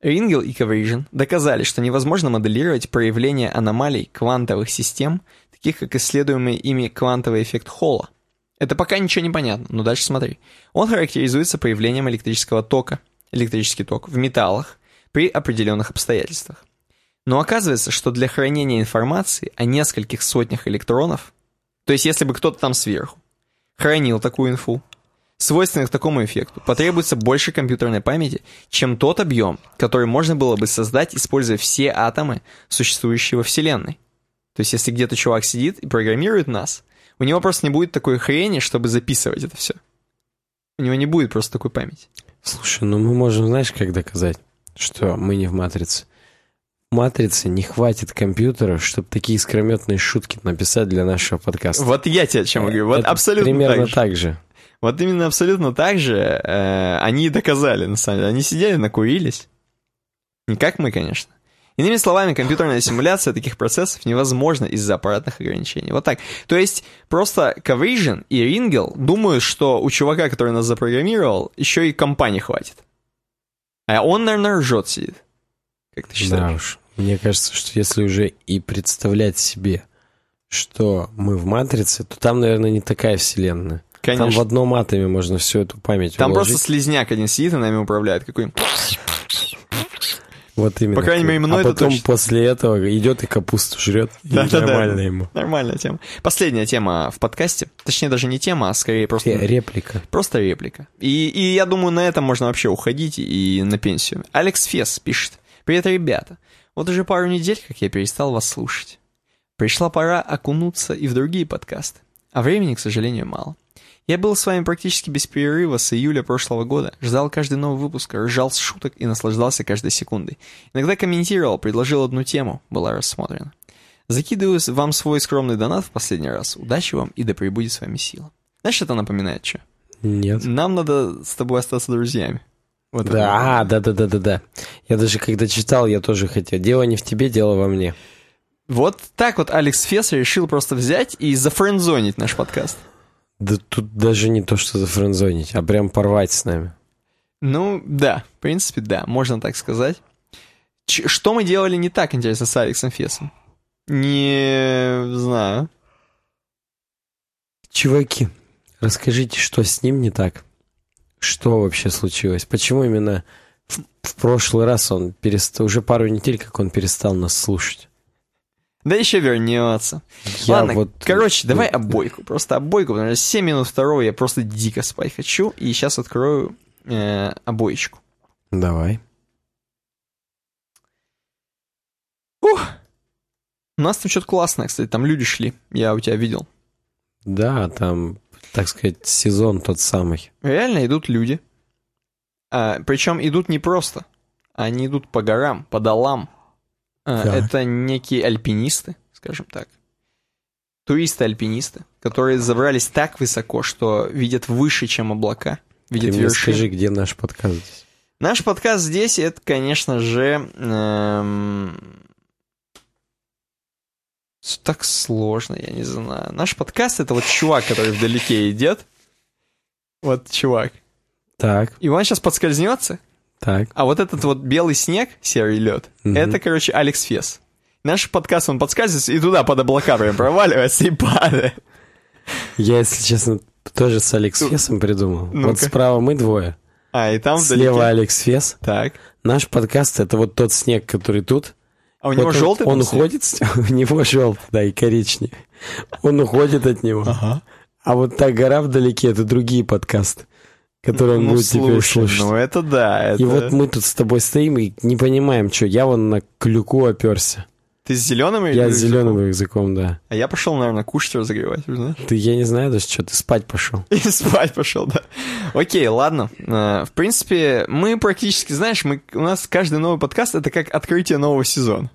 Рингел и Коврижин доказали, что невозможно моделировать проявление аномалий квантовых систем, таких как исследуемый ими квантовый эффект Холла. Это пока ничего не понятно, но дальше смотри. Он характеризуется появлением электрического тока, электрический ток в металлах при определенных обстоятельствах. Но оказывается, что для хранения информации о нескольких сотнях электронов, то есть если бы кто-то там сверху хранил такую инфу, свойственных такому эффекту, потребуется больше компьютерной памяти, чем тот объем, который можно было бы создать, используя все атомы, существующие во Вселенной. То есть, если где-то чувак сидит и программирует нас, у него просто не будет такой хрени, чтобы записывать это все. У него не будет просто такой памяти. Слушай, ну мы можем, знаешь, как доказать, что мы не в матрице? В матрице не хватит компьютеров, чтобы такие искрометные шутки написать для нашего подкаста. Вот я тебе о чем говорю. Вот Это абсолютно примерно так же. так же. Вот именно абсолютно так же э, они и доказали, на самом деле. Они сидели, накурились. Не как мы, конечно. Иными словами, компьютерная симуляция таких процессов невозможна из-за аппаратных ограничений. Вот так. То есть, просто Коврижин и Рингел думают, что у чувака, который нас запрограммировал, еще и компании хватит. А он, наверное, ржет сидит. Как ты Да считаешь? уж. Мне кажется, что если уже и представлять себе, что мы в матрице, то там, наверное, не такая вселенная. Конечно. Там в одном атоме можно всю эту память Там уложить. просто слизняк один сидит и нами управляет. Какой... Вот именно. По крайней мере, мной а это потом точно. после этого идет и капусту жрет. И Да-да-да. нормально ему. Нормальная тема. Последняя тема в подкасте. Точнее, даже не тема, а скорее просто... Реплика. Просто реплика. И, и я думаю, на этом можно вообще уходить и на пенсию. Алекс Фес пишет. Привет, ребята. Вот уже пару недель, как я перестал вас слушать. Пришла пора окунуться и в другие подкасты. А времени, к сожалению, мало. Я был с вами практически без перерыва с июля прошлого года, ждал каждый новый выпуск, ржал с шуток и наслаждался каждой секундой. Иногда комментировал, предложил одну тему, была рассмотрена. Закидываю вам свой скромный донат в последний раз. Удачи вам и да пребудет с вами сила. Знаешь, что это напоминает что? Нет. Нам надо с тобой остаться друзьями. Вот это. Да, да, да, да, да, да. Я даже когда читал, я тоже хотел. Дело не в тебе, дело во мне. Вот так вот Алекс Фес решил просто взять и зафрендзонить наш подкаст. Да тут даже не то, что зафрендзонить, а прям порвать с нами. Ну, да, в принципе, да, можно так сказать. Ч- что мы делали не так, интересно, с Алексом Фесом? Не знаю. Чуваки, расскажите, что с ним не так? Что вообще случилось? Почему именно в, в прошлый раз он перестал... Уже пару недель, как он перестал нас слушать. Да еще вернется. Я Ладно, вот- короче, давай обойку. Просто обойку, потому что 7 минут второго я просто дико спать хочу. И сейчас открою э, обоечку. Давай. Ух! У нас там что-то классное, кстати, там люди шли. Я у тебя видел. Да, там так сказать, сезон тот самый. Реально идут люди. А, причем идут не просто. Они идут по горам, по долам. А, Так. это некие альпинисты, скажем так. Туристы-альпинисты, которые забрались так высоко, что видят выше, чем облака. Ты Видят мне вершины. скажи, где наш подкаст здесь? Наш подкаст здесь, это, конечно же, эм, так сложно, я не знаю. Наш подкаст это вот чувак, который вдалеке идет. Вот чувак. Так, И он сейчас подскользнется, так. а вот этот вот белый снег, серый лед, Мгм. это, короче, Алекс Фес. Наш подкаст, он подскальзывается и туда под облака прям проваливается и падает. Я, если честно, тоже с Алекс Фесом придумал. Ну-ка. Вот справа мы двое, А, и там слева вдалеке. Алекс Фес. Так. Наш подкаст — это вот тот снег, который тут. А у него Вот желтый Он уходит, у него желтый, да, и коричневый. Он уходит от него. Ага. А вот та гора вдалеке — это другие подкасты, которые он Ну, будет теперь слушай, слушать. ну это да. Это... И вот мы тут с тобой стоим и не понимаем, что. Я вон на клюку оперся. Ты с зеленым или Я с языком? зеленым языком, да. А я пошел, наверное, кушать разогревать, знаешь? Ты, я не знаю даже, что ты спать пошел. И спать пошел, да. Окей, ладно. Э, В принципе, мы практически, знаешь, мы, у нас каждый новый подкаст это как открытие нового сезона.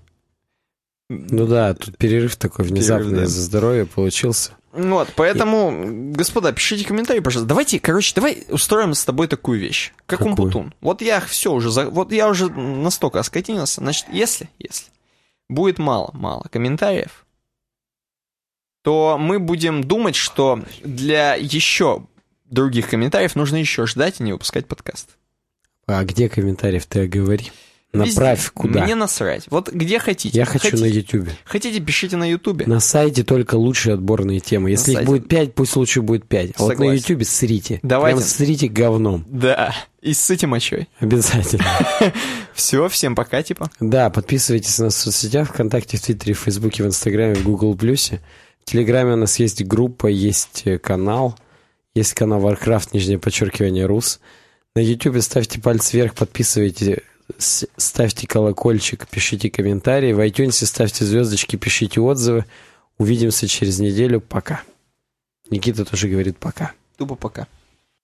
Ну да, тут перерыв такой внезапный Перерыв, да. из-за здоровья получился. Вот, поэтому, господа, пишите комментарии, пожалуйста. Давайте, короче, давай устроим с тобой такую вещь. Как Какую? Умпутун. Вот я все уже, за- вот я уже настолько оскотинился. Значит, если, если будет мало-мало комментариев, то мы будем думать, что для еще других комментариев нужно еще ждать и не выпускать подкаст. А где комментариев ты говори? Везде. Направь куда? Мне насрать. Вот где хотите. Я хочу хотите, на Ютубе. Хотите, пишите на Ютубе. На сайте только лучшие отборные темы. Если их сайте. будет 5, пусть лучше будет 5. А вот на. Ютубе срите. Давайте. Прям срите говном. Да. И ссыте мочой. Обязательно. Все, всем пока, типа. Да, подписывайтесь на нас в соцсетях, ВКонтакте, в Твиттере, в Фейсбуке, в Инстаграме, в Гугл Плюсе. В Телеграме у нас есть группа, есть э, канал. Есть канал Warcraft, нижнее подчеркивание, Рус. На Ютубе ставьте палец вверх, подписывайтесь, с- ставьте колокольчик, пишите комментарии. В iTunes ставьте звездочки, пишите отзывы. Увидимся через неделю. Пока. Никита тоже говорит пока. Тупо пока.